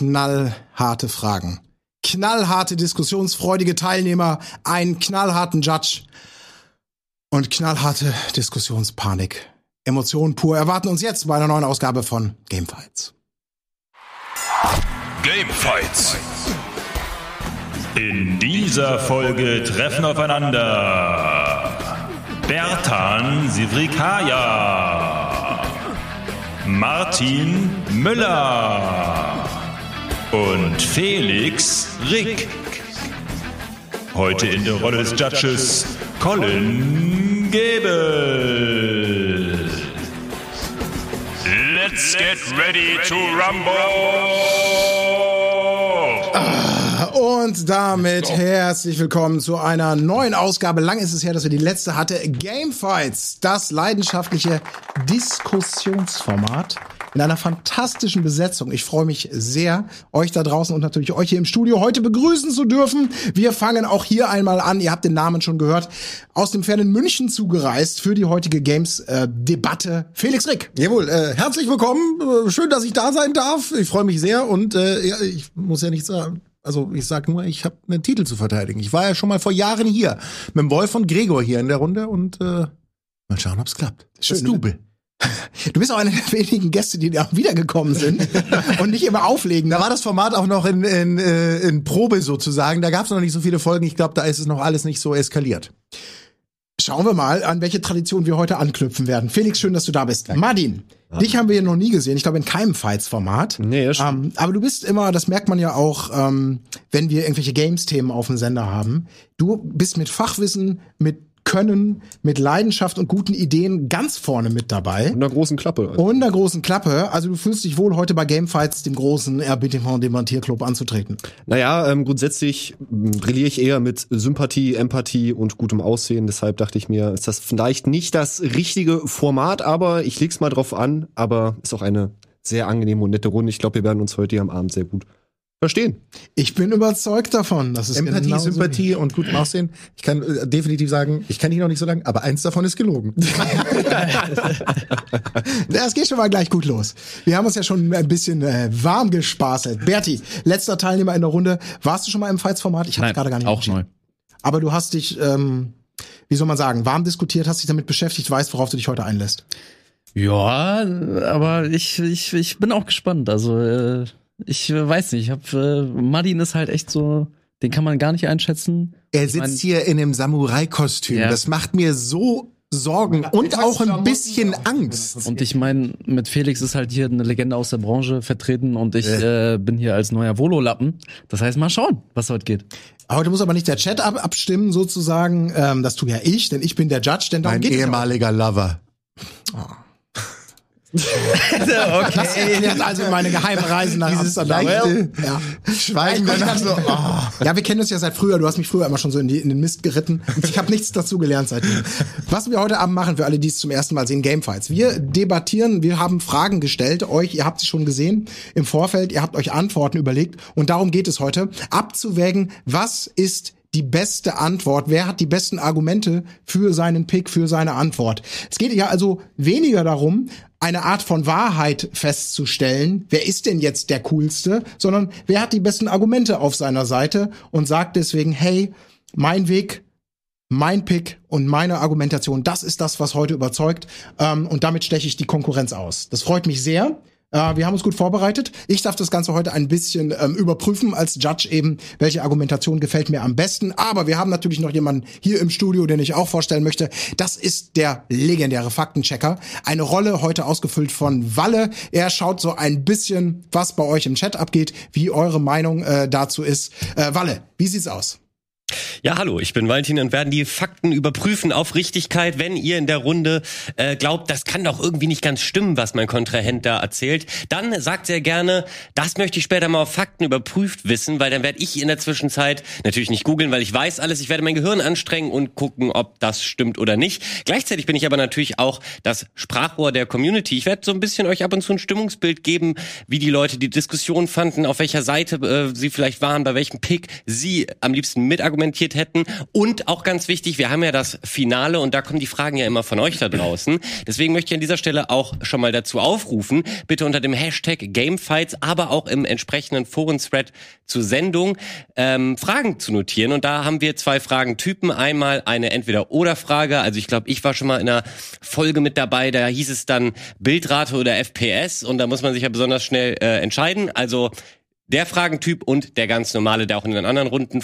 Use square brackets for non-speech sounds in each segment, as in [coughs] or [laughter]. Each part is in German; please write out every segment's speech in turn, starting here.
knallharte Fragen. Knallharte diskussionsfreudige Teilnehmer, einen knallharten Judge und knallharte Diskussionspanik. Emotionen pur erwarten uns jetzt bei einer neuen Ausgabe von Gamefights. Gamefights. In dieser Folge treffen aufeinander Bertan Sivrikaya, Martin Müller und Felix Rick. Heute in der Rolle des Judges Colin Gebel. Let's get ready to rumble! Und damit herzlich willkommen zu einer neuen Ausgabe. Lang ist es her, dass wir die letzte hatte. Gamefights, das leidenschaftliche Diskussionsformat in einer fantastischen Besetzung. Ich freue mich sehr, euch da draußen und natürlich euch hier im Studio heute begrüßen zu dürfen. Wir fangen auch hier einmal an. Ihr habt den Namen schon gehört. Aus dem fernen München zugereist für die heutige Games-Debatte. Felix Rick. Jawohl, äh, herzlich willkommen. Äh, Schön, dass ich da sein darf. Ich freue mich sehr und äh, ja, ich muss ja nicht sagen. Also ich sag nur, ich habe einen Titel zu verteidigen. Ich war ja schon mal vor Jahren hier mit dem Wolf und Gregor hier in der Runde und äh, mal schauen, ob's klappt. Schön, das Double. Du bist auch einer der wenigen Gäste, die auch wiedergekommen sind [laughs] und nicht immer auflegen. Da war das Format auch noch in, in, äh, in Probe sozusagen. Da gab's noch nicht so viele Folgen. Ich glaube, da ist es noch alles nicht so eskaliert. Schauen wir mal, an welche Tradition wir heute anknüpfen werden. Felix, schön, dass du da bist. Martin, dich haben wir ja noch nie gesehen. Ich glaube, in keinem Fights-Format. Nee, das stimmt. ähm, Aber du bist immer, das merkt man ja auch, ähm, wenn wir irgendwelche Games-Themen auf dem Sender haben. Du bist mit Fachwissen, mit Können, mit Leidenschaft und guten Ideen ganz vorne mit dabei. Und einer großen Klappe. Und einer großen Klappe. Also du fühlst dich wohl, heute bei Gamefights, dem großen RBTV Demantierclub anzutreten. Naja, ähm, grundsätzlich m, brilliere ich eher mit Sympathie, Empathie und gutem Aussehen. Deshalb dachte ich mir, ist das vielleicht nicht das richtige Format, aber ich leg's mal drauf an. Aber ist auch eine sehr angenehme und nette Runde. Ich glaube, wir werden uns heute hier am Abend sehr gut verstehen. Ich bin überzeugt davon. Das ist Empathie, genauso wie- Sympathie und gutem Aussehen. Ich kann äh, definitiv sagen, ich kenne dich noch nicht so lange, aber eins davon ist gelogen. [laughs] Das geht schon mal gleich gut los. Wir haben uns ja schon ein bisschen äh, warm gespaßelt. Berti, letzter Teilnehmer in der Runde. Warst du schon mal im Fights-Format? Ich habe gerade gar nicht auch neu. Aber du hast dich, ähm, wie soll man sagen, warm diskutiert, hast dich damit beschäftigt, weißt, worauf du dich heute einlässt. Ja, aber ich, ich, ich bin auch gespannt. Also, äh, ich äh, weiß nicht, ich hab, äh, Martin ist halt echt so, den kann man gar nicht einschätzen. Er Ich mein- sitzt hier in einem Samurai-Kostüm. Ja. Das macht mir so Sorgen und auch ein bisschen Angst. Und ich meine, mit Felix ist halt hier eine Legende aus der Branche vertreten und ich äh, bin hier als neuer Volo-Lappen. Das heißt, mal schauen, was heute geht. Heute muss aber nicht der Chat ab abstimmen, sozusagen. Ähm, das tue ja ich, denn ich bin der Judge, denn darum Mein geht ehemaliger Lover. [laughs] okay. Erklärt also meine geheime Reise nach Amsterdam. leichte ja. Schweigen danach so. Oh. Ja, wir kennen uns ja seit früher. Du hast mich früher immer schon so in, die, in den Mist geritten. Und ich habe nichts dazu gelernt seitdem. Was wir heute Abend machen, für alle, die es zum ersten Mal sehen, Gamefights. Wir debattieren, wir haben Fragen gestellt. Euch, ihr habt sie schon gesehen im Vorfeld. Ihr habt euch Antworten überlegt. Und darum geht es heute, abzuwägen, was ist die beste Antwort? Wer hat die besten Argumente für seinen Pick, für seine Antwort? Es geht ja also weniger darum, eine Art von Wahrheit festzustellen, wer ist denn jetzt der coolste, sondern wer hat die besten Argumente auf seiner Seite und sagt deswegen, hey, mein Weg, mein Pick und meine Argumentation, das ist das, was heute überzeugt. Ähm, und damit steche ich die Konkurrenz aus. Das freut mich sehr. Äh, wir haben uns gut vorbereitet. Ich darf das Ganze heute ein bisschen ähm, überprüfen als Judge eben, welche Argumentation gefällt mir am besten. Aber wir haben natürlich noch jemanden hier im Studio, den ich auch vorstellen möchte. Das ist der legendäre Faktenchecker. Eine Rolle heute ausgefüllt von Walle. Er schaut so ein bisschen, was bei euch im Chat abgeht, wie eure Meinung äh, dazu ist. Äh, Walle, wie sieht's aus? Ja, hallo, ich bin Valentin und werden die Fakten überprüfen auf Richtigkeit. Wenn ihr in der Runde äh, glaubt, das kann doch irgendwie nicht ganz stimmen, was mein Kontrahent da erzählt, dann sagt sehr gerne, das möchte ich später mal auf Fakten überprüft wissen, weil dann werde ich in der Zwischenzeit natürlich nicht googeln, weil ich weiß alles. Ich werde mein Gehirn anstrengen und gucken, ob das stimmt oder nicht. Gleichzeitig bin ich aber natürlich auch das Sprachrohr der Community. Ich werde so ein bisschen euch ab und zu ein Stimmungsbild geben, wie die Leute die Diskussion fanden, auf welcher Seite äh, sie vielleicht waren, bei welchem Pick sie am liebsten mitargumentiert interessiert hätten. Und auch ganz wichtig, wir haben ja das Finale und da kommen die Fragen ja immer von euch da draußen. Deswegen möchte ich an dieser Stelle auch schon mal dazu aufrufen, bitte unter dem Hashtag Gamefights, aber auch im entsprechenden Foren-Thread zur Sendung ähm, Fragen zu notieren. Und da haben wir zwei Fragentypen. Einmal eine Entweder-Oder-Frage. Also ich glaube, ich war schon mal in einer Folge mit dabei, da hieß es dann Bildrate oder FPS und da muss man sich ja besonders schnell äh, entscheiden. Also der Fragentyp und der ganz normale, der auch in den anderen Runden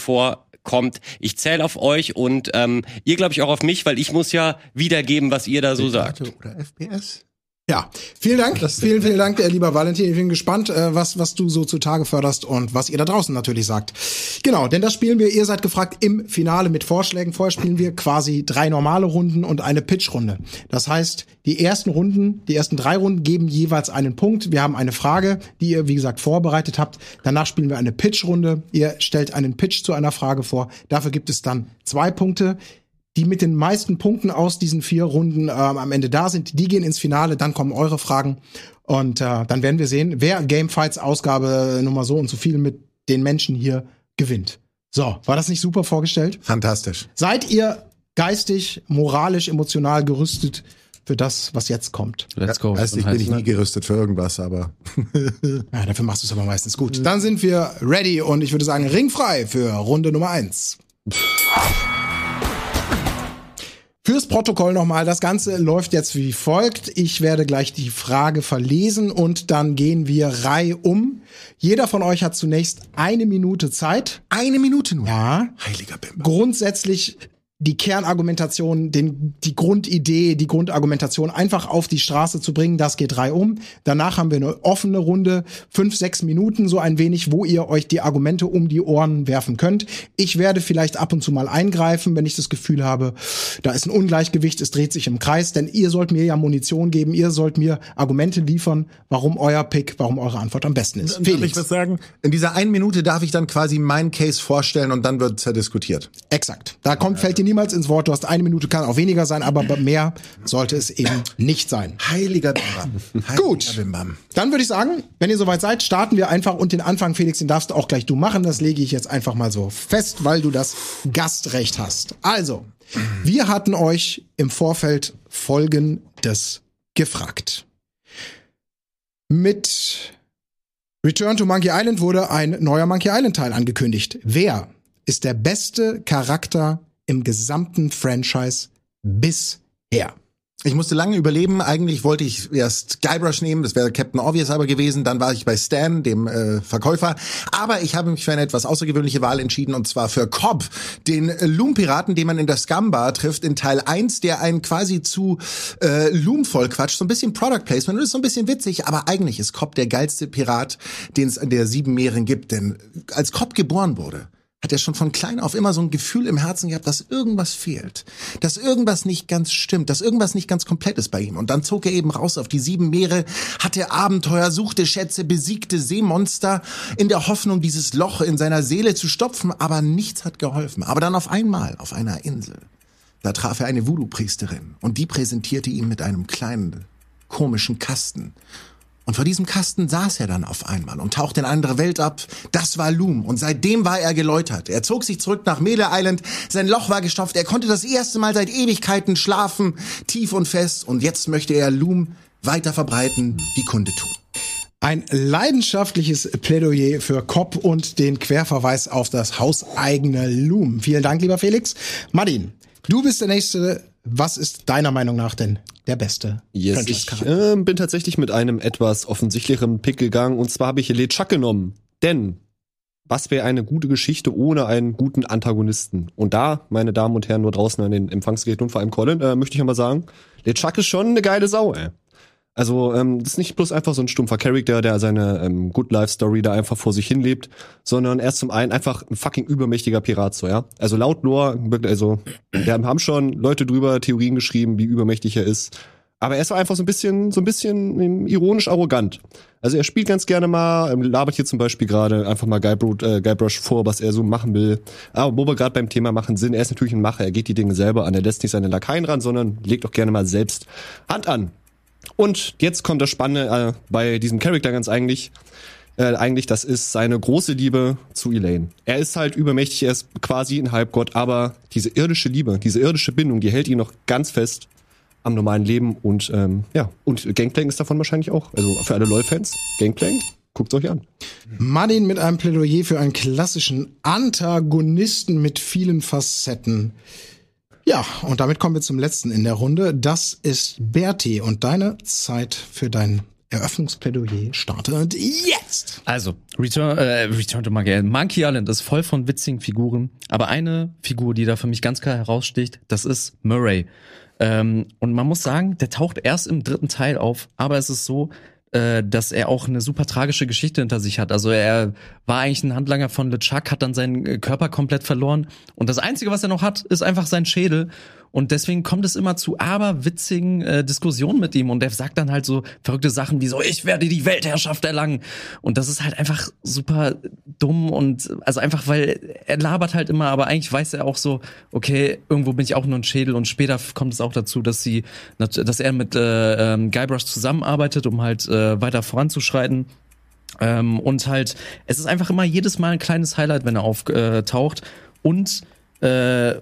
vorkommt. Ich zähle auf euch und ähm, ihr glaube ich auch auf mich, weil ich muss ja wiedergeben, was ihr da so sagt. Oder FPS? Ja, vielen Dank. [laughs] vielen, vielen Dank, äh, lieber Valentin. Ich bin gespannt, äh, was, was du so zutage förderst und was ihr da draußen natürlich sagt. Genau, denn das spielen wir, ihr seid gefragt, im Finale mit Vorschlägen. Vorher spielen wir quasi drei normale Runden und eine Pitch-Runde. Das heißt, die ersten Runden, die ersten drei Runden geben jeweils einen Punkt. Wir haben eine Frage, die ihr, wie gesagt, vorbereitet habt. Danach spielen wir eine Pitch-Runde. Ihr stellt einen Pitch zu einer Frage vor. Dafür gibt es dann zwei Punkte die mit den meisten Punkten aus diesen vier Runden ähm, am Ende da sind, die gehen ins Finale, dann kommen eure Fragen und äh, dann werden wir sehen, wer Gamefights Ausgabe Nummer so und so viel mit den Menschen hier gewinnt. So, war das nicht super vorgestellt? Fantastisch. Seid ihr geistig, moralisch, emotional gerüstet für das, was jetzt kommt? Let's go. Weißt, du, ich bin ich nie gerüstet für irgendwas, aber [laughs] Ja, dafür machst du es aber meistens gut. Dann sind wir ready und ich würde sagen, ringfrei für Runde Nummer eins. Fürs Protokoll nochmal, das Ganze läuft jetzt wie folgt. Ich werde gleich die Frage verlesen und dann gehen wir Reihe um. Jeder von euch hat zunächst eine Minute Zeit. eine Minute nur. Ja. Heiliger Bimber. Grundsätzlich die Kernargumentation, den, die Grundidee, die Grundargumentation einfach auf die Straße zu bringen, das geht drei um. Danach haben wir eine offene Runde, fünf, sechs Minuten, so ein wenig, wo ihr euch die Argumente um die Ohren werfen könnt. Ich werde vielleicht ab und zu mal eingreifen, wenn ich das Gefühl habe, da ist ein Ungleichgewicht, es dreht sich im Kreis, denn ihr sollt mir ja Munition geben, ihr sollt mir Argumente liefern, warum euer Pick, warum eure Antwort am besten ist. Darf ich was sagen? In dieser einen Minute darf ich dann quasi meinen Case vorstellen und dann wird diskutiert. Exakt. Da kommt, fällt dir niemals ins Wort. Du hast eine Minute, kann auch weniger sein, aber [clears throat] mehr sollte es eben nicht sein. Heiliger Bimbam. Heiliger Gut. Bimbam. Dann würde ich sagen, wenn ihr soweit seid, starten wir einfach und den Anfang, Felix, den darfst auch gleich du machen. Das lege ich jetzt einfach mal so fest, weil du das Gastrecht hast. Also, wir hatten euch im Vorfeld Folgendes gefragt. Mit Return to Monkey Island wurde ein neuer Monkey Island Teil angekündigt. Wer ist der beste Charakter im gesamten Franchise bisher? Ich musste lange überleben. Eigentlich wollte ich erst Guybrush nehmen, das wäre Captain Obvious aber gewesen. Dann war ich bei Stan, dem äh, Verkäufer. Aber ich habe mich für eine etwas außergewöhnliche Wahl entschieden und zwar für Cobb, den Loom-Piraten, den man in der Scumbar trifft in Teil 1, der einen quasi zu äh, Loom vollquatscht. So ein bisschen Product Placement und ist so ein bisschen witzig, aber eigentlich ist Cobb der geilste Pirat, den es an der sieben Meeren gibt. Denn als Cobb geboren wurde, hat er schon von klein auf immer so ein Gefühl im Herzen gehabt, dass irgendwas fehlt, dass irgendwas nicht ganz stimmt, dass irgendwas nicht ganz komplett ist bei ihm. Und dann zog er eben raus auf die sieben Meere, hatte Abenteuer, suchte Schätze, besiegte Seemonster in der Hoffnung, dieses Loch in seiner Seele zu stopfen, aber nichts hat geholfen. Aber dann auf einmal, auf einer Insel, da traf er eine Voodoo-Priesterin und die präsentierte ihn mit einem kleinen, komischen Kasten. Und vor diesem Kasten saß er dann auf einmal und tauchte in andere Welt ab. Das war Loom. Und seitdem war er geläutert. Er zog sich zurück nach Mele Island. Sein Loch war gestopft. Er konnte das erste Mal seit Ewigkeiten schlafen, tief und fest. Und jetzt möchte er Loom weiter verbreiten, wie Kunde tun. Ein leidenschaftliches Plädoyer für Cobb und den Querverweis auf das hauseigene Loom. Vielen Dank, lieber Felix. Martin, du bist der Nächste. Was ist deiner Meinung nach denn der beste Yes, ich äh, bin tatsächlich mit einem etwas offensichtlicheren Pick gegangen und zwar habe ich LeChuck genommen. Denn was wäre eine gute Geschichte ohne einen guten Antagonisten? Und da, meine Damen und Herren nur draußen an den Empfangsgeräten und vor allem Colin, äh, möchte ich einmal sagen, LeChuck ist schon eine geile Sau, ey. Also, ähm, das ist nicht bloß einfach so ein stumpfer Charakter, der seine ähm, Good Life Story da einfach vor sich hin lebt, sondern er ist zum einen einfach ein fucking übermächtiger Pirat, so, ja. Also laut Lore, also, wir haben schon Leute drüber Theorien geschrieben, wie übermächtig er ist. Aber er ist einfach so ein bisschen, so ein bisschen ähm, ironisch arrogant. Also er spielt ganz gerne mal, ähm, labert hier zum Beispiel gerade einfach mal Guybrush, äh, Guybrush vor, was er so machen will. Aber wo wir gerade beim Thema machen sind, er ist natürlich ein Macher, er geht die Dinge selber an, er lässt nicht seine Lakaien ran, sondern legt auch gerne mal selbst Hand an. Und jetzt kommt das Spannende äh, bei diesem Charakter ganz eigentlich. äh, eigentlich, das ist seine große Liebe zu Elaine. Er ist halt übermächtig, er ist quasi ein Halbgott, aber diese irdische Liebe, diese irdische Bindung, die hält ihn noch ganz fest am normalen Leben und ähm, ja, und Gangplank ist davon wahrscheinlich auch. Also für alle LOL-Fans, Gangplank, guckt euch an. Martin mit einem Plädoyer für einen klassischen Antagonisten mit vielen Facetten. Ja, und damit kommen wir zum letzten in der Runde. Das ist Berti und deine Zeit für dein Eröffnungsplädoyer startet jetzt. Also, Return, äh, Return to Monkey Island. Monkey Island ist voll von witzigen Figuren, aber eine Figur, die da für mich ganz klar heraussticht, das ist Murray. Ähm, und man muss sagen, der taucht erst im dritten Teil auf, aber es ist so, äh, dass er auch eine super tragische Geschichte hinter sich hat. Also er war eigentlich ein Handlanger von LeChuck, hat dann seinen äh, Körper komplett verloren und das Einzige, was er noch hat, ist einfach sein Schädel und deswegen kommt es immer zu aberwitzigen äh, Diskussionen mit ihm und der sagt dann halt so verrückte Sachen wie so, ich werde die Weltherrschaft erlangen und das ist halt einfach super dumm und also einfach, weil er labert halt immer, aber eigentlich weiß er auch so, okay, irgendwo bin ich auch nur ein Schädel und später kommt es auch dazu, dass sie, dass er mit äh, ähm, Guybrush zusammenarbeitet, um halt äh, weiter voranzuschreiten. Ähm, und halt, es ist einfach immer jedes Mal ein kleines Highlight, wenn er auftaucht. Und äh,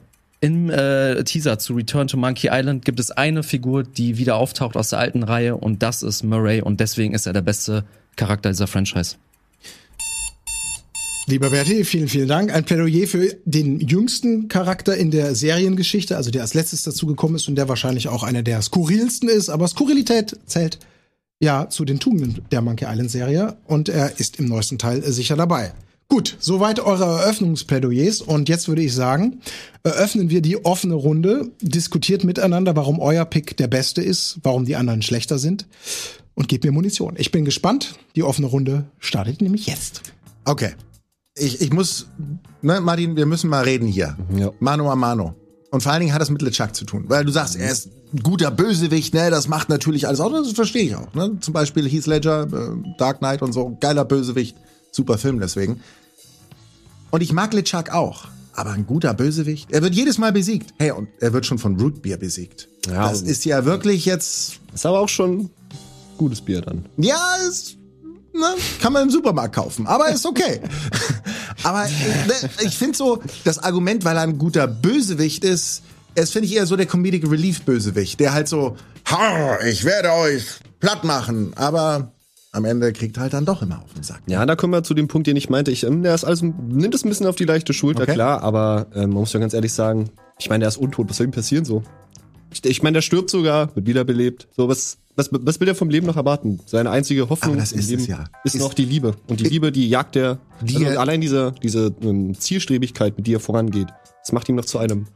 im äh, Teaser zu Return to Monkey Island gibt es eine Figur, die wieder auftaucht aus der alten Reihe und das ist Murray und deswegen ist er der beste Charakter dieser Franchise. Lieber Berti, vielen, vielen Dank. Ein Plädoyer für den jüngsten Charakter in der Seriengeschichte, also der als letztes dazugekommen ist und der wahrscheinlich auch einer der skurrilsten ist, aber Skurrilität zählt ja zu den Tugenden der Monkey Island Serie und er ist im neuesten Teil sicher dabei. Gut, soweit eure Eröffnungsplädoyers und jetzt würde ich sagen, eröffnen wir die offene Runde, diskutiert miteinander, warum euer Pick der beste ist, warum die anderen schlechter sind und gebt mir Munition. Ich bin gespannt. Die offene Runde startet nämlich jetzt. Okay. Ich, ich muss, ne, Martin, wir müssen mal reden hier. Ja. Mano a mano. Und vor allen Dingen hat das mit LeChuck zu tun. Weil du sagst, er ist ein guter Bösewicht, ne, das macht natürlich alles aus. Das verstehe ich auch. Ne? Zum Beispiel Heath Ledger, äh, Dark Knight und so. Geiler Bösewicht. Super Film deswegen. Und ich mag LeChuck auch. Aber ein guter Bösewicht. Er wird jedes Mal besiegt. Hey, und er wird schon von Rootbeer besiegt. Ja, das ist ja wirklich jetzt Ist aber auch schon gutes Bier dann. Ja, ist, ne, kann man im Supermarkt kaufen, aber ist okay. [laughs] aber ne, ich finde so, das Argument, weil er ein guter Bösewicht ist, es finde ich eher so der Comedic Relief Bösewicht, der halt so, ha, ich werde euch platt machen, aber am Ende kriegt er halt dann doch immer auf den Sack. Ja, da kommen wir zu dem Punkt, den ich meinte. Ich, ähm, der ist also, nimmt es ein bisschen auf die leichte Schulter, Okay. klar, aber ähm, man muss ja ganz ehrlich sagen, ich meine, der ist untot, was soll ihm passieren so? Ich, ich meine, der stirbt sogar, wird wiederbelebt. So, was, was, was will er vom Leben noch erwarten? Seine einzige Hoffnung ist Leben ja. ist Ist- noch die Liebe. Und die Liebe, die jagt er, Die- also allein diese, diese ähm, Zielstrebigkeit, mit die er vorangeht, das macht ihn noch zu einem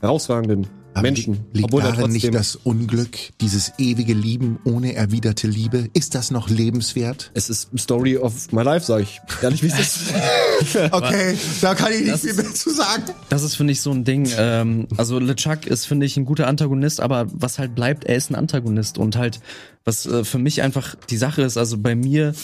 herausragenden Menschen. li- Liegt obwohl darin nicht das Unglück, dieses ewige Lieben ohne erwiderte Liebe? Ist das noch lebenswert? es ist Story of my life, sag ich. Ehrlich, wie es ist. [laughs] Okay, da kann ich nicht Das viel mehr zu sagen. Das ist, finde ich, so ein Ding. Ähm, also LeChuck ist, finde ich, ein guter Antagonist, aber was halt bleibt, er ist ein Antagonist. Und halt, was äh, für mich einfach die Sache ist, also bei mir,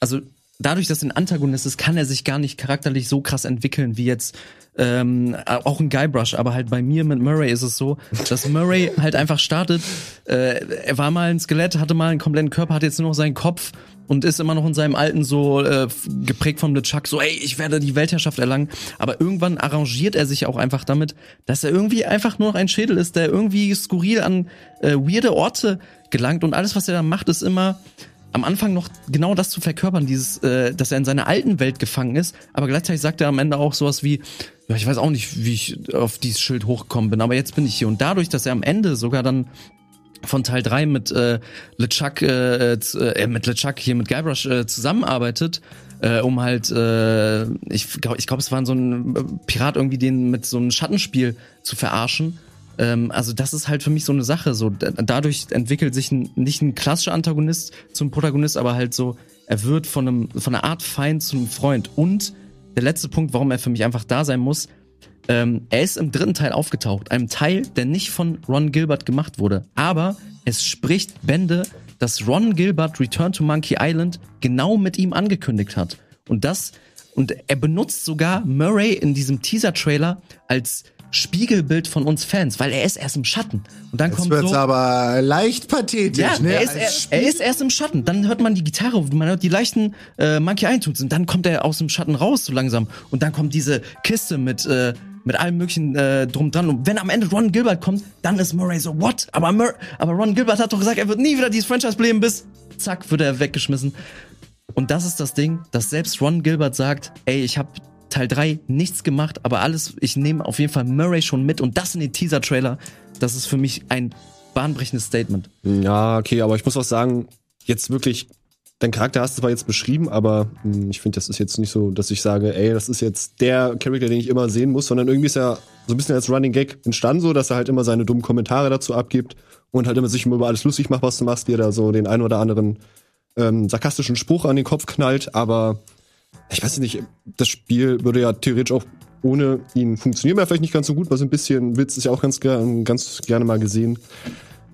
also dadurch, dass er ein Antagonist ist, kann er sich gar nicht charakterlich so krass entwickeln wie jetzt ähm, auch ein Guybrush, aber halt bei mir mit Murray ist es so, dass Murray [laughs] halt einfach startet. Äh, er war mal ein Skelett, hatte mal einen kompletten Körper, hat jetzt nur noch seinen Kopf und ist immer noch in seinem alten so äh, geprägt vom LeChuck, so ey, ich werde die Weltherrschaft erlangen. Aber irgendwann arrangiert er sich auch einfach damit, dass er irgendwie einfach nur noch ein Schädel ist, der irgendwie skurril an äh, weirde Orte gelangt und alles, was er da macht, ist immer am Anfang noch genau das zu verkörpern, dieses, äh, dass er in seiner alten Welt gefangen ist, aber gleichzeitig sagt er am Ende auch sowas wie, ja, ich weiß auch nicht, wie ich auf dieses Schild hochgekommen bin, aber jetzt bin ich hier. Und dadurch, dass er am Ende sogar dann von Teil 3 mit äh, LeChuck, äh, äh, mit LeChuck hier mit Guybrush äh, zusammenarbeitet, äh, um halt, äh, ich glaube, ich glaub, es war so ein äh, Pirat irgendwie den mit so einem Schattenspiel zu verarschen. Ähm, also das ist halt für mich so eine Sache. So da- dadurch entwickelt sich ein, nicht ein klassischer Antagonist zum Protagonist, aber halt so, er wird von einem von einer Art Feind zum Freund. Und der letzte Punkt, warum er für mich einfach da sein muss, ähm, er ist im dritten Teil aufgetaucht, einem Teil, der nicht von Ron Gilbert gemacht wurde. Aber es spricht Bände, dass Ron Gilbert Return to Monkey Island genau mit ihm angekündigt hat. Und das, und er benutzt sogar Murray in diesem Teaser-Trailer als Spiegelbild von uns Fans, weil er ist erst im Schatten. Und dann Jetzt kommt wird's so, aber leicht pathetisch, ja, ne? er, ist, er, er ist erst im Schatten. Dann hört man die Gitarre, man hört die leichten äh, Monkey Eintunes und dann kommt er aus dem Schatten raus so langsam. Und dann kommt diese Kiste mit äh, mit allem möglichen äh, drum dran. Und wenn am Ende Ron Gilbert kommt, dann ist Murray so, what? Aber, Mur aber Ron Gilbert hat doch gesagt, er wird nie wieder dieses Franchise beleben, bis zack, wird er weggeschmissen. Und das ist das Ding, dass selbst Ron Gilbert sagt, ey, ich habe Teil 3 nichts gemacht, aber alles, ich nehme auf jeden Fall Murray schon mit und das in den Teaser-Trailer, das ist für mich ein bahnbrechendes Statement. Ja, okay, aber ich muss auch sagen, jetzt wirklich, dein Charakter hast du zwar jetzt beschrieben, aber mh, ich finde, das ist jetzt nicht so, dass ich sage, ey, das ist jetzt der Charakter, den ich immer sehen muss, sondern irgendwie ist er so ein bisschen als Running Gag entstanden, so, dass er halt immer seine dummen Kommentare dazu abgibt und halt immer sich immer über alles lustig macht, was du machst, dir da so den einen oder anderen ähm, sarkastischen Spruch an den Kopf knallt, aber ich weiß nicht, das Spiel würde ja theoretisch auch ohne ihn funktionieren, wäre vielleicht nicht ganz so gut, weil so ein bisschen Witz ist ja auch ganz, ganz gerne mal gesehen.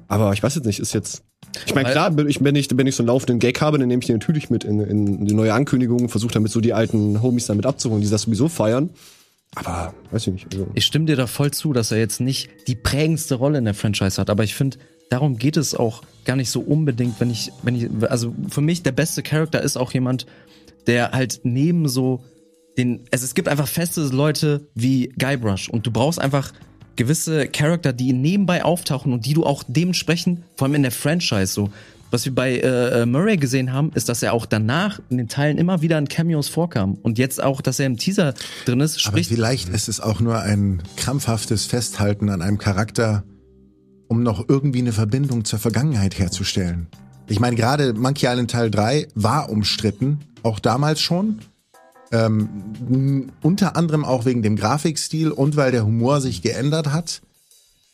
Aber ich weiß jetzt nicht, ist jetzt. Ich meine, klar, wenn ich, wenn ich, so einen laufenden Gag habe, dann nehme ich den natürlich mit in, in die neue Ankündigung, versuche damit so die alten Homies damit abzuholen, die das sowieso feiern. Aber weiß ich nicht. Also. Ich stimme dir da voll zu, dass er jetzt nicht die prägendste Rolle in der Franchise hat, aber ich finde, darum geht es auch gar nicht so unbedingt, wenn ich, wenn ich, also für mich der beste Charakter ist auch jemand, der halt neben so den, also es gibt einfach feste Leute wie Guybrush und du brauchst einfach gewisse Charakter, die nebenbei auftauchen und die du auch dementsprechend, vor allem in der Franchise so, was wir bei äh, äh, Murray gesehen haben, ist, dass er auch danach in den Teilen immer wieder in Cameos vorkam und jetzt auch, dass er im Teaser drin ist, Aber spricht vielleicht ist es auch nur ein krampfhaftes Festhalten an einem Charakter, um noch irgendwie eine Verbindung zur Vergangenheit herzustellen. Ich meine, gerade Monkey Island Teil 3 war umstritten, auch damals schon. Ähm, unter anderem auch wegen dem Grafikstil und weil der Humor sich geändert hat.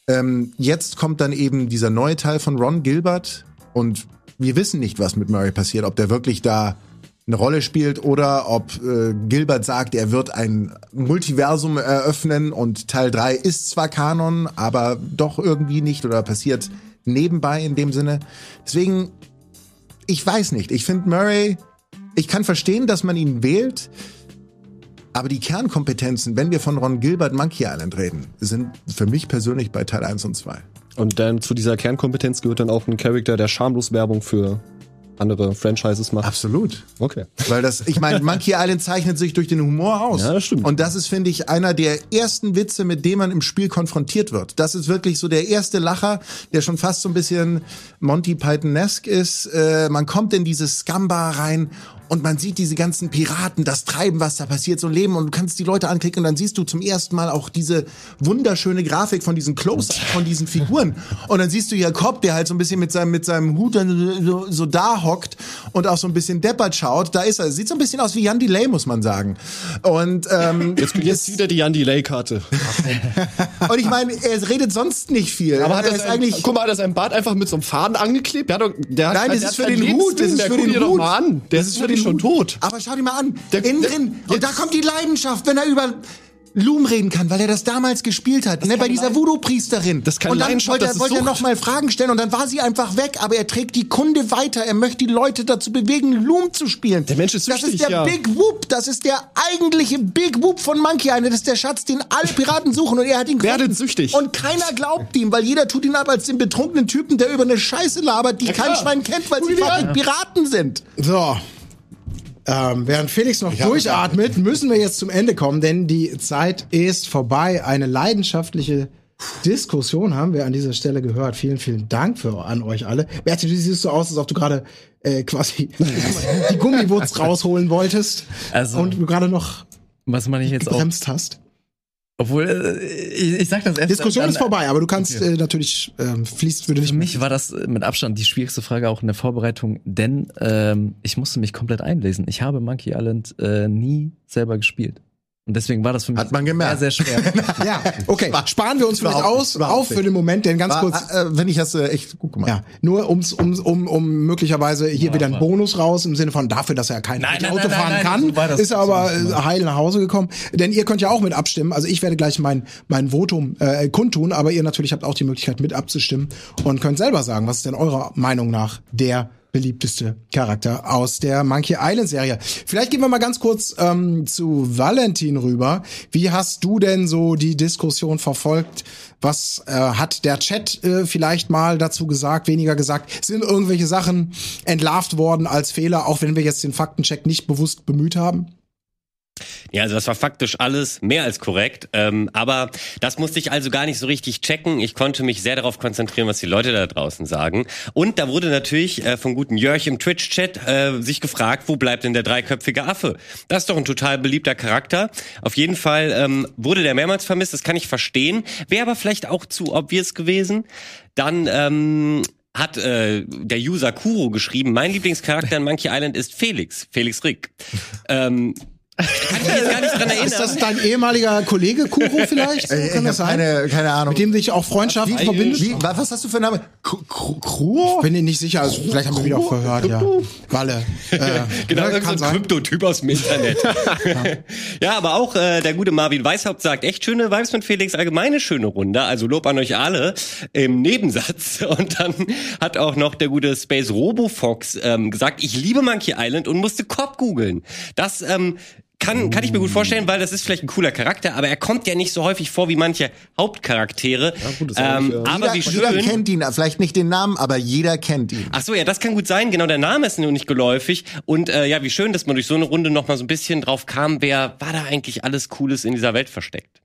Ähm, jetzt kommt dann eben dieser neue Teil von Ron Gilbert und wir wissen nicht, was mit Murray passiert, ob der wirklich da eine Rolle spielt oder ob äh, Gilbert sagt, er wird ein Multiversum eröffnen und Teil 3 ist zwar Kanon, aber doch irgendwie nicht oder passiert nebenbei in dem Sinne. Deswegen, ich weiß nicht. Ich finde Murray, ich kann verstehen, dass man ihn wählt, aber die Kernkompetenzen, wenn wir von Ron Gilbert Monkey Island reden, sind für mich persönlich bei Teil 1 und 2. Und dann zu dieser Kernkompetenz gehört dann auch ein Charakter, der schamlos Werbung für andere Franchises macht. Absolut. Okay. Weil das, ich meine, Monkey [laughs] Island zeichnet sich durch den Humor aus. Ja, das stimmt. Und das ist, finde ich, einer der ersten Witze, mit dem man im Spiel konfrontiert wird. Das ist wirklich so der erste Lacher, der schon fast so ein bisschen Monty Python-esque ist. Äh, man kommt in dieses Scamba rein und man sieht diese ganzen Piraten, das Treiben, was da passiert, so ein Leben und du kannst die Leute anklicken und dann siehst du zum ersten Mal auch diese wunderschöne Grafik von diesen Close von diesen Figuren und dann siehst du hier Cobb, der halt so ein bisschen mit seinem mit seinem Hut dann so, so da hockt und auch so ein bisschen deppert schaut. Da ist er, sieht so ein bisschen aus wie Jan Delay, muss man sagen. Und ähm, [laughs] Jetzt, jetzt wieder die Jan Delay-Karte. [laughs] und ich meine, er redet sonst nicht viel. Aber hat er er ist sein, eigentlich guck mal, hat er seinen Bart einfach mit so einem Faden angeklebt? Der hat der hat, Nein, das der ist hat für keinen den Hut, das ist der für den Hut. Das ist für den schon tot. Aber schau dir mal an, Der- innen drin. Und da kommt die Leidenschaft, wenn er über Loom reden kann, weil er das damals gespielt hat, ne, bei dieser Voodoo-Priesterin. Das keine und dann wollte er, wollte er Sucht. noch mal Fragen stellen und dann war sie einfach weg, aber er trägt die Kunde weiter. Er möchte die Leute dazu bewegen, Loom zu spielen. Der Mensch ist Das ist der ja. Big Whoop, das ist der eigentliche Big Whoop von Monkey Island. Das ist der Schatz, den alle Piraten suchen und er hat ihn Werdet gefunden. süchtig. Und keiner glaubt ihm, weil jeder tut ihn ab als den betrunkenen Typen, der über eine Scheiße labert, die kein klar. Schwein kennt, weil sie fucking. Piraten sind. So. Ähm, während Felix noch durchatmet, müssen wir jetzt zum Ende kommen, denn die Zeit ist vorbei. Eine leidenschaftliche Diskussion haben wir an dieser Stelle gehört. Vielen, vielen Dank für, an euch alle. Berti, du siehst so aus, als ob du gerade äh, quasi [laughs] die Gummiwurz rausholen wolltest Also- und du gerade noch Was man ich jetzt auch, hast. Obwohl äh, ich, ich sag das erst Diskussion dann, ist vorbei, aber du kannst äh, natürlich ähm, fließt würde nicht Für mich war das äh, mit Abstand die schwierigste Frage auch in der Vorbereitung, denn ähm, ich musste mich komplett einlesen. Ich habe Monkey Island äh, nie selber gespielt. Und deswegen war das für mich Hat man gemerkt. sehr, sehr schwer. [laughs] Ja, okay. Sparen wir uns vielleicht aus, auf für den Moment, denn ganz kurz. Äh, wenn ich das äh, echt gut gemacht. Ja, nur ums, um, um, um möglicherweise hier wieder einen Bonus raus im Sinne von dafür, dass er kein Nein, nein, Auto nein, fahren nein, kann, nein, so war ist er so aber war das äh, heil nach Hause gekommen. Denn ihr könnt ja auch mit abstimmen. Also ich werde gleich mein mein Votum äh, kundtun, aber ihr natürlich habt auch die Möglichkeit mit abzustimmen und könnt selber sagen, was ist denn eurer Meinung nach der beliebteste Charakter aus der Monkey Island Serie. Vielleicht gehen wir mal ganz kurz ähm, zu Valentin rüber. Wie hast du denn so die Diskussion verfolgt? Was äh, hat der Chat äh, vielleicht mal dazu gesagt, weniger gesagt? Sind irgendwelche Sachen entlarvt worden als Fehler, auch wenn wir jetzt den Faktencheck nicht bewusst bemüht haben? Ja, also das war faktisch alles mehr als korrekt. Ähm, aber das musste ich also gar nicht so richtig checken. Ich konnte mich sehr darauf konzentrieren, was die Leute da draußen sagen. Und da wurde natürlich äh, von guten Jörg im Twitch-Chat äh, sich gefragt, wo bleibt denn der dreiköpfige Affe? Das ist doch ein total beliebter Charakter. Auf jeden Fall ähm, wurde der mehrmals vermisst, das kann ich verstehen. Wäre aber vielleicht auch zu obvious gewesen. Dann ähm, hat äh, der User Kuro geschrieben, mein Lieblingscharakter in Monkey Island ist Felix, Felix Rick. [laughs] ähm, kann ich mich jetzt gar nicht dran erinnern. Ist das dein ehemaliger Kollege Kuro vielleicht? So, Äh, kann ich das sein? keine, keine Ahnung. Mit dem sich auch Freundschaft Wie- verbindet? Wie, was, was hast du für einen Namen? Kruo? Bin ich nicht sicher, also vielleicht haben wir wieder auch verhört, ja. Walle. [laughs] Äh, Genau, ne, irgend so kann ein sein. Kryptotyp aus dem Internet. [laughs] ja, aber auch äh, der gute Marvin Weishaupt sagt, echt schöne Vibes mit Felix, allgemeine schöne Runde, also Lob an euch alle im Nebensatz. [laughs] Und dann hat auch noch der gute Space Robo Fox ähm, gesagt, ich liebe Monkey Island und musste Cop googeln. Das ähm, kann, kann ich mir gut vorstellen, weil das ist vielleicht ein cooler Charakter, aber er kommt ja nicht so häufig vor wie manche Hauptcharaktere. gut, das hab ähm, ich, ja. aber wie jeder, jeder schön. kennt ihn, vielleicht nicht den Namen, aber jeder kennt ihn. Ach so, ja, das kann gut sein. Genau, der Name ist nur nicht geläufig. Und äh, ja, wie schön, dass man durch so eine Runde noch mal so ein bisschen drauf kam, wer war da eigentlich alles Cooles in dieser Welt versteckt.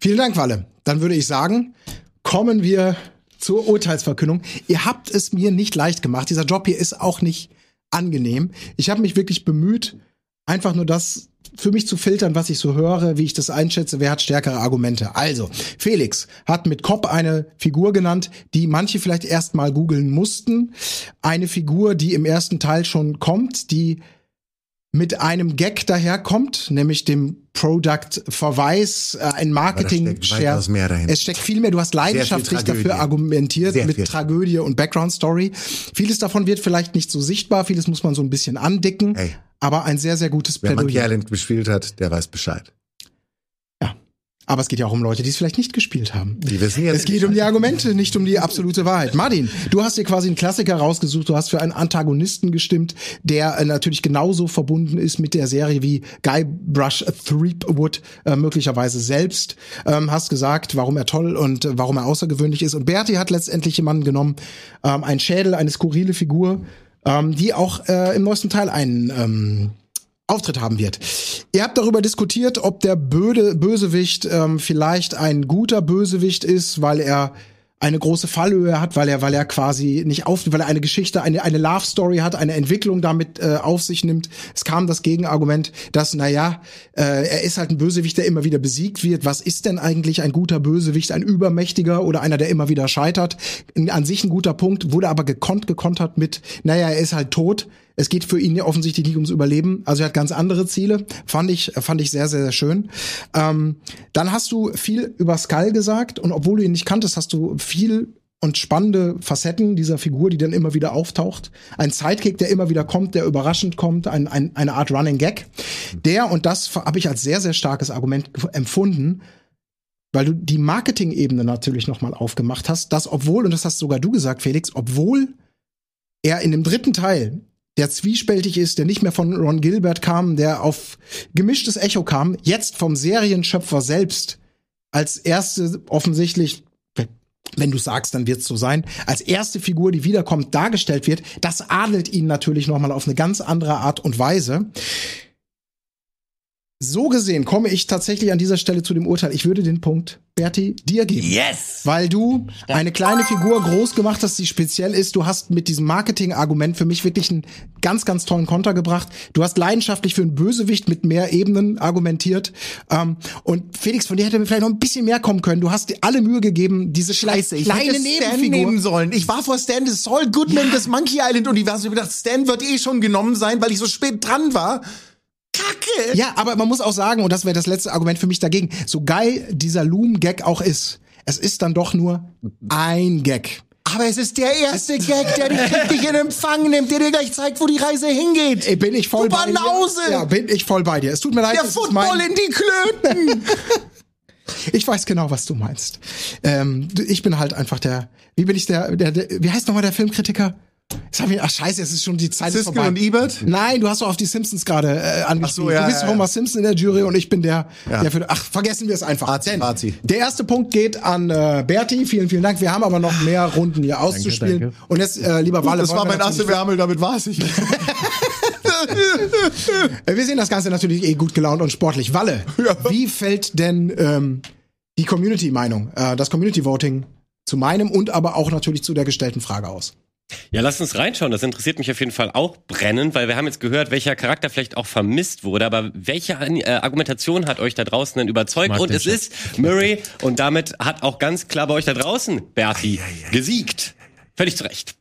Vielen Dank, Walle. Dann würde ich sagen, kommen wir zur Urteilsverkündung. Ihr habt es mir nicht leicht gemacht. Dieser Job hier ist auch nicht angenehm. Ich habe mich wirklich bemüht, einfach nur das für mich zu filtern, was ich so höre, wie ich das einschätze, wer hat stärkere Argumente. Also, Felix hat mit Kopp eine Figur genannt, die manche vielleicht erst mal googeln mussten. Eine Figur, die im ersten Teil schon kommt, die mit einem Gag daherkommt, nämlich dem Product-Verweis, äh, ein marketing dahinter. Es steckt viel mehr. Du hast leidenschaftlich dafür argumentiert Sehr mit viel. Tragödie und Background-Story. Vieles davon wird vielleicht nicht so sichtbar, vieles muss man so ein bisschen andicken, Hey. aber ein sehr, sehr gutes Wer Monkey Plädoyer. Island gespielt hat, der weiß Bescheid. Aber es geht ja auch um Leute, die es vielleicht nicht gespielt haben. Die wissen jetzt Es geht um die Argumente, nicht um die absolute Wahrheit. Martin, du hast dir quasi einen Klassiker rausgesucht. Du hast für einen Antagonisten gestimmt, der äh, natürlich genauso verbunden ist mit der Serie wie Guybrush Threepwood äh, möglicherweise selbst. Ähm, hast gesagt, warum er toll und äh, warum er außergewöhnlich ist. Und Berti hat letztendlich jemanden genommen, ähm, ein Schädel, eine skurrile Figur, ähm, die auch äh, im neuesten Teil einen ähm, Auftritt haben wird. Ihr habt darüber diskutiert, ob der Böde, Bösewicht ähm, vielleicht ein guter Bösewicht ist, weil er eine große Fallhöhe hat, weil er, weil er quasi nicht auf, weil er eine Geschichte, eine, eine Love Story hat, eine Entwicklung damit äh, auf sich nimmt. Es kam das Gegenargument, dass, naja, äh, er ist halt ein Bösewicht, der immer wieder besiegt wird. Was ist denn eigentlich ein guter Bösewicht? Ein übermächtiger oder einer, der immer wieder scheitert? An sich ein guter Punkt, wurde aber gekonnt, gekontert mit, naja, er ist halt tot. Es geht für ihn ja offensichtlich nicht ums Überleben. Also er hat ganz andere Ziele. Fand ich, fand ich sehr, sehr, sehr schön. Ähm, dann hast du viel über Skull gesagt und obwohl du ihn nicht kanntest, hast du viel und spannende Facetten dieser Figur, die dann immer wieder auftaucht. Ein Sidekick, der immer wieder kommt, der überraschend kommt, ein, ein, eine Art Running Gag. Der, und das habe ich als sehr, sehr starkes Argument empfunden, weil du die Marketing-Ebene natürlich nochmal aufgemacht hast, dass obwohl, und das hast sogar du gesagt, Felix, obwohl er in dem dritten Teil der zwiespältig ist, der nicht mehr von Ron Gilbert kam, der auf gemischtes Echo kam, jetzt vom Serienschöpfer selbst als erste offensichtlich wenn du sagst, dann wird's so sein, als erste Figur, die wiederkommt, dargestellt wird, das adelt ihn natürlich nochmal auf eine ganz andere Art und Weise. So gesehen komme ich tatsächlich an dieser Stelle zu dem Urteil, ich würde den Punkt, Berti, dir geben. Yes! Weil du eine kleine Figur groß gemacht hast, die speziell ist. Du hast mit diesem Marketing-Argument für mich wirklich einen ganz, ganz tollen Konter gebracht. Du hast leidenschaftlich für einen Bösewicht mit mehr Ebenen argumentiert. Ähm, und Felix, von dir hätte mir vielleicht noch ein bisschen mehr kommen können. Du hast dir alle Mühe gegeben, diese Scheiße, ich kleine hätte Stan nehmen Nebenfigur. sollen. Ich war vor Stan des Saul Goodman des Monkey Island Universums. Ich hab gedacht, Stan wird eh schon genommen sein, weil ich so spät dran war. Kacke! Ja, aber man muss auch sagen, und das wäre das letzte Argument für mich dagegen, so geil dieser Loom-Gag auch ist, es ist dann doch nur ein Gag. Aber es ist der erste Gag, der dich richtig in Empfang nimmt, der dir gleich zeigt, wo die Reise hingeht. Ey, bin ich voll Du bei dir. Banause! Ja, bin ich voll bei dir. Es tut mir leid. der Football in die Klöten! [laughs] Ich weiß genau, was du meinst. Ähm, ich bin halt einfach der, wie bin ich der, der, der wie heißt nochmal der Filmkritiker? Jetzt hab ich, ach scheiße, es ist schon die Zeit Siskel vorbei. und Ebert? Nein, du hast doch auf die Simpsons gerade äh, angespielt. Ach so, ja, du bist ja, Homer ja. Simpson in der Jury und ich bin der, Ja. der für. Ach, vergessen wir es einfach. Fazi, Denn Fazi. Der erste Punkt geht an äh, Berti. Vielen, vielen Dank. Wir haben aber noch mehr Runden hier auszuspielen. danke. Und jetzt, äh, lieber Walle, Das war mein natürlich- Wärmel, damit war es nicht. Äh, Wir sehen das Ganze natürlich eh gut gelaunt und sportlich. Walle, [laughs] wie fällt denn ähm, die Community-Meinung, äh, das Community-Voting zu meinem und aber auch natürlich zu der gestellten Frage aus? Ja, lasst uns reinschauen. Das interessiert mich auf jeden Fall auch brennend, weil wir haben jetzt gehört, welcher Charakter vielleicht auch vermisst wurde. Aber welche äh, Argumentation hat euch da draußen denn überzeugt? Und es Chat. ist Murray. Und damit hat auch ganz klar bei euch da draußen Bertie gesiegt. Völlig zu Recht.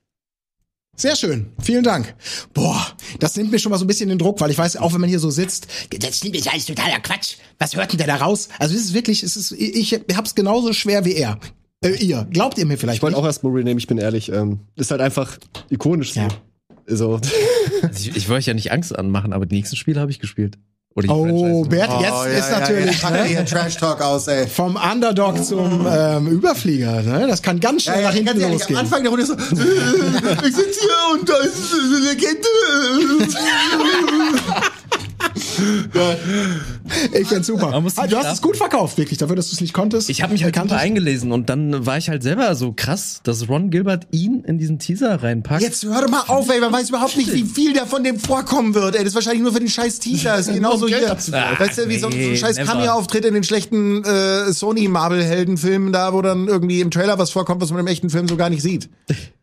Sehr schön. Vielen Dank. Boah, das nimmt mir schon mal so ein bisschen den Druck, weil ich weiß, auch wenn man hier so sitzt, das stimmt ist alles totaler Quatsch. Was hört denn der da raus? Also es ist wirklich, es ist, ich hab's genauso schwer wie er. Äh, ihr. Glaubt ihr mir vielleicht Ich wollte auch erst Murray nehmen, ich bin ehrlich. Ähm, ist halt einfach ikonisch so. Ja. So. [laughs] Ich, ich wollte euch ja nicht Angst anmachen, aber die nächsten Spiele habe ich gespielt. Oder Oh. Bert, jetzt ist natürlich Ja, ja, ne, Trash Talk aus, ey. vom Underdog zum ähm, Überflieger. Ne? Das kann ganz schnell Ja, nach ja, hinten ganz ehrlich, am losgehen. Anfang der Runde so, äh, [laughs] ich sitze hier und da ist eine Legende. [laughs] Ich find's super. Ah, du hast es gut verkauft, wirklich, dafür, dass du es nicht konntest. Ich habe mich halt super eingelesen und dann war ich halt selber so krass, dass Ron Gilbert ihn in diesen Teaser reinpackt. Jetzt hör doch mal auf, ey. Man weiß überhaupt nicht, wie viel da von dem vorkommen wird, ey. Das ist wahrscheinlich nur für den scheiß Teaser. Ist genauso hier. Weißt du, wie so, ein- so ein scheiß. Cameo-Auftritt in den schlechten äh, Sony-Marvel-Heldenfilmen da, wo dann irgendwie im Trailer was vorkommt, was man im echten Film so gar nicht sieht. [laughs]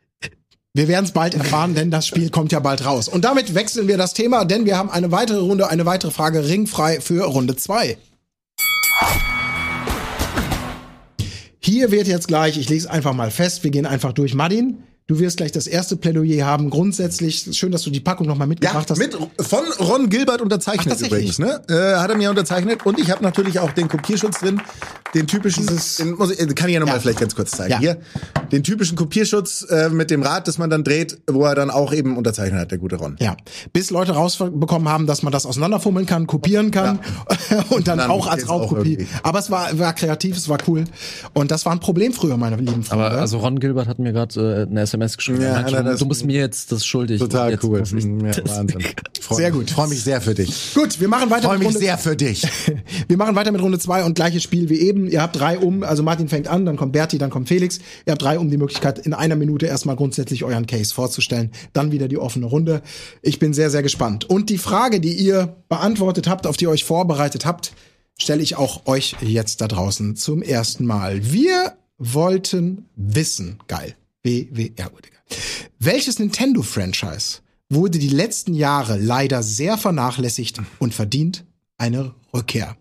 Wir werden es bald erfahren, denn das Spiel kommt ja bald raus. Und damit wechseln wir das Thema, denn wir haben eine weitere Runde, eine weitere Frage ringfrei für Runde zwei. Hier wird jetzt gleich, ich lege es einfach mal fest, wir gehen einfach durch. Madin, du wirst gleich das erste Plädoyer haben. Grundsätzlich, schön, dass du die Packung nochmal mitgebracht hast. mit von Ron Gilbert unterzeichnet Ach, tatsächlich? übrigens, ne? Äh, hat er mir unterzeichnet und ich habe natürlich auch den Kopierschutz drin, den typischen, den muss ich, äh, kann ich ja noch Ja. mal vielleicht ganz kurz zeigen. Ja. Hier, den typischen Kopierschutz äh, mit dem Rad, das man dann dreht, wo er dann auch eben unterzeichnet hat, der gute Ron. Ja, bis Leute rausbekommen haben, dass man das auseinanderfummeln kann, kopieren kann [laughs] und dann, dann auch als Raubkopie. Aber es war, war kreativ, es war cool. Und das war ein Problem früher, meine lieben Freunde. aber also Ron Gilbert hat mir gerade äh, eine SMS geschrieben. Ja, Er meinte, na, das- du musst mir jetzt das schuldig. Total Jetzt cool. Ja, Wahnsinn. Freu Sehr gut. Freue mich sehr für dich. Gut, wir machen weiter Freue mit mich Runde sehr für dich. [laughs] Wir machen weiter mit Runde zwei und gleiches Spiel wie eben. Ihr habt drei um, also Martin fängt an, dann kommt Berti, dann kommt Felix. Ihr habt drei um die Möglichkeit, in einer Minute erstmal grundsätzlich euren Case vorzustellen. Dann wieder die offene Runde. Ich bin sehr, sehr gespannt. Und die Frage, die ihr beantwortet habt, auf die ihr euch vorbereitet habt, stelle ich auch euch jetzt da draußen zum ersten Mal. Wir wollten wissen, geil, Oh, Digga. welches Nintendo-Franchise wurde die letzten Jahre leider sehr vernachlässigt und verdient eine Rückkehr.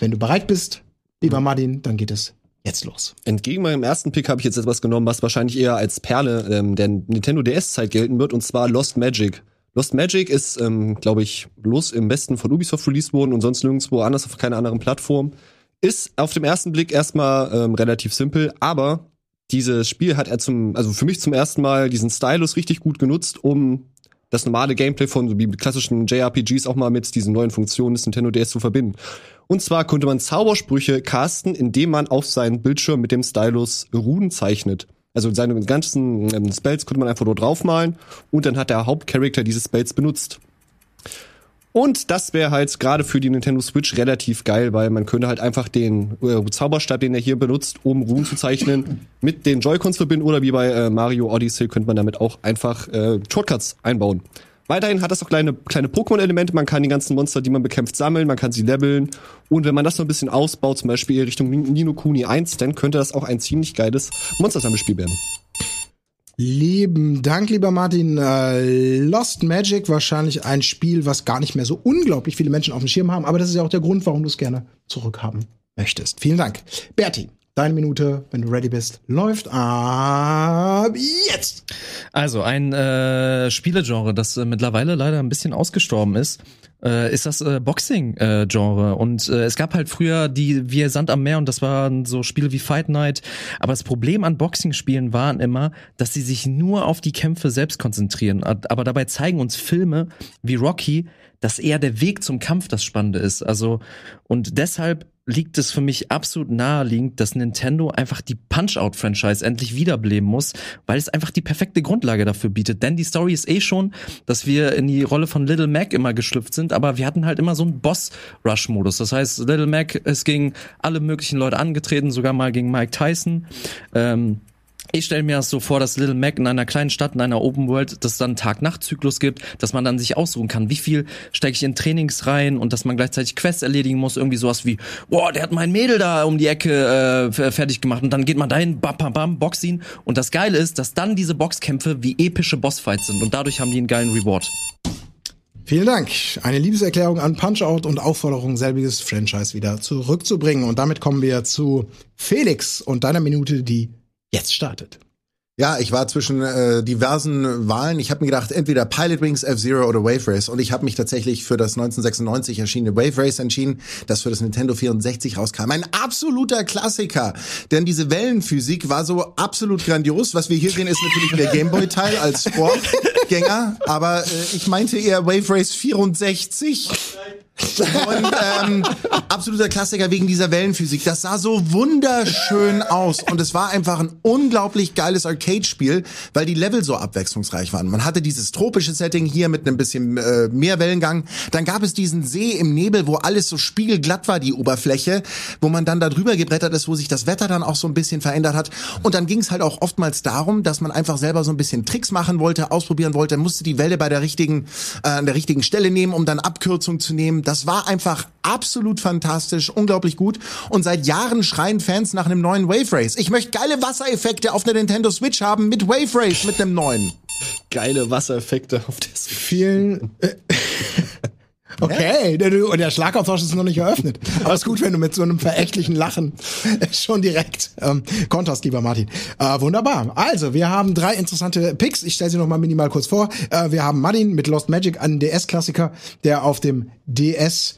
Wenn du bereit bist, lieber Martin, dann geht es jetzt los. Entgegen meinem ersten Pick habe ich jetzt etwas genommen, was wahrscheinlich eher als Perle ähm, der Nintendo DS-Zeit gelten wird, und zwar Lost Magic. Lost Magic ist, ähm, glaube ich, bloß im Westen von Ubisoft released worden und sonst nirgendwo anders auf keiner anderen Plattform. Ist auf dem ersten Blick erstmal ähm, relativ simpel, aber dieses Spiel hat er zum, also für mich zum ersten Mal diesen Stylus richtig gut genutzt, um das normale Gameplay von so wie klassischen JRPGs auch mal mit diesen neuen Funktionen des Nintendo DS zu verbinden. Und zwar konnte man Zaubersprüche casten, indem man auf seinen Bildschirm mit dem Stylus Runen zeichnet. Also seine ganzen ähm, Spells konnte man einfach nur draufmalen und dann hat der Hauptcharakter diese Spells benutzt. Und das wäre halt gerade für die Nintendo Switch relativ geil, weil man könnte halt einfach den äh, Zauberstab, den er hier benutzt, um Runen zu zeichnen, [laughs] mit den Joy-Cons verbinden oder wie bei äh, Mario Odyssey könnte man damit auch einfach äh, Shortcuts einbauen. Weiterhin hat das auch kleine, kleine Pokémon-Elemente. Man kann die ganzen Monster, die man bekämpft, sammeln, man kann sie leveln. Und wenn man das noch ein bisschen ausbaut, zum Beispiel Richtung Nino Kuni 1, dann könnte das auch ein ziemlich geiles Monstersammelspiel werden. Lieben Dank, lieber Martin. Äh, Lost Magic, wahrscheinlich ein Spiel, was gar nicht mehr so unglaublich viele Menschen auf dem Schirm haben, aber das ist ja auch der Grund, warum du es gerne zurückhaben möchtest. Vielen Dank. Berti, deine Minute, wenn du ready bist, läuft ab jetzt. Also ein äh, Spielegenre, das äh, mittlerweile leider ein bisschen ausgestorben ist, äh, ist das äh, Boxing-Genre. und äh, es gab halt früher die wie Sand am Meer und das waren so Spiele wie Fight Night. Aber das Problem an Boxing-Spielen waren immer, dass sie sich nur auf die Kämpfe selbst konzentrieren. Aber dabei zeigen uns Filme wie Rocky, dass eher der Weg zum Kampf das Spannende ist. Also und deshalb liegt es für mich absolut naheliegend, dass Nintendo einfach die Punch-Out-Franchise endlich wiederbeleben muss, weil es einfach die perfekte Grundlage dafür bietet. Denn die Story ist eh schon, dass wir in die Rolle von Little Mac immer geschlüpft sind, aber wir hatten halt immer so einen Boss-Rush-Modus. Das heißt, Little Mac ist gegen alle möglichen Leute angetreten, sogar mal gegen Mike Tyson. Ähm, ich stelle mir das so vor, dass Little Mac in einer kleinen Stadt, in einer Open World, dass es dann Tag-Nacht-Zyklus gibt, dass man dann sich aussuchen kann, wie viel stecke ich in Trainings rein und dass man gleichzeitig Quests erledigen muss, irgendwie sowas wie, boah, der hat mein Mädel da um die Ecke äh, fertig gemacht und dann geht man dahin, bam, bam, bam, box ihn und das Geile ist, dass dann diese Boxkämpfe wie epische Bossfights sind und dadurch haben die einen geilen Reward. Vielen Dank. Eine Liebeserklärung an Punch-Out und Aufforderung, selbiges Franchise wieder zurückzubringen. Und damit kommen wir zu Felix und deiner Minute, die jetzt startet. Ja, ich war zwischen äh, diversen Wahlen. Ich habe mir gedacht, entweder Pilot Wings, F-Zero oder Wave Race. Und ich habe mich tatsächlich für das 1996 erschienene Wave Race entschieden, das für das Nintendo 64 rauskam. Ein absoluter Klassiker. Denn diese Wellenphysik war so absolut grandios. Was wir hier sehen, ist natürlich der Gameboy-Teil als Vorgänger. Aber äh, ich meinte eher Wave Race 64. Und ähm, absoluter Klassiker wegen dieser Wellenphysik. Das sah so wunderschön aus. Und es war einfach ein unglaublich geiles Arcade-Spiel, weil die Level so abwechslungsreich waren. Man hatte dieses tropische Setting hier mit einem bisschen äh, mehr Wellengang. Dann gab es diesen See im Nebel, wo alles so spiegelglatt war, die Oberfläche, wo man dann da drüber gebrettert ist, wo sich das Wetter dann auch so ein bisschen verändert hat. Und dann ging es halt auch oftmals darum, dass man einfach selber so ein bisschen Tricks machen wollte, ausprobieren wollte, musste die Welle bei der richtigen, äh, an der richtigen Stelle nehmen, um dann Abkürzung zu nehmen. Das war einfach absolut fantastisch, unglaublich gut. Und seit Jahren schreien Fans nach einem neuen Wave Race. Ich möchte geile Wassereffekte auf der Nintendo Switch haben mit Wave Race, mit einem neuen. Geile Wassereffekte auf der Switch. Vielen. [laughs] Äh, Okay, und der Schlagabtausch ist noch nicht eröffnet. Aber ist gut, wenn du mit so einem verächtlichen Lachen [laughs] schon direkt ähm, konterst, lieber Martin. Äh, wunderbar. Also, wir haben drei interessante Picks. Ich stelle sie noch mal minimal kurz vor. Äh, wir haben Martin mit Lost Magic, einen DS-Klassiker, der auf dem DS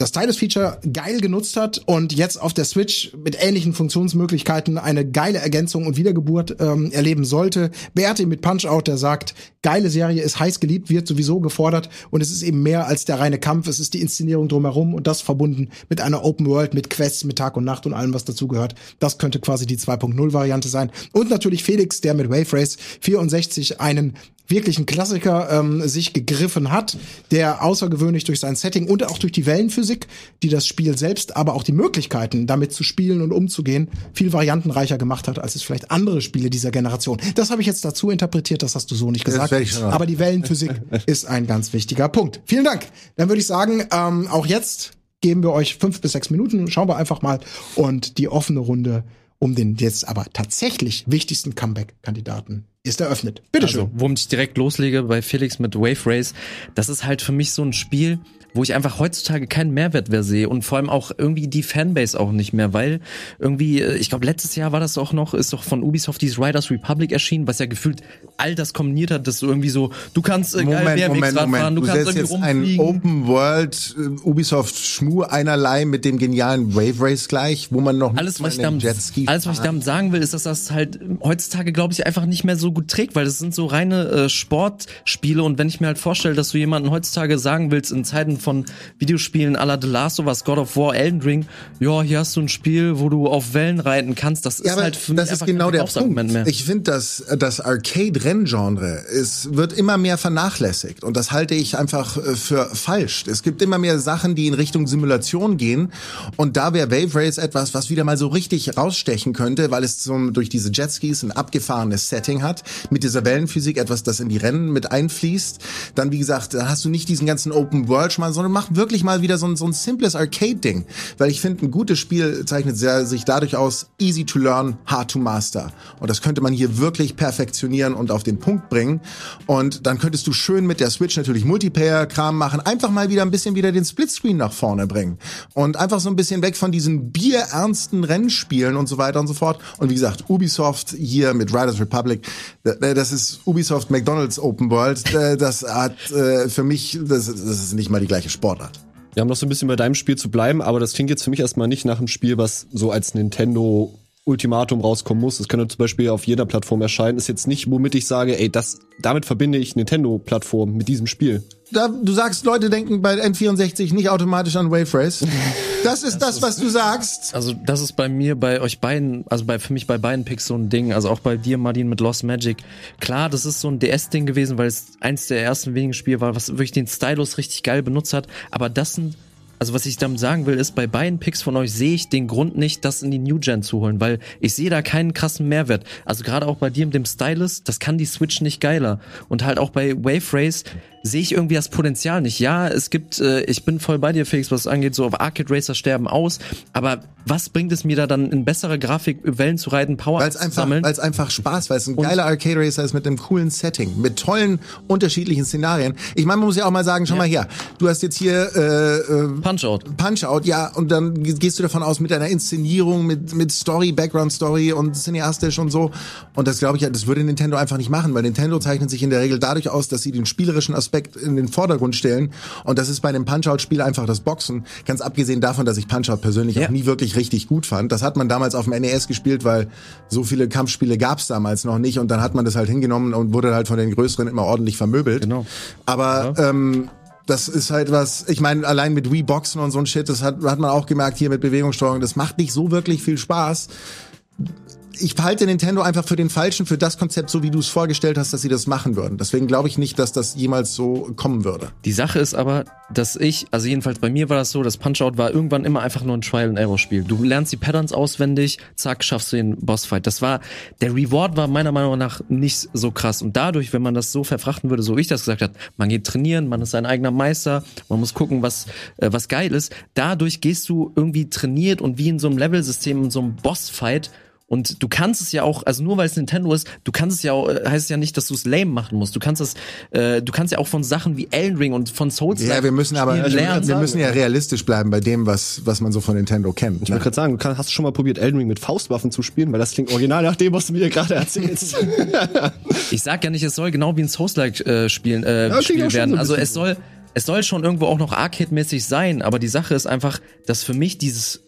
das Stylus-Feature geil genutzt hat und jetzt auf der Switch mit ähnlichen Funktionsmöglichkeiten eine geile Ergänzung und Wiedergeburt ähm, erleben sollte. Berti mit Punch-Out, der sagt, geile Serie ist heiß geliebt, wird sowieso gefordert und es ist eben mehr als der reine Kampf, es ist die Inszenierung drumherum und das verbunden mit einer Open World, mit Quests, mit Tag und Nacht und allem, was dazugehört. Das könnte quasi die 2.0-Variante sein. Und natürlich Felix, der mit Wave Race 64 einen wirklichen Klassiker ähm, sich gegriffen hat, der außergewöhnlich durch sein Setting und auch durch die Wellenphysik, die das Spiel selbst, aber auch die Möglichkeiten, damit zu spielen und umzugehen, viel variantenreicher gemacht hat, als es vielleicht andere Spiele dieser Generation. Das habe ich jetzt dazu interpretiert, das hast du so nicht gesagt. Aber die Wellenphysik [laughs] ist ein ganz wichtiger Punkt. Vielen Dank. Dann würde ich sagen, ähm, auch jetzt geben wir euch fünf bis sechs Minuten, schauen wir einfach mal und die offene Runde um den jetzt aber tatsächlich wichtigsten Comeback-Kandidaten ist eröffnet. Bitteschön. Also, womit ich direkt loslege bei Felix mit Wave Race, das ist halt für mich so ein Spiel, wo ich einfach heutzutage keinen Mehrwert mehr sehe und vor allem auch irgendwie die Fanbase auch nicht mehr, weil irgendwie, äh, ich glaube, letztes Jahr war das auch noch, ist doch von Ubisoft dieses Riders Republic erschienen, was ja gefühlt all das kombiniert hat, dass du irgendwie so, du kannst äh, geil BMX Rad fahren, du, Du kannst setzt irgendwie jetzt ein rumfliegen. Open World äh, Ubisoft Schmu einerlei mit dem genialen Wave Race gleich, wo man noch alles, nicht was ich damit, Jetski alles, was ich damit sagen will, ist, dass das halt heutzutage, glaube ich, einfach nicht mehr so gut trägt, weil das sind so reine äh, Sportspiele und wenn ich mir halt vorstelle, dass du jemanden heutzutage sagen willst, in Zeiten von Videospielen à la The Last of Us, God of War, Elden Ring, ja, hier hast du ein Spiel, wo du auf Wellen reiten kannst, das Ja, ist aber halt für das mich ist einfach genau der Punkt. mehr. Ich finde, dass das Arcade-Renngenre es wird immer mehr vernachlässigt und das halte ich einfach äh, für falsch. Es gibt immer mehr Sachen, die in Richtung Simulation gehen und da wäre Wave Race etwas, was wieder mal so richtig rausstechen könnte, weil es so durch diese Jetskis ein abgefahrenes Setting hat, mit dieser Wellenphysik etwas, das in die Rennen mit einfließt. Dann wie gesagt, da hast du nicht diesen ganzen Open World Schmarrn, sondern mach wirklich mal wieder so ein, so ein simples Arcade-Ding, weil ich finde, ein gutes Spiel zeichnet sehr, sich dadurch aus, easy to learn, hard to master. Und das könnte man hier wirklich perfektionieren und auf den Punkt bringen. Und dann könntest du schön mit der Switch natürlich Multiplayer-Kram machen, einfach mal wieder ein bisschen wieder den Splitscreen nach vorne bringen. Und einfach so ein bisschen weg von diesen bierernsten Rennspielen und so weiter und so fort. Und wie gesagt, Ubisoft hier mit Riders Republic, das ist Ubisoft McDonalds Open World, das hat äh, für mich, das, ist nicht mal die gleiche Sportart. Wir haben noch so ein bisschen bei deinem Spiel zu bleiben, aber das klingt jetzt für mich erstmal nicht nach einem Spiel, was so als Nintendo Ultimatum rauskommen muss. Es könnte zum Beispiel auf jeder Plattform erscheinen. Ist jetzt nicht, womit ich sage, ey, das, damit verbinde ich Nintendo-Plattform mit diesem Spiel. Da, du sagst, Leute denken bei N64 nicht automatisch an Wave Race. [laughs] Das ist das, was du sagst. Also das ist bei mir, bei euch beiden, also bei für mich bei beiden Picks so ein Ding, also auch bei dir, Martin, mit Lost Magic. Klar, das ist so ein DS-Ding gewesen, weil es eins der ersten wenigen Spiele war, was wirklich den Stylus richtig geil benutzt hat. Aber das sind also was ich damit sagen will, ist, bei beiden Picks von euch sehe ich den Grund nicht, das in die New Gen zu holen, weil ich sehe da keinen krassen Mehrwert. Also gerade auch bei dir mit dem Stylus, das kann die Switch nicht geiler. Und halt auch bei Wave Race sehe ich irgendwie das Potenzial nicht. Ja, es gibt, äh, ich bin voll bei dir, Felix, was es angeht, so auf Arcade Racer sterben aus, aber was bringt es mir da dann in bessere Grafik Wellen zu reiten, Power Weil es zu einfach, sammeln? weil's einfach Spaß, weil es ein geiler Arcade Racer ist mit einem coolen Setting, mit tollen unterschiedlichen Szenarien. Ich meine, man muss ja auch mal sagen, schau mal her, du hast jetzt hier äh, äh, Punch-Out. Punch-Out, ja, und dann ge- gehst du davon aus mit einer Inszenierung, mit, mit Story, Background-Story und cineastisch und so. Und das glaube ich, ja, das würde Nintendo einfach nicht machen, weil Nintendo zeichnet sich in der Regel dadurch aus, dass sie den spielerischen Aspekt in den Vordergrund stellen. Und das ist bei einem Punch-Out-Spiel einfach das Boxen. Ganz abgesehen davon, dass ich Punch-Out persönlich Ja. auch nie wirklich richtig gut fand. Das hat man damals auf dem NES gespielt, weil so viele Kampfspiele gab es damals noch nicht. Und dann hat man das halt hingenommen und wurde halt von den Größeren immer ordentlich vermöbelt. Genau. Aber ähm, das ist halt was, ich meine, allein mit Wii Boxen und so ein Shit, das hat, hat man auch gemerkt hier mit Bewegungssteuerung, das macht nicht so wirklich viel Spaß. Ich halte Nintendo einfach für den Falschen, für das Konzept, so wie du es vorgestellt hast, dass sie das machen würden. Deswegen glaube ich nicht, dass das jemals so kommen würde. Die Sache ist aber, dass ich, also jedenfalls bei mir war das so, das Punch-Out war irgendwann immer einfach nur ein Trial-and-Error-Spiel. Du lernst die Patterns auswendig, zack, schaffst du den Bossfight. Das war, der Reward war meiner Meinung nach nicht so krass. Und dadurch, wenn man das so verfrachten würde, so wie ich das gesagt habe, man geht trainieren, man ist sein eigener Meister, man muss gucken, was, äh, was geil ist. Dadurch gehst du irgendwie trainiert und wie in so einem Level-System, in so einem Bossfight und du kannst es ja auch, also nur weil es Nintendo ist, du kannst es ja auch, äh, heißt es ja nicht, dass du es lame machen musst. Du kannst es, äh, du kannst ja auch von Sachen wie Elden Ring und von Souls Ja, wir müssen aber, lernen. wir müssen ja realistisch bleiben bei dem, was, was man so von Nintendo kennt. Ich Ne? wollte gerade sagen, du kann, hast du schon mal probiert, Elden Ring mit Faustwaffen zu spielen? Weil das klingt original nach dem, was du mir gerade erzählst. [laughs] Ich sag ja nicht, es soll genau wie ein Souls-like äh, Spielen äh, auch Spiel werden. so also es soll, es soll schon irgendwo auch noch Arcade-mäßig sein, aber die Sache ist einfach, dass für mich dieses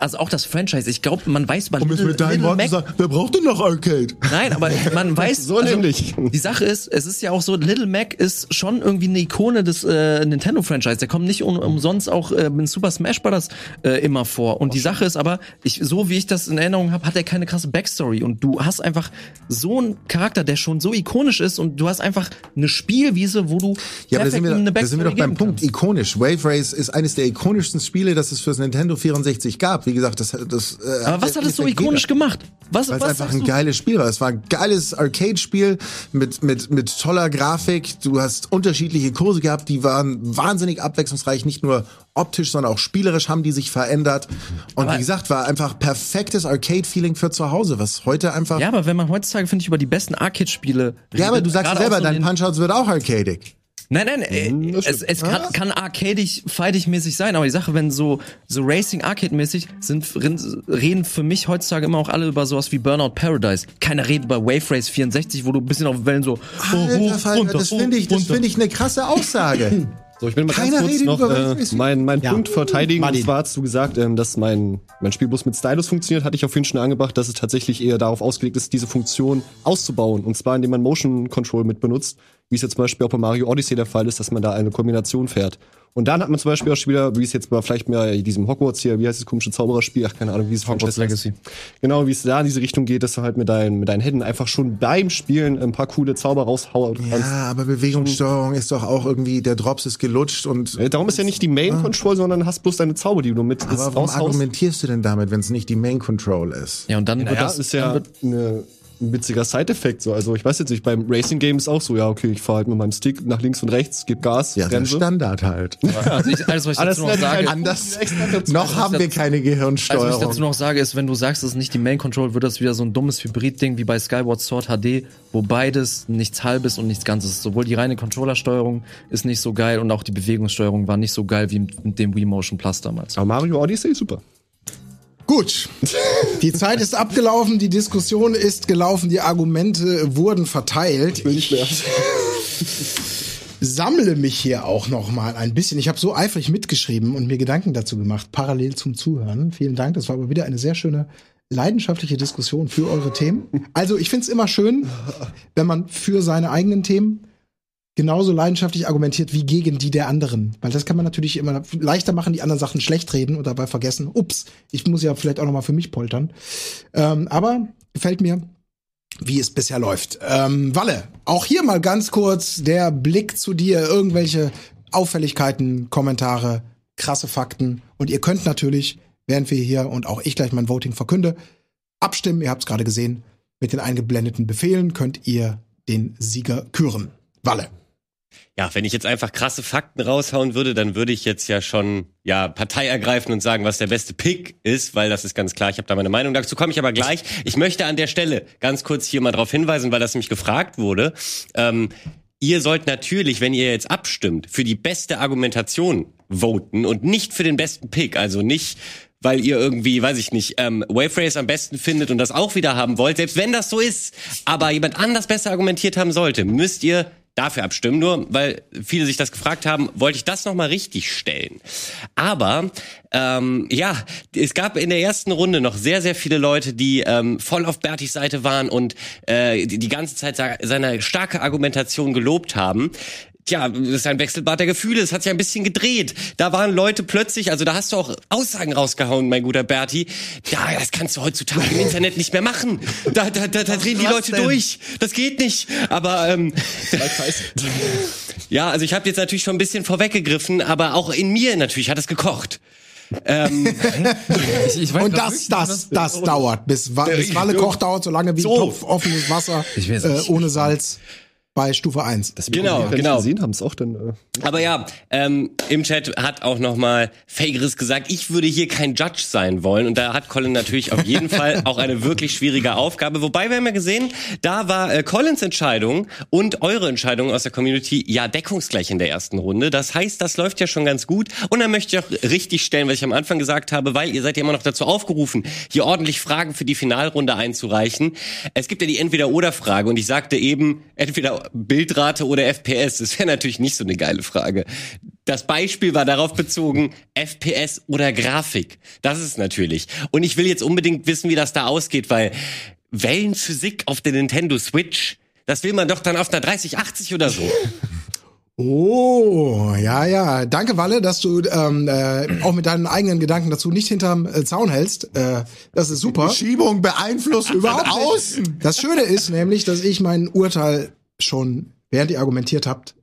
also auch das Franchise, ich glaube, man weiß bei Um es Little, mit deinen Worten zu sagen, wer braucht denn noch Arcade? Nein, aber man [laughs] weiß So nämlich. Die Sache ist, es ist ja auch so, Little Mac ist schon irgendwie eine Ikone des äh, Nintendo-Franchise. Der kommt nicht um, umsonst auch äh, in Super Smash Bros. Äh, immer vor. Und die Sache ist aber, ich, so wie ich das in Erinnerung habe, hat er keine krasse Backstory. Und du hast einfach so einen Charakter, der schon so ikonisch ist und du hast einfach eine Spielwiese, wo du Ja, aber da sind, wir, eine da sind wir doch beim Punkt. Ikonisch. Wave Race ist eines der ikonischsten Spiele, das es fürs Nintendo 64 gab. Wie gesagt, das, das äh, Aber was hat es so ikonisch gemacht? Was, Weil es was einfach sagst ein geiles Spiel war. Es war ein geiles Arcade-Spiel mit, mit, mit toller Grafik. Du hast unterschiedliche Kurse gehabt, die waren wahnsinnig abwechslungsreich. Nicht nur optisch, sondern auch spielerisch haben die sich verändert. Und wie gesagt, war einfach perfektes Arcade-Feeling für zu Hause, was heute einfach... Ja, aber wenn man heutzutage, finde ich, über die besten Arcade-Spiele Ja, aber du sagst selber, so dein Punch-Outs wird auch arcadig. Nein, nein, äh, es, es kann, kann arcadig, fightig mäßig sein, aber die Sache, wenn so, so Racing Arcade mäßig sind, reden für mich heutzutage immer auch alle über sowas wie Burnout Paradise. Keiner redet über Wave Race 64, wo du ein bisschen auf Wellen so, oh, Alter, hoch, Falter, runter, das finde ich, das finde ich eine krasse Aussage. So, ich will mal Keiner ganz kurz redet noch äh, meinen mein Ja. Punkt verteidigen. Martin. Und zwar hast du gesagt, ähm, dass mein, mein Spielbus mit Stylus funktioniert, hatte ich auf jeden Fall schon angebracht, dass es tatsächlich eher darauf ausgelegt ist, diese Funktion auszubauen. Und zwar, indem man Motion Control mit benutzt, wie es jetzt zum Beispiel auch bei Mario Odyssey der Fall ist, dass man da eine Kombination fährt. Und dann hat man zum Beispiel auch Spieler, wie es jetzt mal vielleicht mal in diesem Hogwarts hier, wie heißt das komische Zaubererspiel, ach keine Ahnung, wie es Hogwarts Legacy. Genau, wie es da in diese Richtung geht, dass du halt mit deinen, mit deinen Händen einfach schon beim Spielen ein paar coole Zauber raushauen kannst. Ja, aber Bewegungssteuerung ist doch auch irgendwie, der Drops ist gelutscht und. Darum ist ja nicht die Main Control, sondern hast bloß deine Zauber, die du mit Aber warum raushaust. argumentierst du denn damit, wenn es nicht die Main Control ist? Ja, und dann wird Ja, das, ist ja wird, eine, ein witziger Side-Effekt so. Also ich weiß jetzt nicht, beim Racing Game ist auch so, ja, okay, ich fahre halt mit meinem Stick nach links und rechts, gebe Gas, Ja, der bremse. Standard halt. also ich, alles, was ich dazu noch sage, Anders. Noch haben wir keine Also, was ich Gehirnsteuerung. dazu noch sage, ist, wenn du sagst, es ist nicht die Main Control, wird das wieder so ein dummes Hybrid-Ding wie bei Skyward Sword HD, wo beides nichts halbes und nichts ganzes ist. Sowohl die reine Controllersteuerung ist nicht so geil und auch die Bewegungssteuerung war nicht so geil wie mit, mit dem Wii Motion Plus damals. Aber Mario Odyssey, super. Gut, die Zeit ist abgelaufen, die Diskussion ist gelaufen, die Argumente wurden verteilt. Will nicht mehr. sammle mich hier auch noch mal ein bisschen. Ich habe so eifrig mitgeschrieben und mir Gedanken dazu gemacht, parallel zum Zuhören. Vielen Dank, das war aber wieder eine sehr schöne leidenschaftliche Diskussion für eure Themen. Also ich finde es immer schön, wenn man für seine eigenen Themen genauso leidenschaftlich argumentiert wie gegen die der anderen. Weil das kann man natürlich immer leichter machen, die anderen Sachen schlecht reden und dabei vergessen, ups, ich muss ja vielleicht auch noch mal für mich poltern. Ähm, aber gefällt mir, wie es bisher läuft. Ähm, Walle, auch hier mal ganz kurz der Blick zu dir, irgendwelche Auffälligkeiten, Kommentare, krasse Fakten. Und ihr könnt natürlich, während wir hier und auch ich gleich mein Voting verkünde, abstimmen. Ihr habt es gerade gesehen. Mit den eingeblendeten Befehlen könnt ihr den Sieger küren. Walle. Ja, wenn ich jetzt einfach krasse Fakten raushauen würde, dann würde ich jetzt ja schon ja Partei ergreifen und sagen, was der beste Pick ist, weil das ist ganz klar. Ich habe da meine Meinung. Dazu komme ich aber gleich. Ich möchte an der Stelle ganz kurz hier mal darauf hinweisen, weil das nämlich gefragt wurde. Ähm, ihr sollt natürlich, wenn ihr jetzt abstimmt, für die beste Argumentation voten und nicht für den besten Pick. Also nicht weil ihr irgendwie, weiß ich nicht, ähm, Wave Race am besten findet und das auch wieder haben wollt, selbst wenn das so ist, aber jemand anders besser argumentiert haben sollte, müsst ihr dafür abstimmen. Nur weil viele sich das gefragt haben, wollte ich das nochmal richtig stellen. Aber ähm, ja, es gab in der ersten Runde noch sehr, sehr viele Leute, die ähm, voll auf Bertis Seite waren und äh, die, die ganze Zeit seine starke Argumentation gelobt haben. Tja, das ist ein Wechselbad der Gefühle. Es hat sich ein bisschen gedreht. Da waren Leute plötzlich, also da hast du auch Aussagen rausgehauen, mein guter Berti. Ja, das kannst du heutzutage im Internet nicht mehr machen. Da, da, da, da drehen die Leute denn? durch. Das geht nicht. Aber ähm, ja, also ich habe jetzt natürlich schon ein bisschen vorweggegriffen, aber auch in mir natürlich hat es gekocht. Ähm, Ich, ich weiß Und das, das, nicht, das dauert. Bis, bis Walle kocht dauert so lange wie So. ein Topf offenes Wasser Ich weiß äh, ohne Salz bei Stufe 1. Genau, Wenn genau. wir gesehen haben es auch dann. Äh, Aber ja, ähm, im Chat hat auch nochmal Fageris gesagt, ich würde hier kein Judge sein wollen. Und da hat Colin natürlich auf jeden Fall [laughs] auch eine wirklich schwierige Aufgabe. Wobei wir haben ja gesehen, da war äh, Collins Entscheidung und eure Entscheidung aus der Community ja deckungsgleich in der ersten Runde. Das heißt, das läuft ja schon ganz gut. Und dann möchte ich auch richtig stellen, was ich am Anfang gesagt habe, weil ihr seid ja immer noch dazu aufgerufen, hier ordentlich Fragen für die Finalrunde einzureichen. Es gibt ja die Entweder-Oder-Frage und ich sagte eben, entweder Bildrate oder FPS. Das wäre natürlich nicht so eine geile Frage. Das Beispiel war darauf bezogen, FPS oder Grafik. Das ist natürlich. Und ich will jetzt unbedingt wissen, wie das da ausgeht, weil Wellenphysik auf der Nintendo Switch, das will man doch dann auf einer 3080 oder so. Oh, ja, ja. Danke, Walle, dass du ähm, äh, auch mit deinen eigenen Gedanken dazu nicht hinterm äh, Zaun hältst. Äh, das ist super. Schiebung beeinflusst Überhaupt außen. Das Schöne ist nämlich, dass ich mein Urteil schon, während ihr argumentiert habt,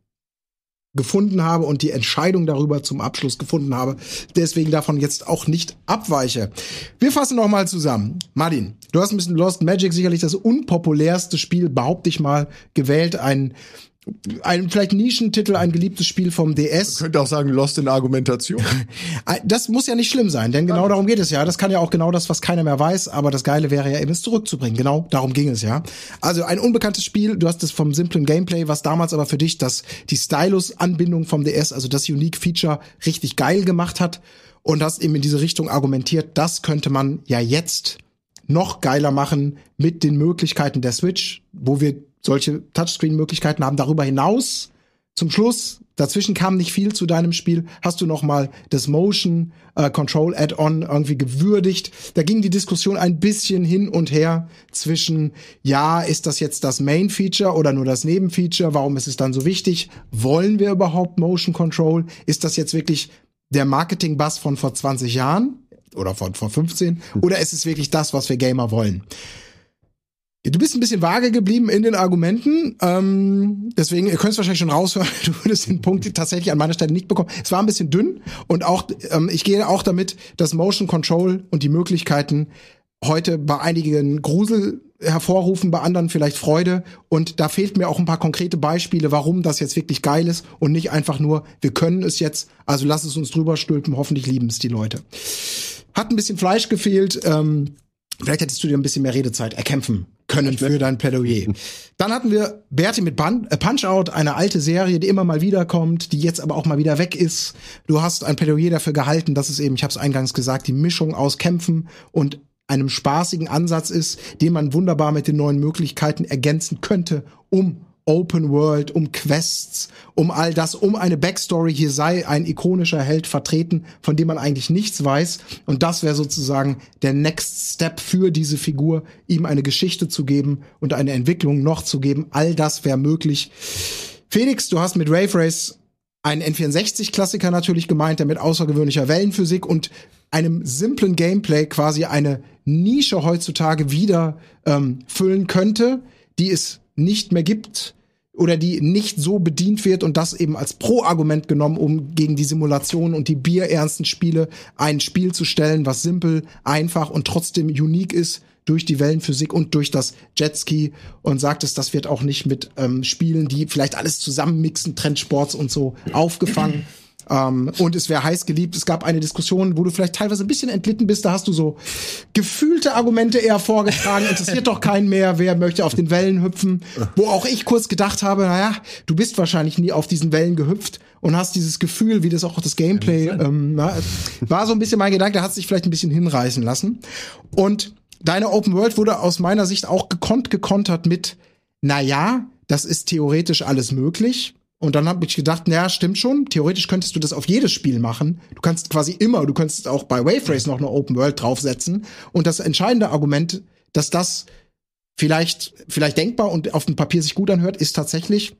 gefunden habe und die Entscheidung darüber zum Abschluss gefunden habe. Deswegen davon jetzt auch nicht abweiche. Wir fassen noch mal zusammen. Martin, du hast ein bisschen Lost Magic sicherlich das unpopulärste Spiel, behaupte ich mal, gewählt. Ein, ein vielleicht Nischentitel, ein geliebtes Spiel vom DS. Könnte auch sagen, Lost in Argumentation. [laughs] Das muss ja nicht schlimm sein, denn genau darum geht es ja. Das kann ja auch genau das, was keiner mehr weiß, aber das Geile wäre ja eben, es zurückzubringen. Genau darum ging es ja. Also ein unbekanntes Spiel, du hast es vom simplen Gameplay, was damals aber für dich das, die Stylus-Anbindung vom DS, also das Unique-Feature, richtig geil gemacht hat und hast eben in diese Richtung argumentiert, das könnte man ja jetzt noch geiler machen mit den Möglichkeiten der Switch, wo wir solche Touchscreen-Möglichkeiten haben. Darüber hinaus zum Schluss, dazwischen kam nicht viel zu deinem Spiel, hast du noch mal das Motion äh, Control Add-on irgendwie gewürdigt. Da ging die Diskussion ein bisschen hin und her zwischen, ja, ist das jetzt das Main Feature oder nur das Nebenfeature? Warum ist es dann so wichtig? Wollen wir überhaupt Motion Control? Ist das jetzt wirklich der Marketing-Bass von vor 20 Jahren? Oder von vor 15? Oder ist es wirklich das, was wir Gamer wollen? Du bist ein bisschen vage geblieben in den Argumenten. Ähm, deswegen, ihr könnt es wahrscheinlich schon raushören, [laughs] du würdest den Punkt tatsächlich an meiner Stelle nicht bekommen. Es war ein bisschen dünn und auch, ähm, ich gehe auch damit, dass Motion Control und die Möglichkeiten heute bei einigen Grusel hervorrufen, bei anderen vielleicht Freude. Und da fehlt mir auch ein paar konkrete Beispiele, warum das jetzt wirklich geil ist und nicht einfach nur, wir können es jetzt, also lass es uns drüber stülpen, hoffentlich lieben es die Leute. Hat ein bisschen Fleisch gefehlt. Ähm, Vielleicht hättest du dir ein bisschen mehr Redezeit erkämpfen können für dein Plädoyer. [laughs] Dann hatten wir Berti mit äh, Punch-Out, eine alte Serie, die immer mal wiederkommt, die jetzt aber auch mal wieder weg ist. Du hast ein Plädoyer dafür gehalten, dass es eben, ich habe es eingangs gesagt, die Mischung aus Kämpfen und einem spaßigen Ansatz ist, den man wunderbar mit den neuen Möglichkeiten ergänzen könnte, um Open World, um Quests, um all das, um eine Backstory. Hier sei ein ikonischer Held vertreten, von dem man eigentlich nichts weiß. Und das wäre sozusagen der Next Step für diese Figur, ihm eine Geschichte zu geben und eine Entwicklung noch zu geben. All das wäre möglich. Felix, du hast mit Rave Race einen N64-Klassiker natürlich gemeint, der mit außergewöhnlicher Wellenphysik und einem simplen Gameplay quasi eine Nische heutzutage wieder ähm, füllen könnte, die es nicht mehr gibt oder die nicht so bedient wird und das eben als Pro-Argument genommen, um gegen die Simulation und die bierernsten Spiele ein Spiel zu stellen, was simpel, einfach und trotzdem unique ist durch die Wellenphysik und durch das Jetski und sagt es, das wird auch nicht mit ähm, Spielen, die vielleicht alles zusammenmixen, Trendsports und so aufgefangen. Ähm, und es wäre heiß geliebt. Es gab eine Diskussion, wo du vielleicht teilweise ein bisschen entlitten bist. Da hast du so gefühlte Argumente eher vorgetragen. Interessiert doch keinen mehr. Wer möchte auf den Wellen hüpfen? Wo auch ich kurz gedacht habe, naja, du bist wahrscheinlich nie auf diesen Wellen gehüpft und hast dieses Gefühl, wie das auch das Gameplay ähm, na, war so ein bisschen mein Gedanke. Der hat sich vielleicht ein bisschen hinreißen lassen. Und deine Open World wurde aus meiner Sicht auch gekonnt gekontert mit, na ja, das ist theoretisch alles möglich. Und dann habe ich gedacht, naja, stimmt schon. Theoretisch könntest du das auf jedes Spiel machen. Du kannst quasi immer, du könntest auch bei Wave Race noch eine Open World draufsetzen. Und das entscheidende Argument, dass das vielleicht, vielleicht denkbar und auf dem Papier sich gut anhört, ist tatsächlich,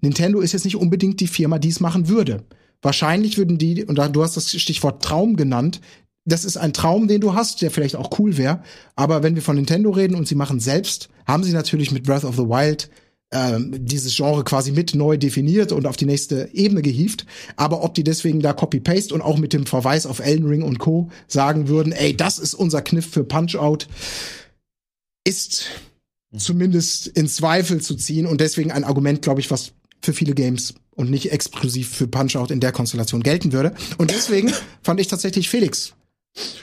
Nintendo ist jetzt nicht unbedingt die Firma, die es machen würde. Wahrscheinlich würden die, und du hast das Stichwort Traum genannt, das ist ein Traum, den du hast, der vielleicht auch cool wäre. Aber wenn wir von Nintendo reden und sie machen selbst, haben sie natürlich mit Breath of the Wild ähm, dieses Genre quasi mit neu definiert und auf die nächste Ebene gehievt. Aber ob die deswegen da Copy-Paste und auch mit dem Verweis auf Elden Ring und Co. sagen würden, ey, das ist unser Kniff für Punch-Out, ist zumindest in Zweifel zu ziehen und deswegen ein Argument, glaube ich, was für viele Games und nicht exklusiv für Punch-Out in der Konstellation gelten würde. Und deswegen fand ich tatsächlich Felix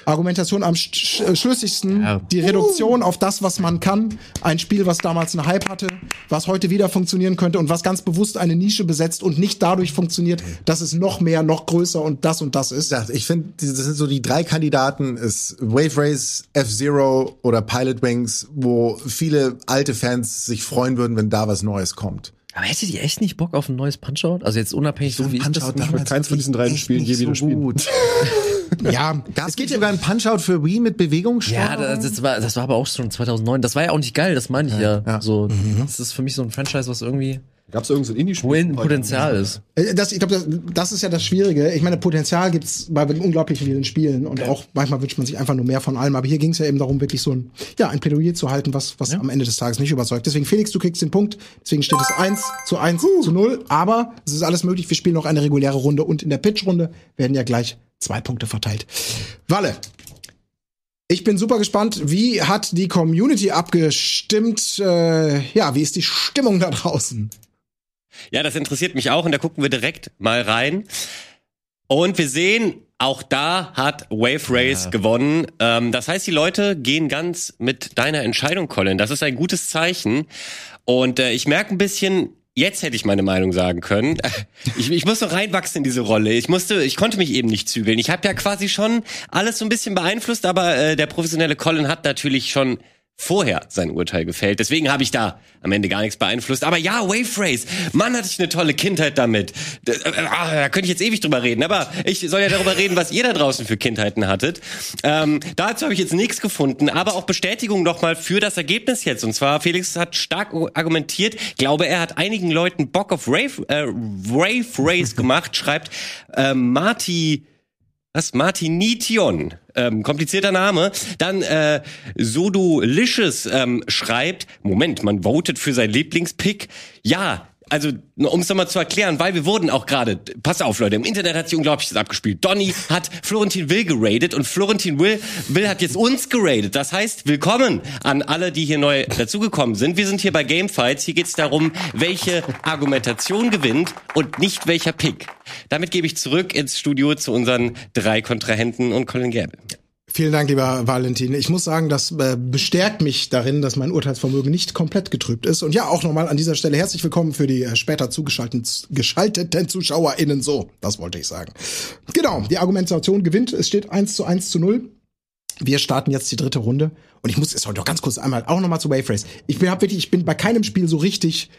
Argumentation am sch sch schlüssigsten, Ja. die Reduktion auf das, was man kann. Ein Spiel, was damals einen Hype hatte, was heute wieder funktionieren könnte und was ganz bewusst eine Nische besetzt und nicht dadurch funktioniert, dass es noch mehr, noch größer und das und das ist. gesagt, ich finde, das sind so die drei Kandidaten, ist Wave Race, F-Zero oder Pilot Wings, wo viele alte Fans sich freuen würden, wenn da was Neues kommt. Aber hättet ihr echt nicht Bock auf ein neues Punch-Out? Also jetzt unabhängig so wie ich das Punch-Out damals keins von diesen drei Spielen je wieder spielen. [laughs] Ja, [laughs] Gab es geht sogar ein Punch-Out für Wii mit Bewegungssteuerung? Ja, das, das war das war aber auch schon 2009. Das war ja auch nicht geil, das meine ich ja. ja. So, das ist für mich so ein Franchise, was irgendwie Gab es irgendein Indie-Spiel? wohin Potenzial ist. Äh, Das, ich glaube, das, das ist ja das Schwierige. Ich meine, Potenzial gibt's bei unglaublich vielen Spielen und auch manchmal wünscht man sich einfach nur mehr von allem. Aber hier ging es ja eben darum, wirklich so ein, ja, ein Plädoyer zu halten, was, was am Ende des Tages nicht überzeugt. Deswegen, Felix, du kriegst den Punkt. Deswegen steht es 1 zu 1 zu 0. Aber es ist alles möglich. Wir spielen noch eine reguläre Runde und in der Pitch-Runde werden ja gleich zwei Punkte verteilt. Walle. Ich bin super gespannt. Wie hat die Community abgestimmt? Äh, ja, wie ist die Stimmung da draußen? Ja, das interessiert mich auch und da gucken wir direkt mal rein. Und wir sehen, auch da hat Wave Race gewonnen. Ähm, das heißt, die Leute gehen ganz mit deiner Entscheidung, Colin. Das ist ein gutes Zeichen. Und äh, ich merke ein bisschen, jetzt hätte ich meine Meinung sagen können. [laughs] Ich, ich muss noch reinwachsen in diese Rolle. Ich musste, ich konnte mich eben nicht zügeln. Ich habe ja quasi schon alles so ein bisschen beeinflusst, aber äh, der professionelle Colin hat natürlich schon vorher sein Urteil gefällt. Deswegen habe ich da am Ende gar nichts beeinflusst. Aber ja, Wave Race, Mann, hatte ich eine tolle Kindheit damit. Da, äh, ah, da könnte ich jetzt ewig drüber reden. Aber ich soll ja darüber reden, was ihr da draußen für Kindheiten hattet. Ähm, dazu habe ich jetzt nichts gefunden, aber auch Bestätigung nochmal für das Ergebnis jetzt. Und zwar, Felix hat stark argumentiert. Glaube, er hat einigen Leuten Bock auf Rave, äh, Wave Race gemacht, schreibt äh, Marty was? Martinition. Ähm, komplizierter Name. Dann äh, Sodolicious ähm, schreibt, Moment, man votet für sein Lieblingspick. Ja, also um es nochmal zu erklären, weil wir wurden auch gerade, pass auf Leute, im Internet hat sich Unglaubliches abgespielt. Donny hat Florentin Will geradet und Florentin Will, Will hat jetzt uns geradet. Das heißt, willkommen an alle, die hier neu dazugekommen sind. Wir sind hier bei Gamefights. Hier geht es darum, welche Argumentation gewinnt und nicht welcher Pick. Damit gebe ich zurück ins Studio zu unseren drei Kontrahenten und Colin Gäbe. Vielen Dank, lieber Valentin. Ich muss sagen, das äh, bestärkt mich darin, dass mein Urteilsvermögen nicht komplett getrübt ist. Und ja, auch nochmal an dieser Stelle herzlich willkommen für die äh, später zugeschalteten geschalteten ZuschauerInnen. So, das wollte ich sagen. Genau, die Argumentation gewinnt. Es steht 1 zu 1 zu 0. Wir starten jetzt die dritte Runde. Und ich muss jetzt heute noch ganz kurz einmal auch nochmal zu Wave Race. Ich bin, hab wirklich, ich bin bei keinem Spiel so richtig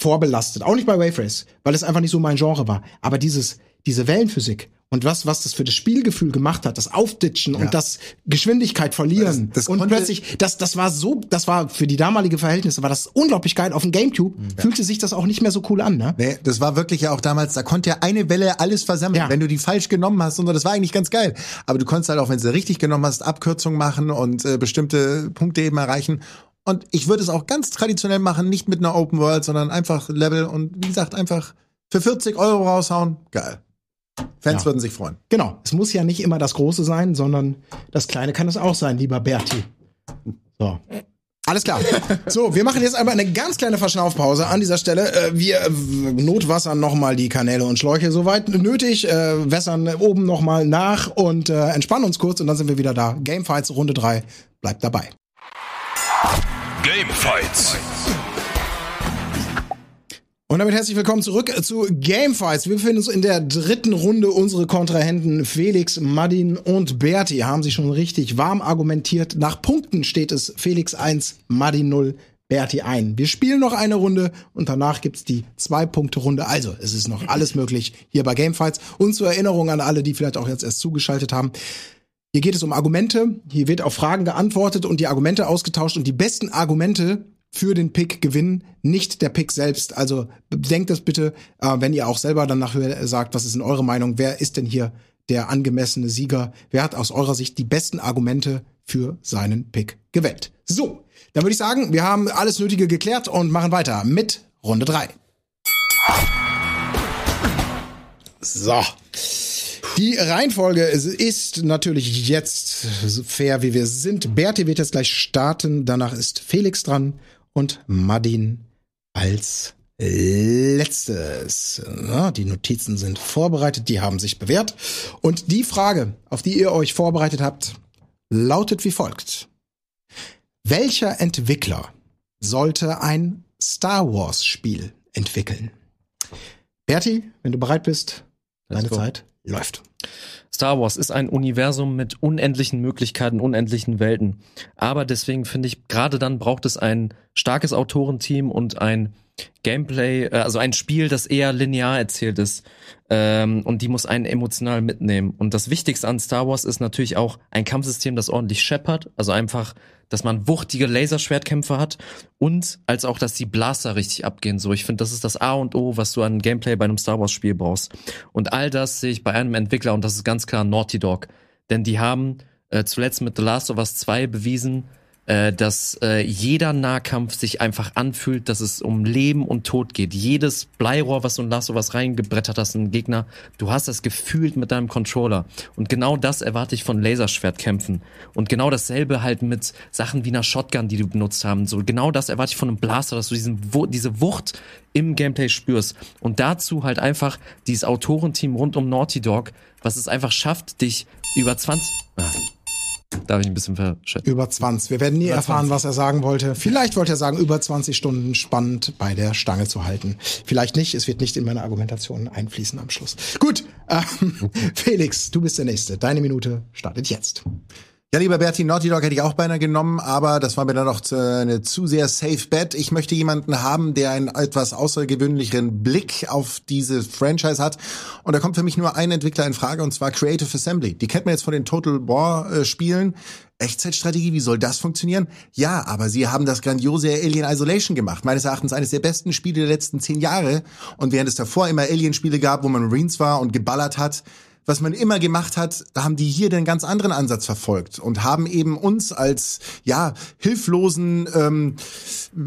vorbelastet. Auch nicht bei Wave Race, weil es einfach nicht so mein Genre war. Aber dieses, diese Wellenphysik und was, was das für das Spielgefühl gemacht hat, das Aufditschen und das Geschwindigkeit verlieren. Das- das und plötzlich, das, das war so, das war für die damalige Verhältnisse, war das unglaublich geil. Auf dem Gamecube fühlte sich das auch nicht mehr so cool an, ne? Nee, das war wirklich ja auch damals, da konnte ja eine Welle alles versammeln. Ja. Wenn du die falsch genommen hast, und so, das war eigentlich ganz geil. Aber du konntest halt auch, wenn du sie richtig genommen hast, Abkürzungen machen und äh, bestimmte Punkte eben erreichen. Und ich würde es auch ganz traditionell machen, nicht mit einer Open World, sondern einfach Level und wie gesagt, einfach für 40 Euro raushauen. Geil. Fans Ja. würden sich freuen. Genau. Es muss ja nicht immer das Große sein, sondern das Kleine kann es auch sein, lieber Berti. So. Alles klar. So, wir machen jetzt einmal eine ganz kleine Verschnaufpause an dieser Stelle. Äh, Wir äh, notwassern nochmal die Kanäle und Schläuche soweit nötig, äh, wässern oben nochmal nach und entspannen uns kurz und dann sind wir wieder da. Gamefights Runde 3. Bleibt dabei. Gamefights. Und damit herzlich willkommen zurück zu Gamefights. Wir befinden uns in der dritten Runde. Unsere Kontrahenten Felix, Madin und Berti haben sich schon richtig warm argumentiert. Nach Punkten steht es Felix 1, Madin 0, Berti 1. Wir spielen noch eine Runde und danach gibt's die Zwei-Punkte-Runde. Also, es ist noch alles möglich hier bei Gamefights. Und zur Erinnerung an alle, die vielleicht auch jetzt erst zugeschaltet haben. Hier geht es um Argumente. Hier wird auf Fragen geantwortet und die Argumente ausgetauscht und die besten Argumente für den Pick gewinnen, nicht der Pick selbst. Also bedenkt das bitte, äh, wenn ihr auch selber dann nachher sagt, was ist denn eure Meinung? Wer ist denn hier der angemessene Sieger? Wer hat aus eurer Sicht die besten Argumente für seinen Pick gewählt? So, dann würde ich sagen, wir haben alles Nötige geklärt und machen weiter mit Runde drei. So. Die Reihenfolge ist- ist natürlich jetzt so fair, wie wir sind. Berti wird jetzt gleich starten. Danach ist Felix dran und Madin als letztes. Na, die Notizen sind vorbereitet, die haben sich bewährt. Und die Frage, auf die ihr euch vorbereitet habt, lautet wie folgt. Welcher Entwickler sollte ein Star Wars Spiel entwickeln? Berti, wenn du bereit bist, deine go. Zeit läuft. Star Wars ist ein Universum mit unendlichen Möglichkeiten, unendlichen Welten. Aber deswegen finde ich, gerade dann braucht es ein starkes Autorenteam und ein Gameplay, äh, also ein Spiel, das eher linear erzählt ist. Ähm, und die muss einen emotional mitnehmen. Und das Wichtigste an Star Wars ist natürlich auch ein Kampfsystem, das ordentlich scheppert. Also einfach, dass man wuchtige Laserschwertkämpfe hat und als auch, dass die Blaster richtig abgehen. So, ich finde, das ist das A und O, was du an Gameplay bei einem Star Wars Spiel brauchst. Und all das sehe ich bei einem Entwickler und das ist ganz klar Naughty Dog. Denn die haben äh, zuletzt mit The Last of Us 2 bewiesen, äh, dass äh, jeder Nahkampf sich einfach anfühlt, dass es um Leben und Tod geht. Jedes Bleirohr, was du of Us reingebrettert hast in den Gegner, du hast das gefühlt mit deinem Controller. Und genau das erwarte ich von Laserschwertkämpfen. Und genau dasselbe halt mit Sachen wie einer Shotgun, die du benutzt haben. So genau das erwarte ich von einem Blaster, dass du diesen, diese Wucht im Gameplay spürst. Und dazu halt einfach dieses Autorenteam rund um Naughty Dog, was es einfach schafft, dich über 20... Ah, darf ich ein bisschen verschätzen? Über 20. Wir werden nie erfahren, was er sagen wollte. Vielleicht wollte er sagen, über 20 Stunden spannend bei der Stange zu halten. Vielleicht nicht. Es wird nicht in meine Argumentation einfließen am Schluss. Gut. Ähm, Felix, du bist der Nächste. Deine Minute startet jetzt. Ja, lieber Berti, Naughty Dog hätte ich auch beinahe genommen, aber das war mir dann noch zu, eine zu sehr safe bet. Ich möchte jemanden haben, der einen etwas außergewöhnlicheren Blick auf diese Franchise hat. Und da kommt für mich nur ein Entwickler in Frage, und zwar Creative Assembly. Die kennt man jetzt von den Total War äh, Spielen. Echtzeitstrategie, wie soll das funktionieren? Ja, aber sie haben das grandiose Alien Isolation gemacht. Meines Erachtens eines der besten Spiele der letzten zehn Jahre. Und während es davor immer Alien-Spiele gab, wo man Marines war und geballert hat, was man immer gemacht hat, da haben die hier den ganz anderen Ansatz verfolgt und haben eben uns als ja hilflosen ähm,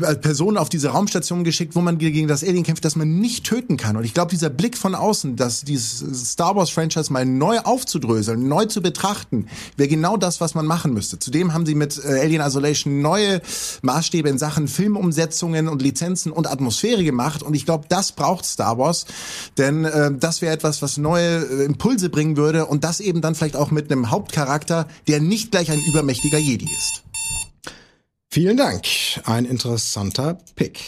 als Personen auf diese Raumstation geschickt, wo man gegen das Alien kämpft, das man nicht töten kann. Und ich glaube, dieser Blick von außen, dass dieses Star Wars Franchise mal neu aufzudröseln, neu zu betrachten, wäre genau das, was man machen müsste. Zudem haben sie mit äh, Alien Isolation neue Maßstäbe in Sachen Filmumsetzungen und Lizenzen und Atmosphäre gemacht. Und ich glaube, das braucht Star Wars, denn äh, das wäre etwas, was neue äh, Impulse bringen würde und das eben dann vielleicht auch mit einem Hauptcharakter, der nicht gleich ein übermächtiger Jedi ist. Vielen Dank. Ein interessanter Pick.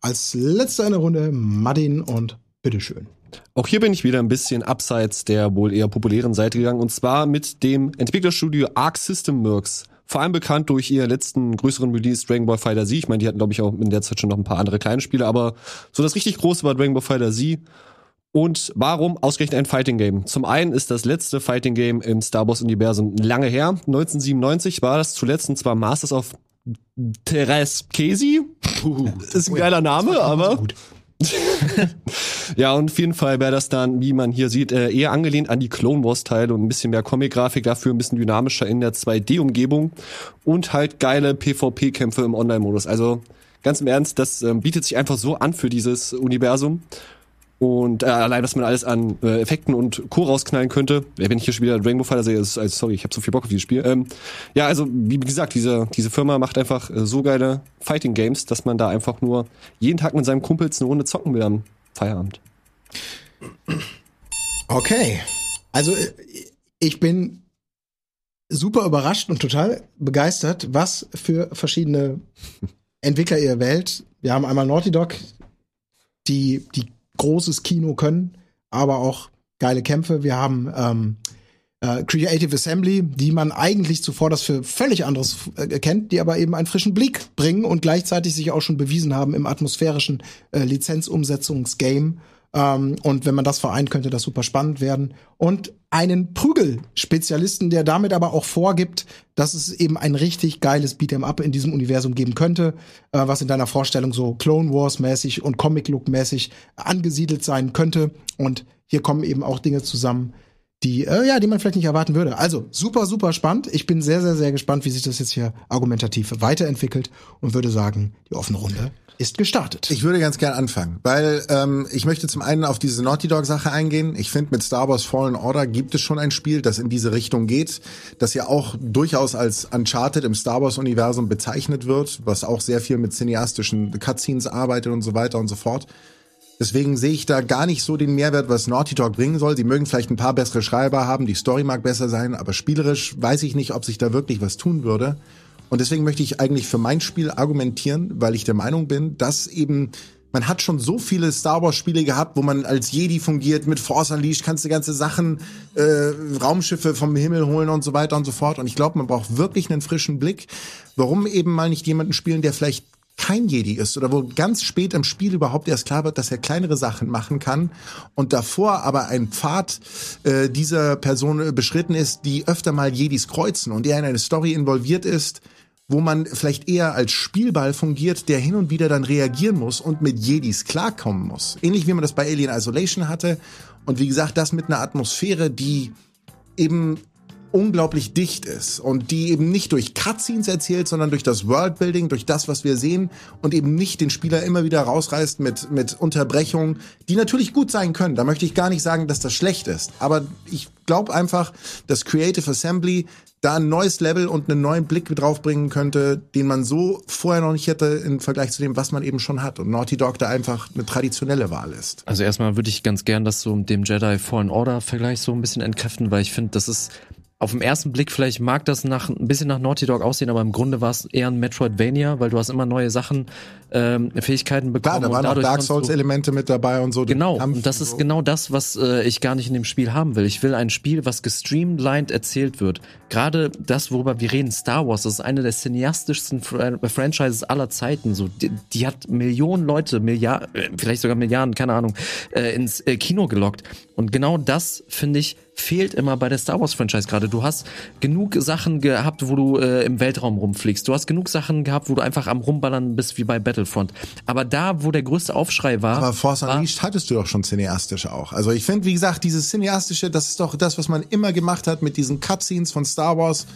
Als letzter in der Runde Madin und bitteschön. Auch hier bin ich wieder ein bisschen abseits der wohl eher populären Seite gegangen und zwar mit dem Entwicklerstudio Arc System Works vor allem bekannt durch ihr letzten größeren Release Dragon Ball Fighter Z. Ich meine, die hatten, glaube ich, auch in der Zeit schon noch ein paar andere kleine Spiele, aber so das richtig große war Dragon Ball Fighter Z. Und warum ausgerechnet ein Fighting Game? Zum einen ist das letzte Fighting Game im Star Wars Universum lange her. 1997 war das zuletzt und zwar Masters of Teres Kesi. ist ein geiler Name, aber [laughs] ja, und auf jeden Fall wäre das dann, wie man hier sieht, äh, eher angelehnt an die Clone Wars Teile und ein bisschen mehr Comic-Grafik, dafür ein bisschen dynamischer in der 2D-Umgebung und halt geile PvP-Kämpfe im Online-Modus. Also ganz im Ernst, das ähm, bietet sich einfach so an für dieses Universum. Und äh, allein, was man alles an äh, Effekten und Co. rausknallen könnte, äh, wenn ich hier schon wieder Rainbow Fighter sehe, ist, also sorry, ich habe so viel Bock auf dieses Spiel. Ähm, ja, also wie gesagt, diese, diese Firma macht einfach äh, so geile Fighting Games, dass man da einfach nur jeden Tag mit seinem Kumpels eine Runde zocken will am Feierabend. Okay. Also äh, ich bin super überrascht und total begeistert, was für verschiedene Entwickler ihr wählt. Wir haben einmal Naughty Dog, die, die großes Kino können, aber auch geile Kämpfe. Wir haben ähm, äh, Creative Assembly, die man eigentlich zuvor das für völlig anderes äh, kennt, die aber eben einen frischen Blick bringen und gleichzeitig sich auch schon bewiesen haben im atmosphärischen äh, Lizenzumsetzungsgame. Ähm, und wenn man das vereint, könnte das super spannend werden. Und einen Prügel-Spezialisten, der damit aber auch vorgibt, dass es eben ein richtig geiles Beat'em Up in diesem Universum geben könnte, äh, was in deiner Vorstellung so Clone Wars-mäßig und Comic-Look-mäßig angesiedelt sein könnte. Und hier kommen eben auch Dinge zusammen, die, äh, ja, die man vielleicht nicht erwarten würde. Also super, super spannend. Ich bin sehr, sehr, sehr gespannt, wie sich das jetzt hier argumentativ weiterentwickelt und würde sagen, die offene Runde ist gestartet. Ich würde ganz gern anfangen, weil ähm, ich möchte zum einen auf diese Naughty Dog Sache eingehen. Ich finde, mit Star Wars Fallen Order gibt es schon ein Spiel, das in diese Richtung geht, das ja auch durchaus als Uncharted im Star Wars Universum bezeichnet wird, was auch sehr viel mit cineastischen Cutscenes arbeitet und so weiter und so fort. Deswegen sehe ich da gar nicht so den Mehrwert, was Naughty Dog bringen soll. Sie mögen vielleicht ein paar bessere Schreiber haben, die Story mag besser sein, aber spielerisch weiß ich nicht, ob sich da wirklich was tun würde. Und deswegen möchte ich eigentlich für mein Spiel argumentieren, weil ich der Meinung bin, dass eben man hat schon so viele Star Wars Spiele gehabt, wo man als Jedi fungiert, mit Force Unleashed kannst du ganze Sachen, äh, Raumschiffe vom Himmel holen und so weiter und so fort. Und ich glaube, man braucht wirklich einen frischen Blick. Warum eben mal nicht jemanden spielen, der vielleicht kein Jedi ist oder wo ganz spät im Spiel überhaupt erst klar wird, dass er kleinere Sachen machen kann und davor aber ein Pfad äh, dieser Person äh, beschritten ist, die öfter mal Jedis kreuzen und der in eine Story involviert ist, wo man vielleicht eher als Spielball fungiert, der hin und wieder dann reagieren muss und mit Jedis klarkommen muss. Ähnlich wie man das bei Alien Isolation hatte. Und wie gesagt, das mit einer Atmosphäre, die eben unglaublich dicht ist und die eben nicht durch Cutscenes erzählt, sondern durch das Worldbuilding, durch das, was wir sehen und eben nicht den Spieler immer wieder rausreißt mit, mit Unterbrechungen, die natürlich gut sein können. Da möchte ich gar nicht sagen, dass das schlecht ist. Aber ich glaube einfach, dass Creative Assembly da ein neues Level und einen neuen Blick draufbringen könnte, den man so vorher noch nicht hätte im Vergleich zu dem, was man eben schon hat. Und Naughty Dog da einfach eine traditionelle Wahl ist. Also erstmal würde ich ganz gern das so mit dem Jedi Fallen Order Vergleich so ein bisschen entkräften, weil ich finde, das ist auf den ersten Blick vielleicht mag das nach ein bisschen nach Naughty Dog aussehen, aber im Grunde war es eher ein Metroidvania, weil du hast immer neue Sachen, ähm, Fähigkeiten bekommen. Klar, da waren auch Dark Souls Elemente mit dabei und so. Genau, und das ist genau das, was äh, ich gar nicht in dem Spiel haben will. Ich will ein Spiel, was gestreamlined erzählt wird. Gerade das, worüber wir reden, Star Wars, das ist eine der cineastischsten Fr Franchises aller Zeiten. So, die, die hat Millionen Leute, Milliarden, vielleicht sogar Milliarden, keine Ahnung, äh, ins äh, Kino gelockt. Und genau das finde ich fehlt immer bei der Star Wars Franchise gerade. Du hast genug Sachen gehabt, wo du äh, im Weltraum rumfliegst. Du hast genug Sachen gehabt, wo du einfach am rumballern bist wie bei Battlefront. Aber da, wo der größte Aufschrei war, aber Force Unleashed hattest du doch schon cineastisch auch. Also ich finde, wie gesagt, dieses cineastische, das ist doch das, was man immer gemacht hat mit diesen Cutscenes von Star Wars,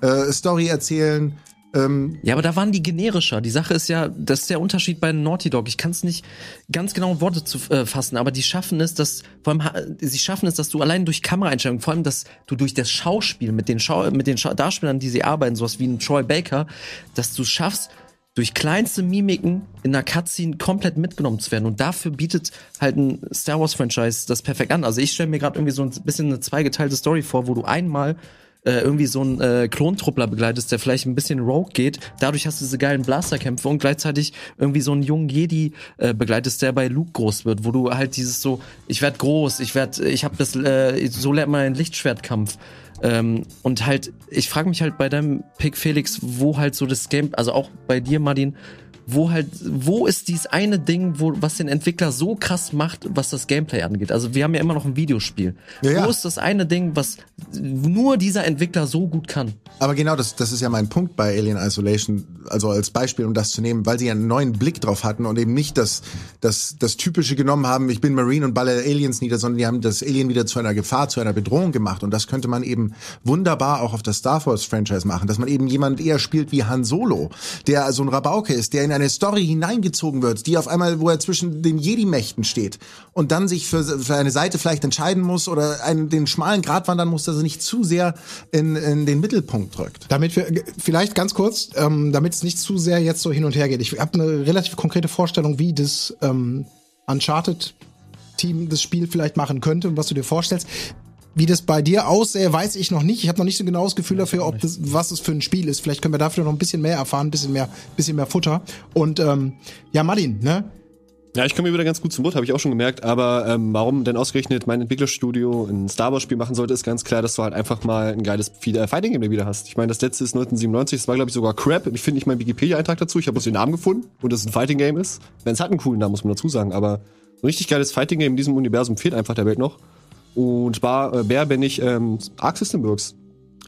äh, Story erzählen. Ähm, ja, aber da waren die generischer. Die Sache ist ja, das ist der Unterschied bei Naughty Dog. Ich kann es nicht ganz genau in Worte zu äh, fassen, aber die schaffen es, dass vor allem sie schaffen es, dass du allein durch Kameraeinstellungen, vor allem, dass du durch das Schauspiel mit den Schau mit den Schau Darstellern, die sie arbeiten, sowas wie ein Troy Baker, dass du schaffst, durch kleinste Mimiken in einer Cutscene komplett mitgenommen zu werden. Und dafür bietet halt ein Star Wars Franchise das perfekt an. Also ich stelle mir gerade irgendwie so ein bisschen eine zweigeteilte Story vor, wo du einmal äh, irgendwie so einen äh, Klontruppler begleitest, der vielleicht ein bisschen rogue geht. Dadurch hast du diese geilen Blasterkämpfe und gleichzeitig irgendwie so einen jungen Jedi äh, begleitest, der bei Luke groß wird, wo du halt dieses so, ich werd groß, ich werd, ich habe das, äh, so lernt man einen Lichtschwertkampf. Ähm, und halt, ich frage mich halt bei deinem Pick Felix, wo halt so das Game, also auch bei dir, Martin, wo halt, wo ist dies eine Ding, wo, was den Entwickler so krass macht, was das Gameplay angeht? Also wir haben ja immer noch ein Videospiel. Ja, ja. Wo ist das eine Ding, was nur dieser Entwickler so gut kann? Aber genau, das, das ist ja mein Punkt bei Alien Isolation, also als Beispiel, um das zu nehmen, weil sie ja einen neuen Blick drauf hatten und eben nicht das, das, das Typische genommen haben, ich bin Marine und balle Aliens nieder, sondern die haben das Alien wieder zu einer Gefahr, zu einer Bedrohung gemacht. Und das könnte man eben wunderbar auch auf das Star Wars Franchise machen, dass man eben jemand eher spielt wie Han Solo, der so ein Rabauke ist, der in eine Story hineingezogen wird, die auf einmal, wo er zwischen den Jedi-Mächten steht und dann sich für, für eine Seite vielleicht entscheiden muss oder einen, den schmalen Grat wandern muss, dass er nicht zu sehr in, in den Mittelpunkt drückt. Damit wir vielleicht ganz kurz, ähm, damit es nicht zu sehr jetzt so hin und her geht. Ich habe eine relativ konkrete Vorstellung, wie das ähm, Uncharted Team das Spiel vielleicht machen könnte und was du dir vorstellst. Wie das bei dir aussähe, weiß ich noch nicht. Ich habe noch nicht so genau das Gefühl dafür, ob das, was es für ein Spiel ist. Vielleicht können wir dafür noch ein bisschen mehr erfahren, ein bisschen mehr, bisschen mehr Futter. Und ähm, ja, Martin, ne? Ja, ich komme mir wieder ganz gut zum Wort, habe ich auch schon gemerkt. Aber ähm, warum denn ausgerechnet mein Entwicklerstudio ein Star Wars Spiel machen sollte, ist ganz klar, dass du halt einfach mal ein geiles äh, Fighting Game wieder hast. Ich meine, das letzte ist 1997, das war glaube ich sogar Crap. Ich finde nicht meinen Wikipedia-Eintrag dazu. Ich habe bloß den Namen gefunden und dass es ein Fighting Game ist. Wenn es hat einen coolen Namen, muss man dazu sagen. Aber ein richtig geiles Fighting Game in diesem Universum fehlt einfach der Welt noch. Und war, äh, Bär bin ich ähm, Arc System Works.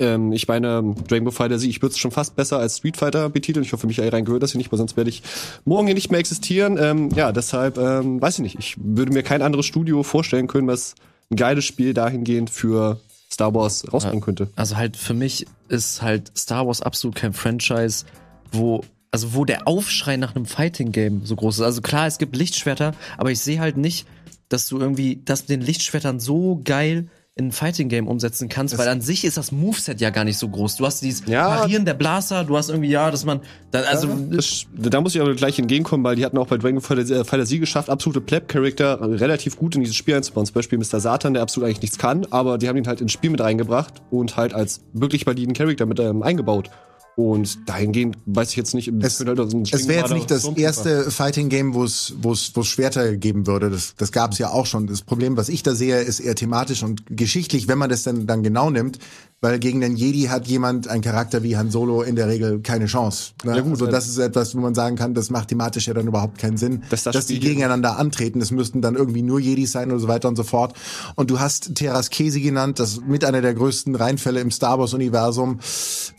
Ähm, ich meine, Dragon Ball Fighter ich würde es schon fast besser als Street Fighter betiteln. Ich hoffe, Michael rein gehört das hier nicht, weil sonst werde ich morgen hier nicht mehr existieren. Ähm, ja, deshalb, ähm, weiß ich nicht. Ich würde mir kein anderes Studio vorstellen können, was ein geiles Spiel dahingehend für Star Wars rausbringen könnte. Also halt für mich ist halt Star Wars absolut kein Franchise, wo also wo der Aufschrei nach einem Fighting Game so groß ist. Also klar, es gibt Lichtschwerter, aber ich sehe halt nicht, dass du irgendwie das mit den Lichtschwertern so geil in ein Fighting Game umsetzen kannst, weil an sich ist das Moveset ja gar nicht so groß. Du hast dieses Ja. Parieren der Blaster, du hast irgendwie ja, dass man da, also Das, da muss ich aber gleich entgegenkommen, weil die hatten auch bei Dragon Ball Fighter Fighter Z geschafft, absolute Pleb-Charakter relativ gut in dieses Spiel einzubauen. Zum Beispiel Mr. Satan, der absolut eigentlich nichts kann, aber die haben ihn halt ins Spiel mit reingebracht und halt als wirklich validen Charakter mit ähm, eingebaut. Und dahingehend weiß ich jetzt nicht, Es, halt so ein es wäre jetzt nicht das erste Fighting Game, wo es wo es wo es Schwerter geben würde. Das, das gab es ja auch schon. Das Problem, was ich da sehe, ist eher thematisch und geschichtlich, wenn man das dann dann genau nimmt, weil gegen den Jedi hat jemand ein Charakter wie Han Solo in der Regel keine Chance. Ne? Ja, gut, also äh, das ist etwas, wo man sagen kann, das macht thematisch ja dann überhaupt keinen Sinn, Dass das dass die gegeneinander antreten. Das müssten dann irgendwie nur Jedis sein und so weiter und so fort. Und du hast Terras Kesi genannt, das mit einer der größten Reinfälle im Star Wars Universum.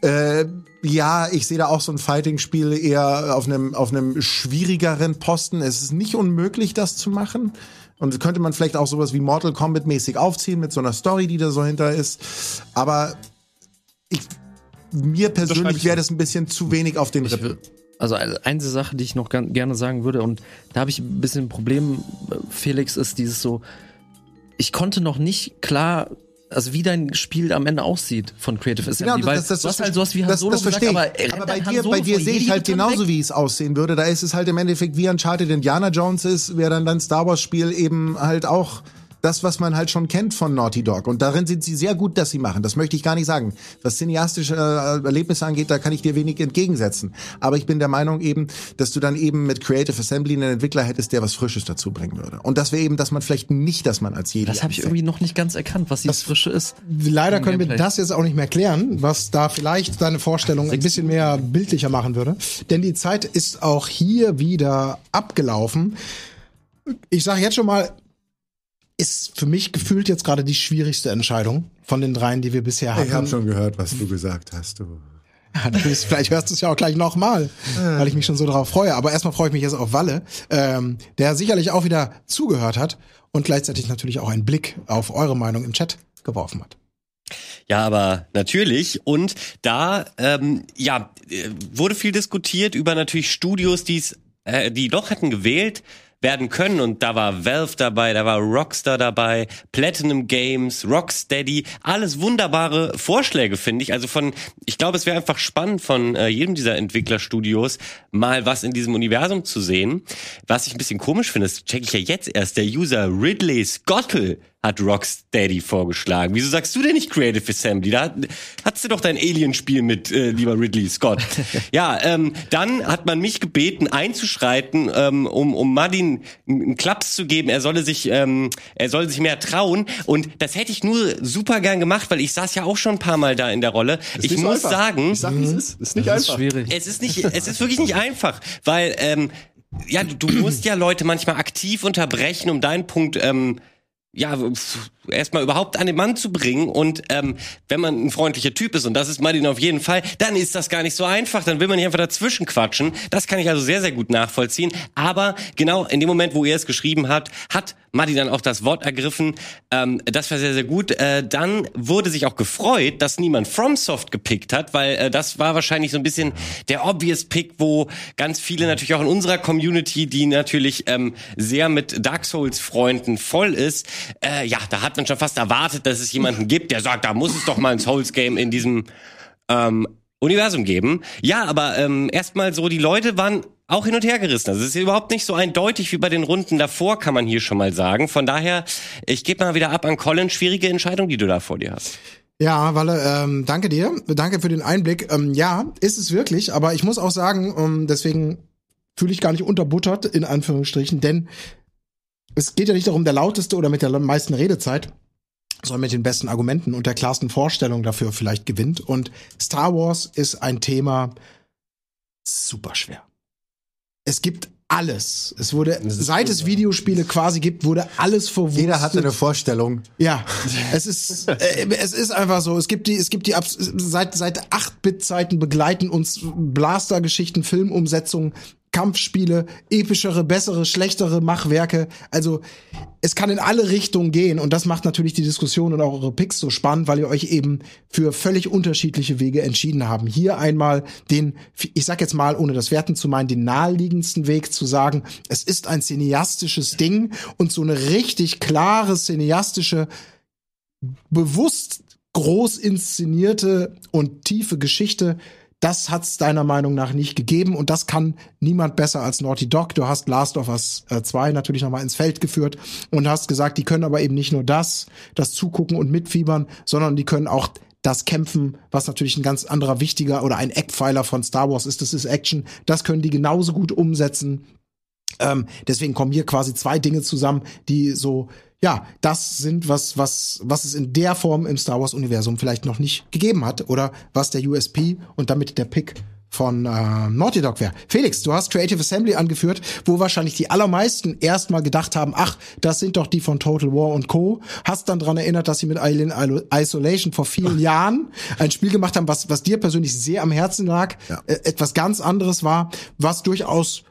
Äh, ja, ich sehe da auch so ein Fighting-Spiel eher auf einem auf einem schwierigeren Posten. Es ist nicht unmöglich, das zu machen. Und könnte man vielleicht auch sowas wie Mortal Kombat mäßig aufziehen mit so einer Story, die da so hinter ist. Aber ich, mir persönlich ich wäre das ein bisschen zu wenig auf den Rippen. Also eine Sache, die ich noch gern- gerne sagen würde, und da habe ich ein bisschen ein Problem, äh, Felix, ist dieses so, ich konnte noch nicht klar, also wie dein Spiel am Ende aussieht von Creative Assembly, Genau, das, das, du das, hast halt sowas wie Han das, Solo das verstehe ich. gesagt, aber, äh, aber bei dir, bei dir sehe ich halt genauso, weg? wie es aussehen würde. Da ist es halt im Endeffekt wie Uncharted Indiana Jones ist, wäre dann dein Star Wars Spiel eben halt auch das, was man halt schon kennt von Naughty Dog. Und darin sind sie sehr gut, dass sie machen. Das möchte ich gar nicht sagen. Was cineastische äh, Erlebnisse angeht, da kann ich dir wenig entgegensetzen. Aber ich bin der Meinung eben, dass du dann eben mit Creative Assembly einen Entwickler hättest, der was Frisches dazu bringen würde. Und das wäre eben, dass man vielleicht nicht, dass man als Jedi Das habe ich irgendwie noch nicht ganz erkannt, was dieses Frische ist. Leider können wir das jetzt auch nicht mehr klären, was da vielleicht deine Vorstellung ein bisschen mehr bildlicher machen würde. Denn die Zeit ist auch hier wieder abgelaufen. Ich sage jetzt schon mal, ist für mich gefühlt jetzt gerade die schwierigste Entscheidung von den dreien, die wir bisher hatten. Ich habe schon gehört, was du gesagt hast. Du. Ja, du bist, vielleicht hörst du es ja auch gleich nochmal, weil ich mich schon so darauf freue. Aber erstmal freue ich mich jetzt auf Walle, ähm, der sicherlich auch wieder zugehört hat und gleichzeitig natürlich auch einen Blick auf eure Meinung im Chat geworfen hat. Ja, aber natürlich. Und da, ähm, ja, äh, wurde viel diskutiert über natürlich Studios, die's, äh, die doch hätten gewählt werden können. Und da war Valve dabei, da war Rockstar dabei, Platinum Games, Rocksteady, alles wunderbare Vorschläge, finde ich. Also von, ich glaube, es wäre einfach spannend von äh, jedem dieser Entwicklerstudios mal was in diesem Universum zu sehen. Was ich ein bisschen komisch finde, das check ich ja jetzt erst. Der User Ridley Scottle hat Rocksteady vorgeschlagen. Wieso sagst du denn nicht Creative Assembly? Da hat, hattest du doch dein Alien-Spiel mit, äh, lieber Ridley Scott. [laughs] ja, ähm, dann hat man mich gebeten, einzuschreiten, ähm, um, um Martin einen Klaps zu geben. Er solle sich, ähm, er solle sich mehr trauen. Und das hätte ich nur super gern gemacht, weil ich saß ja auch schon ein paar Mal da in der Rolle. Ich nicht so muss einfach. sagen, Ich sag, es ist. Ist nicht Das ist einfach. schwierig. es ist nicht, es ist wirklich nicht einfach, weil ähm, ja, du, du musst ja Leute manchmal aktiv unterbrechen, um deinen Punkt ähm, ja, pf, erstmal überhaupt an den Mann zu bringen. Und ähm, wenn man ein freundlicher Typ ist, und das ist Martin auf jeden Fall, dann ist das gar nicht so einfach. Dann will man nicht einfach dazwischen quatschen. Das kann ich also sehr, sehr gut nachvollziehen. Aber genau in dem Moment, wo er es geschrieben hat, hat Martin dann auch das Wort ergriffen. Ähm, das war sehr, sehr gut. Äh, dann wurde sich auch gefreut, dass niemand FromSoft gepickt hat, weil äh, das war wahrscheinlich so ein bisschen der obvious Pick, wo ganz viele natürlich auch in unserer Community, die natürlich ähm, sehr mit Dark Souls Freunden voll ist, äh, ja, da hat man schon fast erwartet, dass es jemanden gibt, der sagt, da muss es doch mal ein Souls Game in diesem ähm, Universum geben. Ja, aber ähm, erstmal so, die Leute waren auch hin und her gerissen. Also es ist überhaupt nicht so eindeutig wie bei den Runden davor, kann man hier schon mal sagen. Von daher, ich gebe mal wieder ab an Colin. Schwierige Entscheidung, die du da vor dir hast. Ja, Walle, ähm, danke dir. Danke für den Einblick. Ähm, ja, ist es wirklich, aber ich muss auch sagen, ähm, deswegen fühle ich gar nicht unterbuttert, in Anführungsstrichen, denn es geht ja nicht darum, der lauteste oder mit der meisten Redezeit, sondern mit den besten Argumenten und der klarsten Vorstellung dafür vielleicht gewinnt. Und Star Wars ist ein Thema super schwer. Es gibt alles. Es wurde, seit es Videospiele quasi gibt, wurde alles verwurstet. Jeder hatte eine Vorstellung. Ja, es ist äh, es ist einfach so. Es gibt die es gibt die seit seit 8-Bit-Zeiten begleiten uns Blaster-Geschichten, Filmumsetzungen, Kampfspiele, epischere, bessere, schlechtere Machwerke. Also es kann in alle Richtungen gehen und das macht natürlich die Diskussion und auch eure Picks so spannend, weil ihr euch eben für völlig unterschiedliche Wege entschieden haben. Hier einmal den, ich sag jetzt mal, ohne das Werten zu meinen, den naheliegendsten Weg zu sagen, es ist ein cineastisches Ding und so eine richtig klare cineastische bewusst groß inszenierte und tiefe Geschichte, das hat's deiner Meinung nach nicht gegeben und das kann niemand besser als Naughty Dog. Du hast Last of Us äh, 2 natürlich nochmal ins Feld geführt und hast gesagt, die können aber eben nicht nur das, das Zugucken und Mitfiebern, sondern die können auch das Kämpfen, was natürlich ein ganz anderer wichtiger oder ein Eckpfeiler von Star Wars ist, das ist Action. Das können die genauso gut umsetzen. Ähm, deswegen kommen hier quasi zwei Dinge zusammen, die so, ja, das sind, was, was, was es in der Form im Star Wars-Universum vielleicht noch nicht gegeben hat oder was der USP und damit der Pick von äh, Naughty Dog wäre. Felix, du hast Creative Assembly angeführt, wo wahrscheinlich die allermeisten erstmal gedacht haben, ach, das sind doch die von Total War und Co. Hast dann dran erinnert, dass sie mit Alien Isolation vor vielen [laughs] Jahren ein Spiel gemacht haben, was, was dir persönlich sehr am Herzen lag, äh, etwas ganz anderes war, was durchaus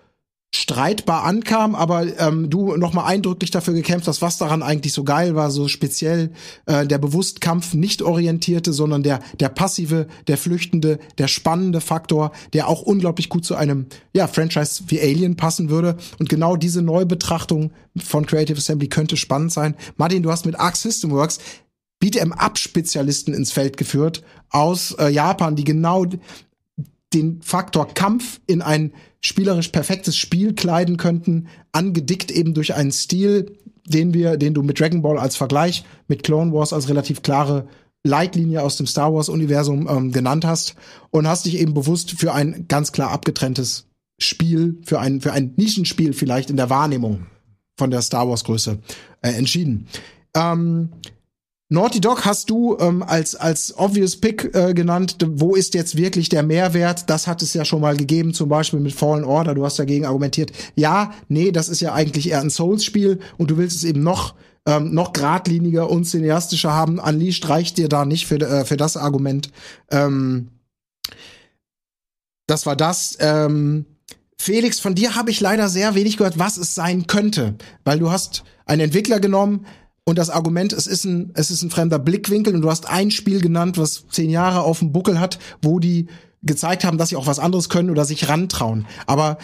streitbar ankam, aber ähm, du noch mal eindrücklich dafür gekämpft hast, was daran eigentlich so geil war, so speziell äh, der Bewusstkampf nicht orientierte, sondern der der passive, der flüchtende, der spannende Faktor, der auch unglaublich gut zu einem ja Franchise wie Alien passen würde und genau diese Neubetrachtung von Creative Assembly könnte spannend sein. Martin, du hast mit Arc System Works Beat'em Up Spezialisten ins Feld geführt aus äh, Japan, die genau den Faktor Kampf in ein spielerisch perfektes Spiel kleiden könnten, angedickt eben durch einen Stil, den wir, den du mit Dragon Ball als Vergleich, mit Clone Wars als relativ klare Leitlinie aus dem Star Wars Universum ähm, genannt hast und hast dich eben bewusst für ein ganz klar abgetrenntes Spiel, für ein, für ein Nischenspiel vielleicht in der Wahrnehmung von der Star Wars Größe äh, entschieden. Ähm, Naughty Dog hast du ähm, als als obvious Pick äh, genannt. Wo ist jetzt wirklich der Mehrwert? Das hat es ja schon mal gegeben, zum Beispiel mit Fallen Order. Du hast dagegen argumentiert. Ja, nee, das ist ja eigentlich eher ein Souls-Spiel und du willst es eben noch ähm, noch geradliniger und cineastischer haben. Unleashed reicht dir da nicht für äh, für das Argument. Ähm, das war das. Ähm, Felix, von dir habe ich leider sehr wenig gehört, was es sein könnte, weil du hast einen Entwickler genommen, und das Argument, es ist ein, es ist ein fremder Blickwinkel und du hast ein Spiel genannt, was zehn Jahre auf dem Buckel hat, wo die gezeigt haben, dass sie auch was anderes können oder sich rantrauen. Aber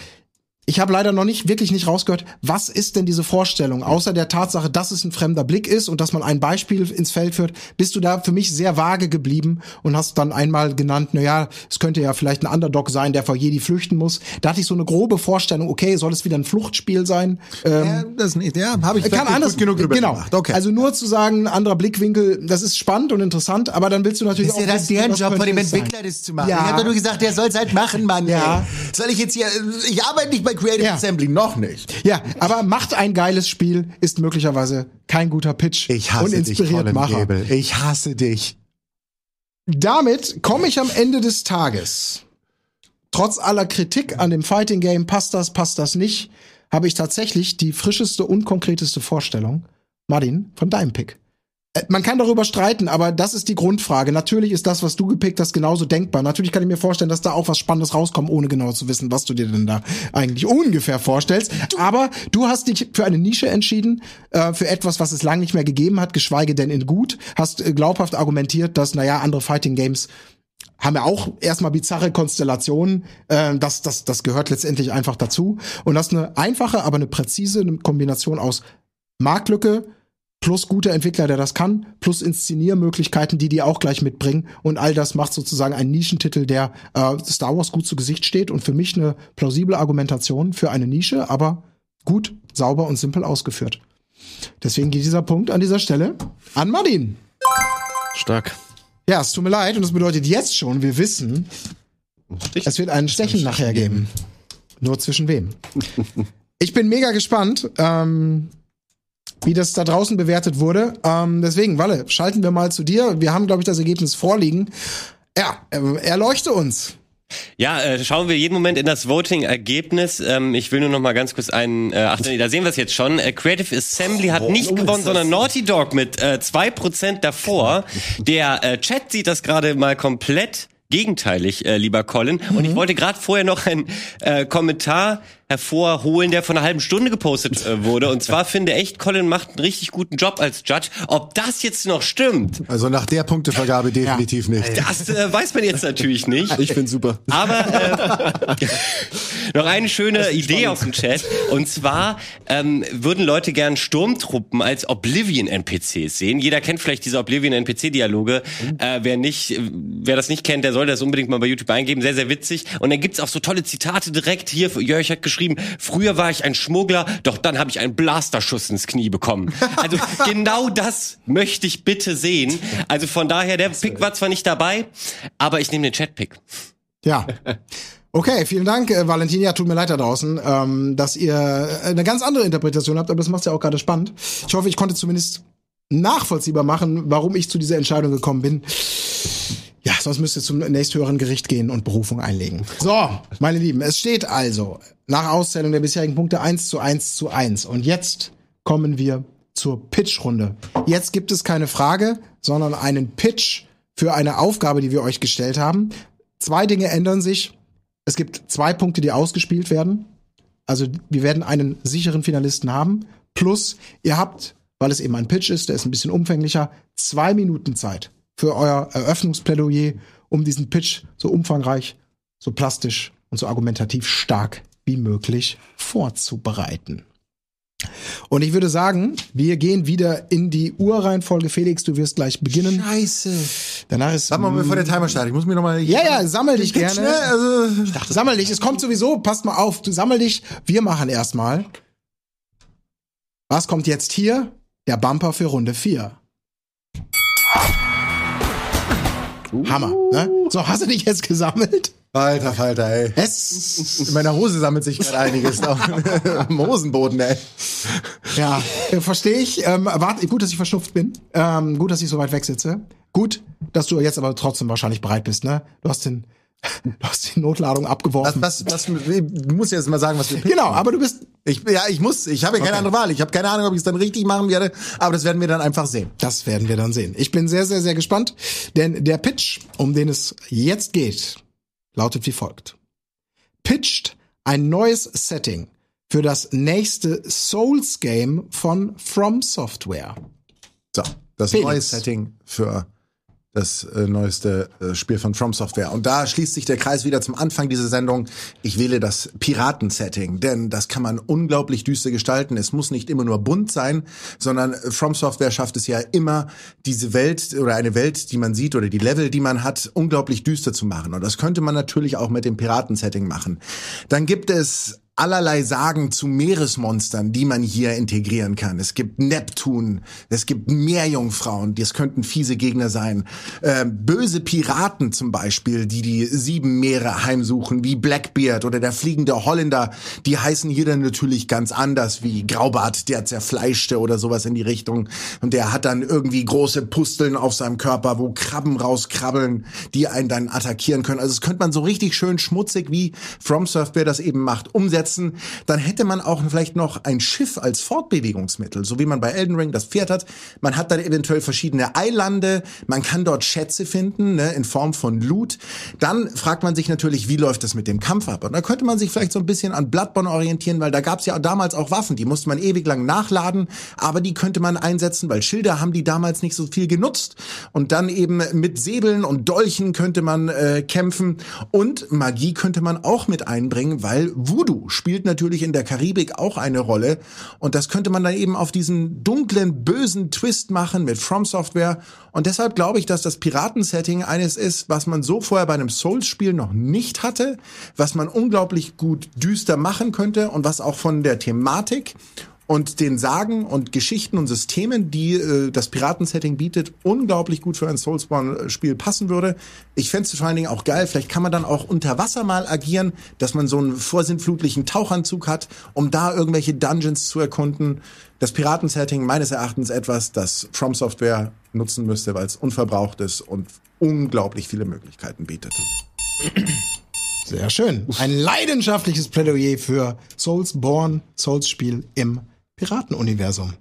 Ich habe leider noch nicht wirklich nicht rausgehört, was ist denn diese Vorstellung, außer der Tatsache, dass es ein fremder Blick ist und dass man ein Beispiel ins Feld führt, bist du da für mich sehr vage geblieben und hast dann einmal genannt, na ja, es könnte ja vielleicht ein Underdog sein, der vor Jedi flüchten muss. Da hatte ich so eine grobe Vorstellung, okay, soll es wieder ein Fluchtspiel sein? Ähm, Ja, das nicht, ja, habe ich kann wirklich anders genug drüber genau. gemacht. Okay. Also nur zu sagen, ein anderer Blickwinkel, das ist spannend und interessant, aber dann willst du natürlich ist ja wissen, deren Job von dem es. Entwickler, das zu machen. Ja. Ich habe nur gesagt, der soll's halt machen, Mann. Ja. Ey. Soll ich jetzt hier, ich arbeite nicht bei Creative Ja. Assembly, noch nicht. Ja, aber macht ein geiles Spiel, ist möglicherweise kein guter Pitch Ich hasse und dich, inspiriert Colin Macher. Gable. Ich hasse dich. Damit komme ich am Ende des Tages. Trotz aller Kritik an dem Fighting Game, passt das, passt das nicht, habe ich tatsächlich die frischeste und konkreteste Vorstellung. Martin, von deinem Pick. Äh, Man kann darüber streiten, aber das ist die Grundfrage. Natürlich ist das, was du gepickt hast, genauso denkbar. Natürlich kann ich mir vorstellen, dass da auch was Spannendes rauskommt, ohne genau zu wissen, was du dir denn da eigentlich ungefähr vorstellst. Aber du hast dich für eine Nische entschieden, äh, für etwas, was es lange nicht mehr gegeben hat, geschweige denn in gut. Hast äh, glaubhaft argumentiert, dass, naja, andere Fighting Games haben ja auch erstmal bizarre Konstellationen. Äh, das, das, das gehört letztendlich einfach dazu. Und das ist eine einfache, aber eine präzise Kombination aus Marktlücke plus guter Entwickler, der das kann, plus Inszeniermöglichkeiten, die die auch gleich mitbringen. Und all das macht sozusagen einen Nischentitel, der äh, Star Wars gut zu Gesicht steht und für mich eine plausible Argumentation für eine Nische, aber gut, sauber und simpel ausgeführt. Deswegen geht dieser Punkt an dieser Stelle an Martin. Stark. Ja, es tut mir leid und das bedeutet jetzt schon, wir wissen, es wird einen Stechen nachher geben. Nur zwischen wem? Ich bin mega gespannt, ähm, wie das da draußen bewertet wurde. Ähm, deswegen, Walle, schalten wir mal zu dir. Wir haben, glaube ich, das Ergebnis vorliegen. Ja, äh, erleuchte uns. Ja, äh, schauen wir jeden Moment in das Voting-Ergebnis. Ähm, ich will nur noch mal ganz kurz einen, äh, ach nee, da sehen wir es jetzt schon. Äh, Creative Assembly hat nicht gewonnen, sondern Naughty Dog mit äh, 2% davor. Der äh, Chat sieht das gerade mal komplett gegenteilig, äh, lieber Colin. Und ich wollte gerade vorher noch einen äh, Kommentar hervorholen, der vor einer halben Stunde gepostet äh, wurde. Und zwar finde echt, Colin macht einen richtig guten Job als Judge. Ob das jetzt noch stimmt, Also nach der Punktevergabe definitiv nicht. das äh, weiß man jetzt natürlich nicht. Ich find's super. Aber äh, [laughs] noch eine schöne Idee aus dem Chat. Und zwar ähm, würden Leute gern Sturmtruppen als Oblivion-NPCs sehen. Jeder kennt vielleicht diese Oblivion-NPC-Dialoge. Äh, wer nicht, wer das nicht kennt, der soll das unbedingt mal bei YouTube eingeben. Sehr, sehr witzig. Und dann gibt's auch so tolle Zitate direkt. Hier, Jörg hat geschrieben, früher war ich ein Schmuggler, doch dann habe ich einen Blasterschuss ins Knie bekommen. Also [laughs] genau das möchte ich bitte sehen. Also von daher, der Pick war zwar nicht dabei, aber ich nehme den Chat-Pick. Ja. Okay, vielen Dank, äh, Valentin. Ja, tut mir leid da draußen, ähm, dass ihr äh, eine ganz andere Interpretation habt, aber das macht's ja auch gerade spannend. Ich hoffe, ich konnte zumindest nachvollziehbar machen, warum ich zu dieser Entscheidung gekommen bin. Ja, sonst müsst ihr zum nächsthöheren Gericht gehen und Berufung einlegen. So, meine Lieben, es steht also nach Auszählung der bisherigen Punkte 1 zu 1 zu 1. Und jetzt kommen wir zur Pitch-Runde. Jetzt gibt es keine Frage, sondern einen Pitch für eine Aufgabe, die wir euch gestellt haben. Zwei Dinge ändern sich. Es gibt zwei Punkte, die ausgespielt werden. Also wir werden einen sicheren Finalisten haben. Plus, ihr habt, weil es eben ein Pitch ist, der ist ein bisschen umfänglicher, zwei Minuten Zeit für euer Eröffnungsplädoyer, um diesen Pitch so umfangreich, so plastisch und so argumentativ stark wie möglich vorzubereiten. Und ich würde sagen, wir gehen wieder in die Urreihenfolge. Felix, du wirst gleich beginnen. Scheiße. Danach ist Sag mal, bevor der Timer startet, ich muss mir noch mal ja, ja, sammel dich Pitch, gerne. ne? Also, Sammel dich, es kommt sowieso, passt mal auf, du sammel dich. Wir machen erstmal. Was kommt jetzt hier? Der Bumper für Runde 4. Hammer, ne? So, hast du dich jetzt gesammelt? Alter Falter, ey. Es, In meiner Hose sammelt sich gerade einiges auf [laughs] dem Hosenboden, ey. ja, verstehe ich. Ähm, warte, gut, dass ich verschnupft bin. Ähm, gut, dass ich so weit weg sitze. Gut, dass du jetzt aber trotzdem wahrscheinlich bereit bist, ne? Du hast den, [laughs] du hast die Notladung abgeworfen. was, was, du musst jetzt mal sagen, was wir. Genau, aber du bist, Ich, ja, ich muss, ich habe ja keine Okay. andere Wahl. Ich habe keine Ahnung, ob ich es dann richtig machen werde, aber das werden wir dann einfach sehen. Das werden wir dann sehen. Ich bin sehr, sehr, sehr gespannt, denn der Pitch, um den es jetzt geht, lautet wie folgt. Pitcht ein neues Setting für das nächste Souls-Game von From Software. So, das Felix. neue Setting für das äh, neueste äh, Spiel von From Software. Und da schließt sich der Kreis wieder zum Anfang dieser Sendung. Ich wähle das Piraten-Setting, denn das kann man unglaublich düster gestalten. Es muss nicht immer nur bunt sein, sondern äh, From Software schafft es ja immer, diese Welt oder eine Welt, die man sieht oder die Level, die man hat, unglaublich düster zu machen. Und das könnte man natürlich auch mit dem Piraten-Setting machen. Dann gibt es allerlei Sagen zu Meeresmonstern, die man hier integrieren kann. Es gibt Neptun, es gibt Meerjungfrauen, das könnten fiese Gegner sein. Äh, böse Piraten zum Beispiel, die die sieben Meere heimsuchen, wie Blackbeard oder der fliegende Holländer, die heißen hier dann natürlich ganz anders, wie Graubart, der Zerfleischte oder sowas in die Richtung. Und der hat dann irgendwie große Pusteln auf seinem Körper, wo Krabben rauskrabbeln, die einen dann attackieren können. Also es könnte man so richtig schön schmutzig, wie From Software das eben macht, umsetzen dann hätte man auch vielleicht noch ein Schiff als Fortbewegungsmittel, so wie man bei Elden Ring das Pferd hat. Man hat dann eventuell verschiedene Eilande, man kann dort Schätze finden, ne, in Form von Loot. Dann fragt man sich natürlich, wie läuft das mit dem Kampf ab? Und da könnte man sich vielleicht so ein bisschen an Bloodborne orientieren, weil da gab es ja damals auch Waffen, die musste man ewig lang nachladen, aber die könnte man einsetzen, weil Schilder haben die damals nicht so viel genutzt. Und dann eben mit Säbeln und Dolchen könnte man äh, kämpfen und Magie könnte man auch mit einbringen, weil Voodoo spielt natürlich in der Karibik auch eine Rolle. Und das könnte man dann eben auf diesen dunklen, bösen Twist machen mit From Software. Und deshalb glaube ich, dass das Piratensetting eines ist, was man so vorher bei einem Souls-Spiel noch nicht hatte, was man unglaublich gut düster machen könnte und was auch von der Thematik und den Sagen und Geschichten und Systemen, die äh, das Piratensetting bietet, unglaublich gut für ein Soulspawn-Spiel passen würde. Ich fände es vor allen Dingen auch geil, vielleicht kann man dann auch unter Wasser mal agieren, dass man so einen vorsintflutlichen Tauchanzug hat, um da irgendwelche Dungeons zu erkunden. Das Piratensetting meines Erachtens etwas, das From Software nutzen müsste, weil es unverbraucht ist und unglaublich viele Möglichkeiten bietet. Sehr schön. Ein leidenschaftliches Plädoyer für Soulsborne, Souls-Spiel im Piratenuniversum.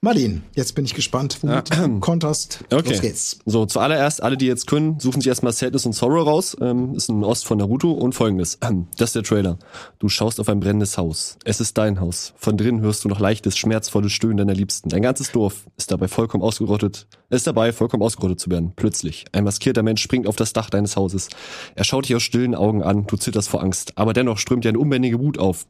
Marlin, jetzt bin ich gespannt, womit du konterst. [clears throat] Okay. Los geht's. So, zuallererst, alle, die jetzt können, suchen sich erstmal Sadness und Sorrow raus. Ähm, ist ein Ost von Naruto und folgendes. [clears throat] Das ist der Trailer. Du schaust auf ein brennendes Haus. Es ist dein Haus. Von drinnen hörst du noch leichtes, schmerzvolles Stöhnen deiner Liebsten. Dein ganzes Dorf ist dabei vollkommen ausgerottet. Ist dabei, vollkommen ausgerottet zu werden. Plötzlich. Ein maskierter Mensch springt auf das Dach deines Hauses. Er schaut dich aus stillen Augen an. Du zitterst vor Angst. Aber dennoch strömt dir eine unbändige Wut auf.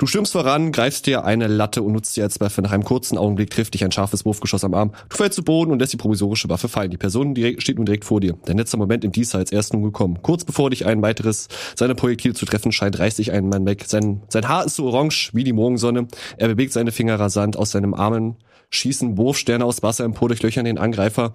Du stürmst voran, greifst dir eine Latte und nutzt sie als Waffe. Nach einem kurzen Augenblick trifft dich ein scharfes Wurfgeschoss am Arm. Du fällst zu Boden und lässt die provisorische Waffe fallen. Die Person direkt, steht nun direkt vor dir. Dein letzter Moment im Diesseits erst nun gekommen. Kurz bevor dich ein weiteres seiner Projektile zu treffen scheint, reißt dich ein Mann weg. Sein, sein Haar ist so orange wie die Morgensonne. Er bewegt seine Finger rasant aus seinem Armen, schießen Wurfsterne aus Wasser empor, durchlöchern den Angreifer.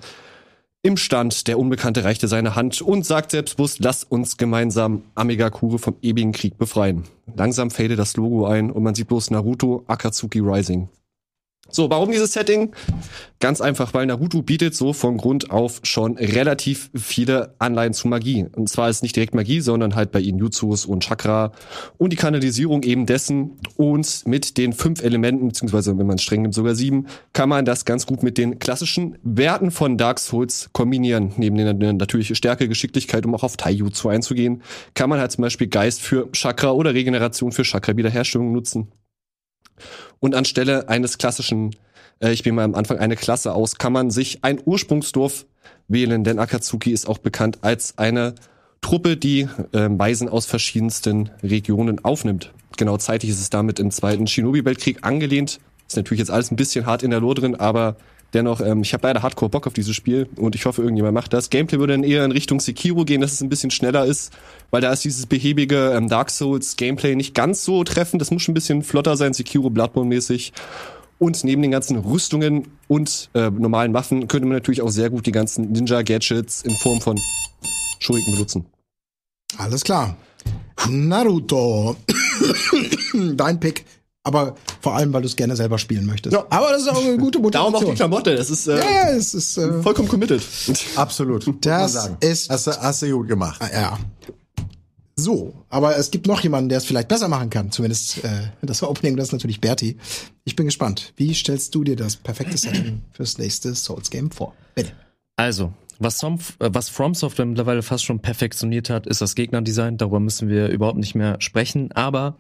Im Stand, der Unbekannte reichte seine Hand und sagt selbstbewusst, lass uns gemeinsam Amigakure vom ewigen Krieg befreien. Langsam fadet das Logo ein und man sieht bloß Naruto Akatsuki Rising. So, warum dieses Setting? Ganz einfach, weil Naruto bietet so von Grund auf schon relativ viele Anleihen zu Magie. Und zwar ist nicht direkt Magie, sondern halt bei ihnen Jutsus und Chakra und die Kanalisierung eben dessen. Und mit den fünf Elementen, beziehungsweise wenn man streng nimmt, sogar sieben, kann man das ganz gut mit den klassischen Werten von Dark Souls kombinieren. Neben der natürlichen Stärke, Geschicklichkeit, um auch auf Taijutsu einzugehen, kann man halt zum Beispiel Geist für Chakra oder Regeneration für Chakra-Wiederherstellung nutzen. Und anstelle eines klassischen, äh, ich bin mal am Anfang eine Klasse aus, kann man sich ein Ursprungsdorf wählen, denn Akatsuki ist auch bekannt als eine Truppe, die äh, Weisen aus verschiedensten Regionen aufnimmt. Genau zeitlich ist es damit im zweiten Shinobi-Weltkrieg angelehnt. Ist natürlich jetzt alles ein bisschen hart in der Lore drin, aber dennoch, ähm, ich habe leider hardcore Bock auf dieses Spiel und ich hoffe, irgendjemand macht das. Gameplay würde dann eher in Richtung Sekiro gehen, dass es ein bisschen schneller ist, weil da ist dieses behäbige ähm, Dark Souls Gameplay nicht ganz so treffend. Das muss schon ein bisschen flotter sein, Sekiro Bloodborne mäßig. Und neben den ganzen Rüstungen und äh, normalen Waffen könnte man natürlich auch sehr gut die ganzen Ninja-Gadgets in Form von Schuriken benutzen. Alles klar. Naruto. [coughs] Dein Pick. Aber vor allem, weil du es gerne selber spielen möchtest. Ja. Aber das ist auch eine gute [laughs] Darum auch die Motivation. Klamotte, das ist äh, Ja, ja, es ist. Äh, vollkommen committed. Absolut. Das ist- Hast du, hast du gut gemacht. ah, ja. So, aber es gibt noch jemanden, der es vielleicht besser machen kann. Zumindest äh, das Opening, das ist natürlich Berti. Ich bin gespannt. Wie stellst du dir das perfekte Setting fürs nächste Souls Game vor? Bitte. Also, was, Som, äh, was From Software mittlerweile fast schon perfektioniert hat, ist das Gegnerdesign. Darüber müssen wir überhaupt nicht mehr sprechen. Aber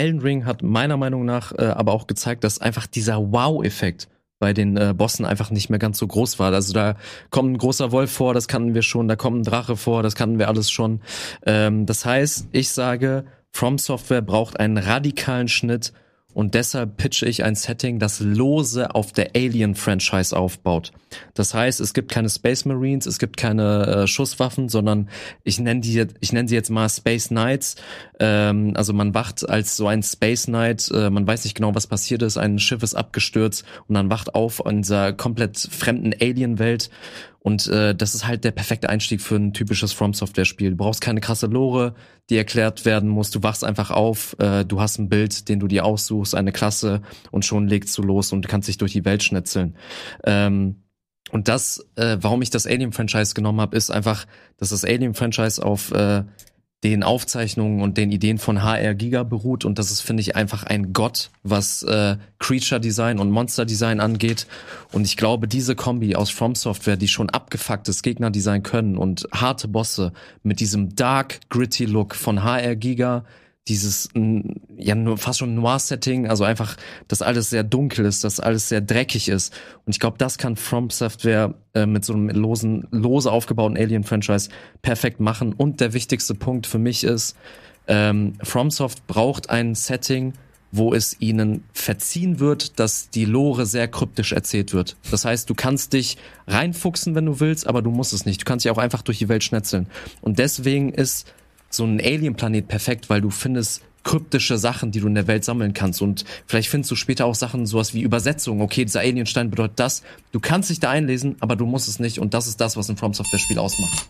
Elden Ring hat meiner Meinung nach äh, aber auch gezeigt, dass einfach dieser Wow-Effekt bei den äh, Bossen einfach nicht mehr ganz so groß war. Also da kommt ein großer Wolf vor, das kannten wir schon, da kommt ein Drache vor, das kannten wir alles schon. Ähm, das heißt, ich sage, From Software braucht einen radikalen Schnitt und deshalb pitche ich ein Setting, das lose auf der Alien-Franchise aufbaut. Das heißt, es gibt keine Space Marines, es gibt keine äh, Schusswaffen, sondern ich nenne die, ich nenne sie jetzt mal Space Knights. Ähm, also man wacht als so ein Space Knight, äh, man weiß nicht genau, was passiert ist, ein Schiff ist abgestürzt und dann wacht auf in dieser komplett fremden Alien-Welt und äh, das ist halt der perfekte Einstieg für ein typisches From Software Spiel. Du brauchst keine krasse Lore, die erklärt werden muss. Du wachst einfach auf, äh, du hast ein Bild, den du dir aussuchst, eine Klasse und schon legst du los und kannst dich durch die Welt schnetzeln. Ähm, und das, äh, warum ich das Alien-Franchise genommen habe, ist einfach, dass das Alien-Franchise auf äh, den Aufzeichnungen und den Ideen von HR Giga beruht und das ist, finde ich, einfach ein Gott, was äh, Creature Design und Monster Design angeht. Und ich glaube, diese Kombi aus From Software, die schon abgefucktes Gegnerdesign können und harte Bosse mit diesem dark, gritty Look von HR Giga, dieses ja nur fast schon Noir-Setting, also einfach, dass alles sehr dunkel ist, dass alles sehr dreckig ist. Und ich glaube, das kann From Software äh, mit so einem losen, lose aufgebauten Alien-Franchise perfekt machen. Und der wichtigste Punkt für mich ist, ähm, FromSoft braucht ein Setting, wo es ihnen verziehen wird, dass die Lore sehr kryptisch erzählt wird. Das heißt, du kannst dich reinfuchsen, wenn du willst, aber du musst es nicht. Du kannst dich auch einfach durch die Welt schnetzeln. Und deswegen ist so ein Alien-Planet perfekt, weil du findest kryptische Sachen, die du in der Welt sammeln kannst. Und vielleicht findest du später auch Sachen, sowas wie Übersetzung. Okay, dieser Alienstein bedeutet das. Du kannst dich da einlesen, aber du musst es nicht. Und das ist das, was ein From Software-Spiel ausmacht.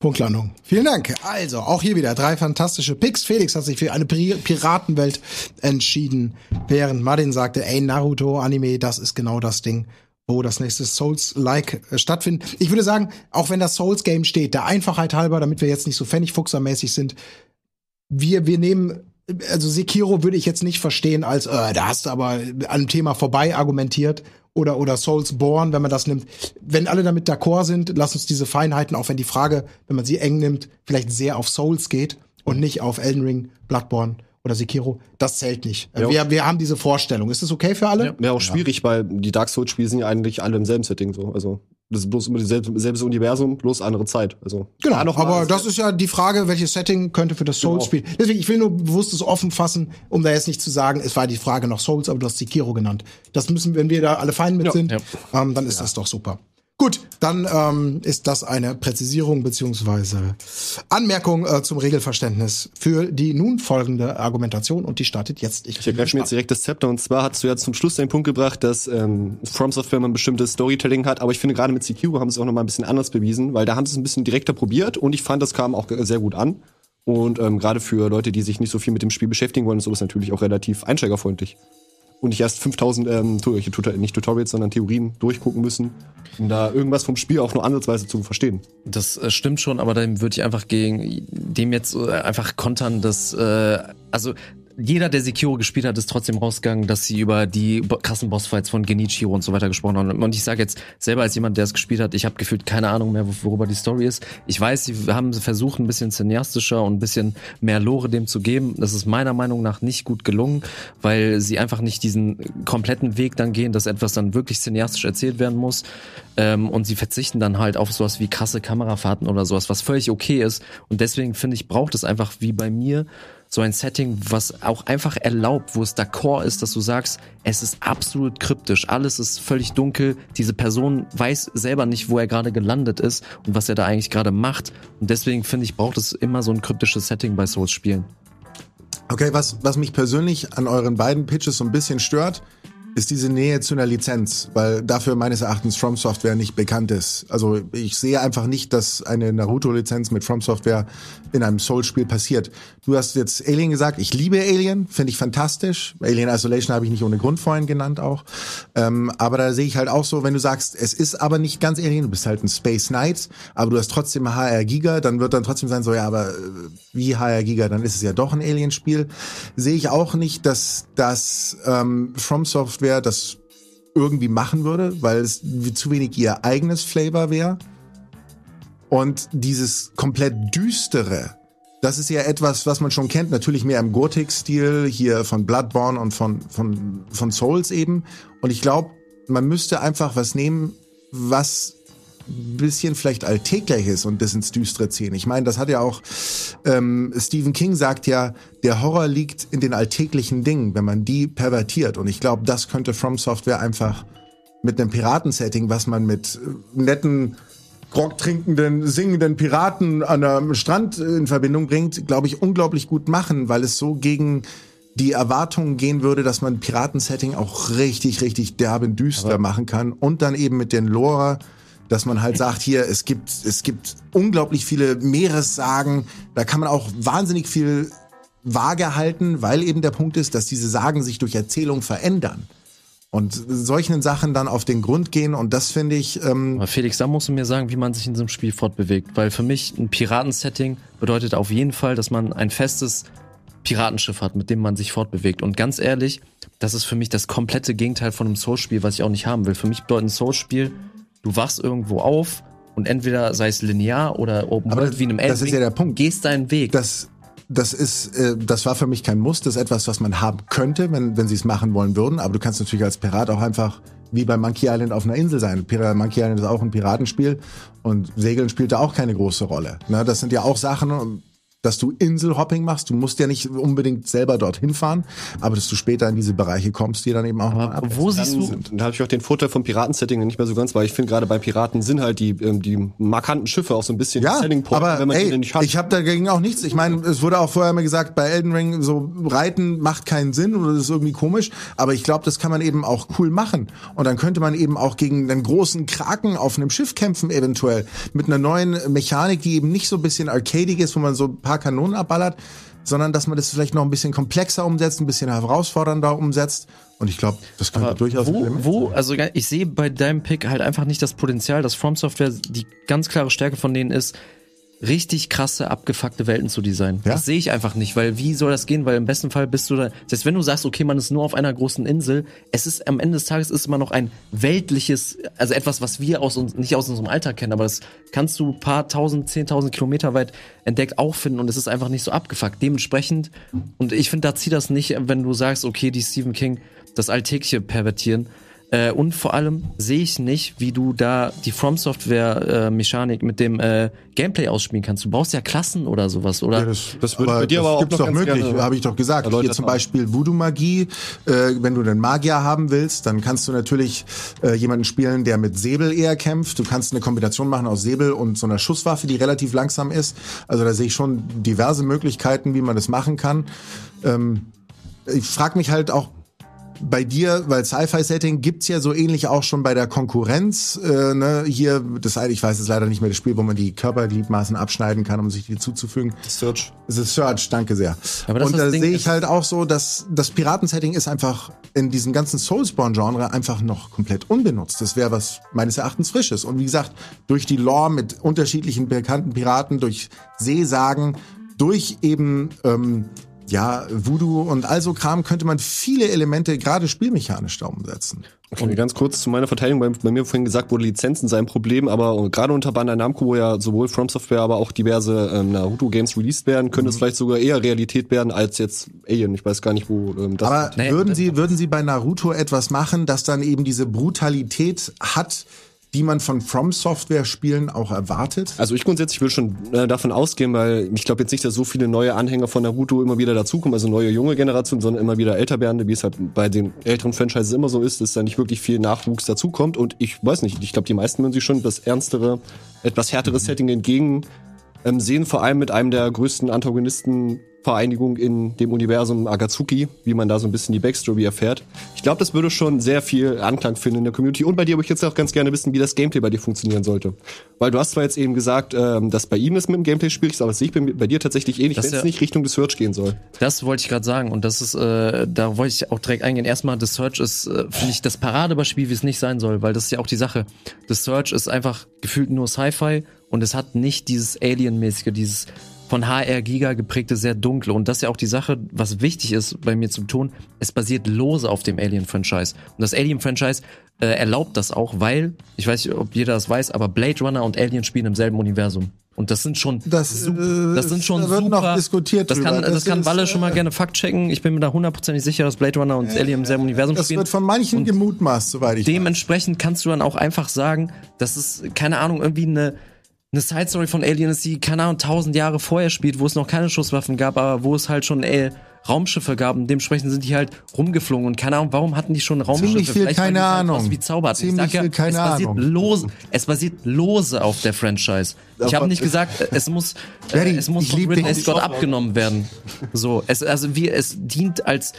Punktlandung. Vielen Dank. Also, auch hier wieder drei fantastische Picks. Felix hat sich für eine Pri Piratenwelt entschieden, während Martin sagte, ey, Naruto, Anime, das ist genau das Ding, wo das nächste Souls-like äh, stattfindet. Ich würde sagen, auch wenn das Souls-Game steht, der Einfachheit halber, damit wir jetzt nicht so pfennigfuchsermäßig sind, wir, wir nehmen, also Sekiro würde ich jetzt nicht verstehen als, äh, da hast du aber an einem Thema vorbei argumentiert oder, oder Soulsborne, wenn man das nimmt. Wenn alle damit d'accord sind, lass uns diese Feinheiten, auch wenn die Frage, wenn man sie eng nimmt, vielleicht sehr auf Souls geht und nicht auf Elden Ring, Bloodborne oder Sekiro, das zählt nicht. Ja. Wir, wir haben diese Vorstellung. Ist das okay für alle? Wäre auch schwierig, weil die Dark Souls-Spiele sind ja eigentlich alle im selben Setting so. Also das ist bloß immer dieselbe, selbes Universum, bloß andere Zeit. Also Genau, aber das ist ja die Frage, welches Setting könnte für das Souls-Spiel. Deswegen, ich will nur bewusst es offen fassen, um da jetzt nicht zu sagen, es war die Frage nach Souls, aber du hast Sekiro genannt. Das müssen, wenn wir da alle fein mit sind, ja. Ähm, dann ist das doch super. Gut, dann ähm, ist das eine Präzisierung beziehungsweise Anmerkung äh, zum Regelverständnis für die nun folgende Argumentation und die startet jetzt. Ich, Ich ergreife mir jetzt direkt das Zepter und zwar hast du ja zum Schluss den Punkt gebracht, dass ähm, From Software ein bestimmtes Storytelling hat, aber ich finde gerade mit Sekiro haben sie es auch noch mal ein bisschen anders bewiesen, weil da haben sie es ein bisschen direkter probiert und ich fand, das kam auch sehr gut an. Und ähm, gerade für Leute, die sich nicht so viel mit dem Spiel beschäftigen wollen, ist sowas natürlich auch relativ einsteigerfreundlich. Und nicht erst 5000, ähm, tu- Tutor- nicht Tutorials, sondern Theorien durchgucken müssen, um da irgendwas vom Spiel auch nur ansatzweise zu verstehen. Das äh, stimmt schon, aber dann würde ich einfach gegen dem jetzt äh, einfach kontern, dass äh, also jeder, der Sekiro gespielt hat, ist trotzdem rausgegangen, dass sie über die krassen Bossfights von Genichiro und so weiter gesprochen haben. Und ich sage jetzt selber als jemand, der es gespielt hat, ich habe gefühlt keine Ahnung mehr, wo- worüber die Story ist. Ich weiß, sie haben versucht, ein bisschen cineastischer und ein bisschen mehr Lore dem zu geben. Das ist meiner Meinung nach nicht gut gelungen, weil sie einfach nicht diesen kompletten Weg dann gehen, dass etwas dann wirklich cineastisch erzählt werden muss. Ähm, und sie verzichten dann halt auf sowas wie krasse Kamerafahrten oder sowas, was völlig okay ist. Und deswegen finde ich, braucht es einfach wie bei mir so ein Setting, was auch einfach erlaubt, wo es d'accord ist, dass du sagst, es ist absolut kryptisch, alles ist völlig dunkel, diese Person weiß selber nicht, wo er gerade gelandet ist und was er da eigentlich gerade macht. Und deswegen finde ich, braucht es immer so ein kryptisches Setting bei Souls-Spielen. Okay, was, was mich persönlich an euren beiden Pitches so ein bisschen stört, ist diese Nähe zu einer Lizenz, weil dafür meines Erachtens From Software nicht bekannt ist. Also ich sehe einfach nicht, dass eine Naruto-Lizenz mit From Software in einem Souls-Spiel passiert. Du hast jetzt Alien gesagt, ich liebe Alien, finde ich fantastisch. Alien Isolation habe ich nicht ohne Grund vorhin genannt auch. Ähm, aber da sehe ich halt auch so, wenn du sagst, es ist aber nicht ganz Alien, du bist halt ein Space Knight, aber du hast trotzdem HR Giga, dann wird dann trotzdem sein so, ja, aber äh, wie HR Giga, dann ist es ja doch ein Alien-Spiel. Sehe ich auch nicht, dass das ähm, From Software das irgendwie machen würde, weil es zu wenig ihr eigenes Flavor wäre. Und dieses komplett düstere, das ist ja etwas, was man schon kennt, natürlich mehr im Gothic-Stil, hier von Bloodborne und von, von, von Souls eben. Und ich glaube, man müsste einfach was nehmen, was bisschen vielleicht alltäglich ist und das ins Düstere ziehen. Ich meine, das hat ja auch ähm, Stephen King sagt ja, der Horror liegt in den alltäglichen Dingen, wenn man die pervertiert. Und ich glaube, das könnte From Software einfach mit einem Piratensetting, was man mit äh, netten Grog trinkenden, singenden Piraten an einem Strand in Verbindung bringt, glaube ich, unglaublich gut machen, weil es so gegen die Erwartungen gehen würde, dass man Piratensetting auch richtig, richtig derben düster machen kann und dann eben mit den Lore, dass man halt sagt, hier, es gibt, es gibt unglaublich viele Meeressagen, da kann man auch wahnsinnig viel vage halten, weil eben der Punkt ist, dass diese Sagen sich durch Erzählung verändern. Und solchen Sachen dann auf den Grund gehen und das finde ich, ähm, Aber Felix, da musst du mir sagen, wie man sich in einem Spiel fortbewegt. Weil für mich ein Piratensetting bedeutet auf jeden Fall, dass man ein festes Piratenschiff hat, mit dem man sich fortbewegt. Und ganz ehrlich, das ist für mich das komplette Gegenteil von einem Souls-Spiel, was ich auch nicht haben will. Für mich bedeutet ein Souls-Spiel, du wachst irgendwo auf und entweder sei es linear oder Open Aber World wie in einem das ist ja der Punkt. gehst deinen Weg. das, das ist, äh, das war für mich kein Muss, das ist etwas, was man haben könnte, wenn, wenn sie es machen wollen würden. Aber du kannst natürlich als Pirat auch einfach wie bei Monkey Island auf einer Insel sein. Monkey Island ist auch ein Piratenspiel und Segeln spielt da auch keine große Rolle. Ne, das sind ja auch Sachen, dass du Inselhopping machst. Du musst ja nicht unbedingt selber dorthin fahren, aber dass du später in diese Bereiche kommst, die dann eben auch noch Aber wo siehst du, sind. Da habe ich auch den Vorteil vom Piratensetting nicht mehr so ganz, weil ich finde gerade bei Piraten sind halt die, ähm, die markanten Schiffe auch so ein bisschen Ja, Selling Point, aber wenn man die ey, denn nicht hat. ich habe dagegen auch nichts. Ich meine, es wurde auch vorher mal gesagt, bei Elden Ring so Reiten macht keinen Sinn oder das ist irgendwie komisch. Aber ich glaube, das kann man eben auch cool machen. Und dann könnte man eben auch gegen einen großen Kraken auf einem Schiff kämpfen eventuell mit einer neuen Mechanik, die eben nicht so ein bisschen arcadig ist, wo man so ein paar Kanonen abballert, sondern dass man das vielleicht noch ein bisschen komplexer umsetzt, ein bisschen herausfordernder umsetzt. Und ich glaube, das könnte durchaus ein wo, wo, also ich sehe bei deinem Pick halt einfach nicht das Potenzial, dass From Software die ganz klare Stärke von denen ist, richtig krasse, abgefuckte Welten zu designen. Ja? Das sehe ich einfach nicht, weil wie soll das gehen? Weil im besten Fall bist du da, selbst wenn du sagst, okay, man ist nur auf einer großen Insel, es ist am Ende des Tages ist immer noch ein weltliches, also etwas, was wir aus uns, nicht aus unserem Alltag kennen, aber das kannst du paar tausend, zehntausend Kilometer weit entdeckt auch finden und es ist einfach nicht so abgefuckt. Dementsprechend, und ich finde, da zieht das nicht, wenn du sagst, okay, die Stephen King, das Alltägliche pervertieren. Äh, und vor allem sehe ich nicht, wie du da die From Software äh, Mechanik mit dem äh, Gameplay ausspielen kannst. Du brauchst ja Klassen oder sowas, oder? Ja, das, Das würde ich bei dir aber auch gibt's noch doch ganz möglich, habe ich doch gesagt. Hier zum. Beispiel Voodoo-Magie. Äh, wenn du einen Magier haben willst, dann kannst du natürlich äh, jemanden spielen, der mit Säbel eher kämpft. Du kannst eine Kombination machen aus Säbel und so einer Schusswaffe, die relativ langsam ist. Also da sehe ich schon diverse Möglichkeiten, wie man das machen kann. Ähm, ich frage mich halt auch bei dir, weil Sci-Fi-Setting gibt's ja so ähnlich auch schon bei der Konkurrenz. Äh, ne? Hier, das ich weiß jetzt leider nicht mehr das Spiel, wo man die Körpergliedmaßen abschneiden kann, um sich die zuzufügen. Search. The Search, danke sehr. Aber das und da sehe es- ich halt auch so, dass das Piratensetting ist einfach in diesem ganzen Soulspawn-Genre einfach noch komplett unbenutzt. Das wäre was meines Erachtens Frisches. Und wie gesagt, durch die Lore mit unterschiedlichen bekannten Piraten, durch Seesagen, durch eben ähm, ja Voodoo und all so Kram könnte man viele Elemente gerade spielmechanisch da umsetzen. Okay, ganz kurz zu meiner Verteidigung. Bei, bei mir vorhin gesagt wurde, Lizenzen seien ein Problem, aber gerade unter Bandai Namco, wo ja sowohl From Software, aber auch diverse ähm, Naruto-Games released werden, könnte es Mhm. vielleicht sogar eher Realität werden als jetzt Alien. Ich weiß gar nicht, wo ähm, das Aber Nee, würden Sie, würden Sie bei Naruto etwas machen, das dann eben diese Brutalität hat, die man von From Software Spielen auch erwartet? Also ich grundsätzlich würde schon äh, davon ausgehen, weil ich glaube jetzt nicht, dass so viele neue Anhänger von Naruto immer wieder dazukommen, also neue junge Generation, sondern immer wieder älter werdende, wie es halt bei den älteren Franchises immer so ist, dass da nicht wirklich viel Nachwuchs dazukommt. Und ich weiß nicht, ich glaube, die meisten würden sich schon das ernstere, etwas härtere Setting entgegen ähm, sehen, vor allem mit einem der größten Antagonistenvereinigungen in dem Universum Akatsuki, wie man da so ein bisschen die Backstory erfährt. Ich glaube, das würde schon sehr viel Anklang finden in der Community. Und bei dir würde ich jetzt auch ganz gerne wissen, wie das Gameplay bei dir funktionieren sollte. Weil du hast zwar jetzt eben gesagt, ähm, dass bei ihm ist mit dem Gameplay schwierig, ist, aber das sehe ich bei, dir tatsächlich ähnlich, Das wenn es ja- nicht Richtung des Search gehen soll. Das wollte ich gerade sagen und das ist, äh, da wollte ich auch direkt eingehen. Erstmal, The Search ist, äh, finde ich, das Paradebeispiel, wie es nicht sein soll, weil das ist ja auch die Sache. The Search ist einfach gefühlt nur Sci-Fi und es hat nicht dieses Alien-mäßige, dieses von HR Giga geprägte, sehr dunkle. Und das ist ja auch die Sache, was wichtig ist bei mir zu betonen, es basiert lose auf dem Alien-Franchise. Und das Alien-Franchise äh, erlaubt das auch, weil, ich weiß nicht, ob jeder das weiß, aber Blade Runner und Alien spielen im selben Universum. Und das sind schon Das, sup- äh, das sind schon da wird super. noch diskutiert das kann, das, Das kann ist, Walle schon mal äh, gerne Fakt checken. Ich bin mir da hundertprozentig sicher, dass Blade Runner und Alien im selben Universum Das spielen. wird von manchen gemutmaßt, soweit ich weiß. Dementsprechend kannst du dann auch einfach sagen, dass es, keine Ahnung, irgendwie eine, eine Side-Story von Alien ist, die, keine Ahnung, tausend Jahre vorher spielt, wo es noch keine Schusswaffen gab, aber wo es halt schon, ey, Raumschiffe gab und dementsprechend sind die halt rumgeflogen und keine Ahnung, warum hatten die schon Raumschiffe? Ziemlich viel Vielleicht, keine die halt Ahnung. aus Wie Zauberarten. Ich Ziemlich ja, viel keine es basiert Ahnung. lose, es basiert lose auf der Franchise. Ich habe nicht gesagt, äh, es muss, äh, es muss ich von Ridley dich. Scott abgenommen werden. So, es, also wie, es dient als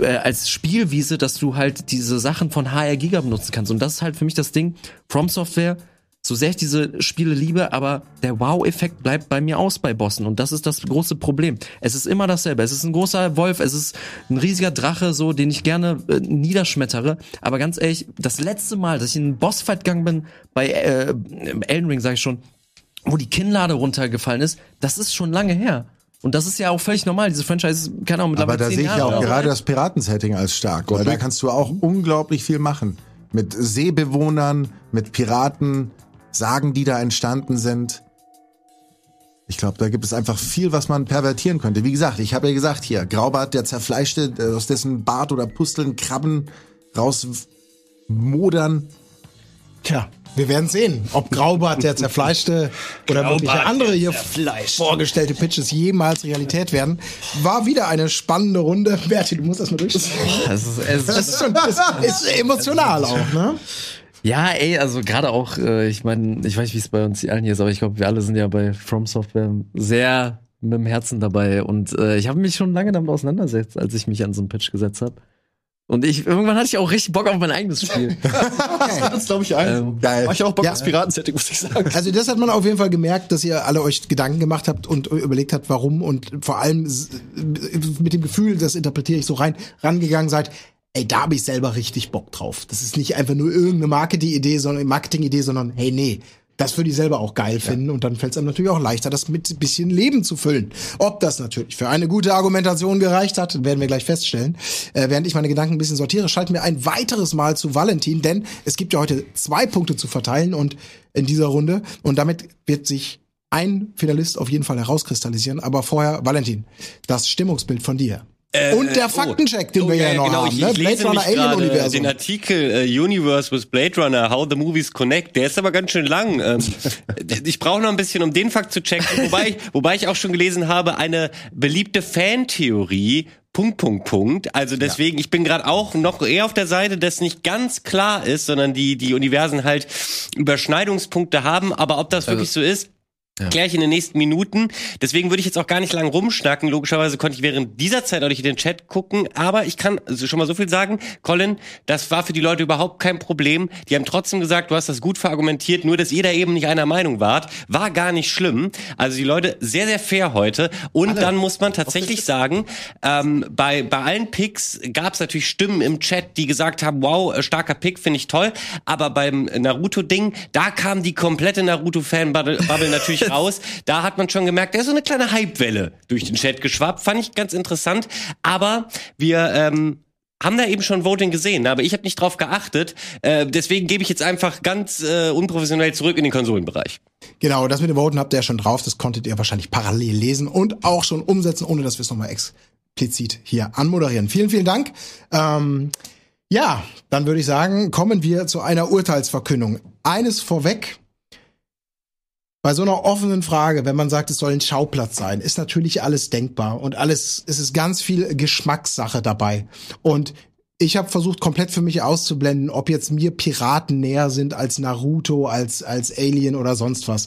äh, als Spielwiese, dass du halt diese Sachen von HR Giga benutzen kannst. Und das ist halt für mich das Ding. From Software, so sehr ich diese Spiele liebe, aber der Wow-Effekt bleibt bei mir aus bei Bossen. Und das ist das große Problem. Es ist immer dasselbe. Es ist ein großer Wolf, es ist ein riesiger Drache, so, den ich gerne äh, niederschmettere. Aber ganz ehrlich, das letzte Mal, dass ich in einen Bossfight gegangen bin, bei äh, Elden Ring, sag ich schon, wo die Kinnlade runtergefallen ist, das ist schon lange her. Und das ist ja auch völlig normal. Diese Franchise, keine Ahnung, mittlerweile Aber da sehe ich ja auch gerade das Piratensetting als stark, weil da kannst du auch unglaublich viel machen. Mit Seebewohnern, mit Piraten, Sagen, die da entstanden sind. Ich glaube, da gibt es einfach viel, was man pervertieren könnte. Wie gesagt, ich habe ja gesagt hier, Graubart, der zerfleischte, äh, aus dessen Bart oder Pusteln Krabben rausmodern. Tja, wir werden sehen, ob Graubart, der zerfleischte oder mögliche andere hier vorgestellte Pitches jemals Realität werden. War wieder eine spannende Runde. Berti, du musst das mal durch. Das ist, es Das ist schon das ist emotional auch, ne? Ja, ey, also gerade auch, äh, ich meine, ich weiß nicht, wie es bei uns allen hier ist, aber ich glaube, wir alle sind ja bei From Software sehr mit dem Herzen dabei. Und äh, ich habe mich schon lange damit auseinandergesetzt, als ich mich an so einen Pitch gesetzt habe. Und ich irgendwann hatte ich auch richtig Bock auf mein eigenes Spiel. [laughs] Das glaube ich ein. Ähm, Geil. Mach ich auch Bock Ja. aufs Piratensetting, muss ich sagen. Also das hat man auf jeden Fall gemerkt, dass ihr alle euch Gedanken gemacht habt und überlegt habt, warum und vor allem mit dem Gefühl, das interpretiere ich so rein, rangegangen seid. Ey, da habe ich selber richtig Bock drauf. Das ist nicht einfach nur irgendeine Marketing-Idee, sondern Marketing-Idee, sondern hey, nee, das würde ich selber auch geil finden und dann fällt es einem natürlich auch leichter, das mit ein bisschen Leben zu füllen. Ob das natürlich für eine gute Argumentation gereicht hat, werden wir gleich feststellen. Äh, während ich meine Gedanken ein bisschen sortiere, schalten wir ein weiteres Mal zu Valentin, denn es gibt ja heute zwei Punkte zu verteilen und in dieser Runde und damit wird sich ein Finalist auf jeden Fall herauskristallisieren. Aber vorher, Valentin, das Stimmungsbild von dir. Und der Faktencheck, den wir ja noch haben. Ich, ne? Blade Runner Alien Universum. den Artikel äh, Universe with Blade Runner, How the Movies Connect. Der ist aber ganz schön lang. Ähm, [laughs] ich brauche noch ein bisschen, um den Fakt zu checken. Wobei, ich- wobei ich auch schon gelesen habe, eine beliebte Fantheorie. Punkt, Punkt, Punkt. Also deswegen, ich bin gerade auch noch eher auf der Seite, dass nicht ganz klar ist, sondern die, die Universen halt Überschneidungspunkte haben. Aber ob das wirklich so ist, Klär ich in den nächsten Minuten. Deswegen würde ich jetzt auch gar nicht lang rumschnacken. Logischerweise konnte ich während dieser Zeit auch nicht in den Chat gucken. Aber ich kann also schon mal so viel sagen. Colin, das war für die Leute überhaupt kein Problem. Die haben trotzdem gesagt, du hast das gut verargumentiert. Nur, dass ihr da eben nicht einer Meinung wart, war gar nicht schlimm. Also die Leute sehr, sehr fair heute. Und dann muss man tatsächlich sagen, ähm, bei, bei allen Picks gab es natürlich Stimmen im Chat, die gesagt haben, wow, äh, starker Pick, finde ich toll. Aber beim Naruto-Ding, da kam die komplette Naruto-Fan-Bubble natürlich [laughs] raus. Da hat man schon gemerkt, da ist so eine kleine Hypewelle durch den Chat geschwappt. Fand ich ganz interessant. Aber wir ähm, haben da eben schon Voting gesehen, aber ich habe nicht drauf geachtet. Äh, deswegen gebe ich jetzt einfach ganz äh, unprofessionell zurück in den Konsolenbereich. Genau, das mit dem Voten habt ihr ja schon drauf. Das konntet ihr wahrscheinlich parallel lesen und auch schon umsetzen, ohne dass wir es nochmal explizit hier anmoderieren. Vielen, vielen Dank. Ähm, ja, dann würde ich sagen, kommen wir zu einer Urteilsverkündung. Eines vorweg. Bei so einer offenen Frage, wenn man sagt, es soll ein Schauplatz sein, ist natürlich alles denkbar und alles, es ist ganz viel Geschmackssache dabei. Und ich habe versucht, komplett für mich auszublenden, ob jetzt mir Piraten näher sind als Naruto, als, als Alien oder sonst was.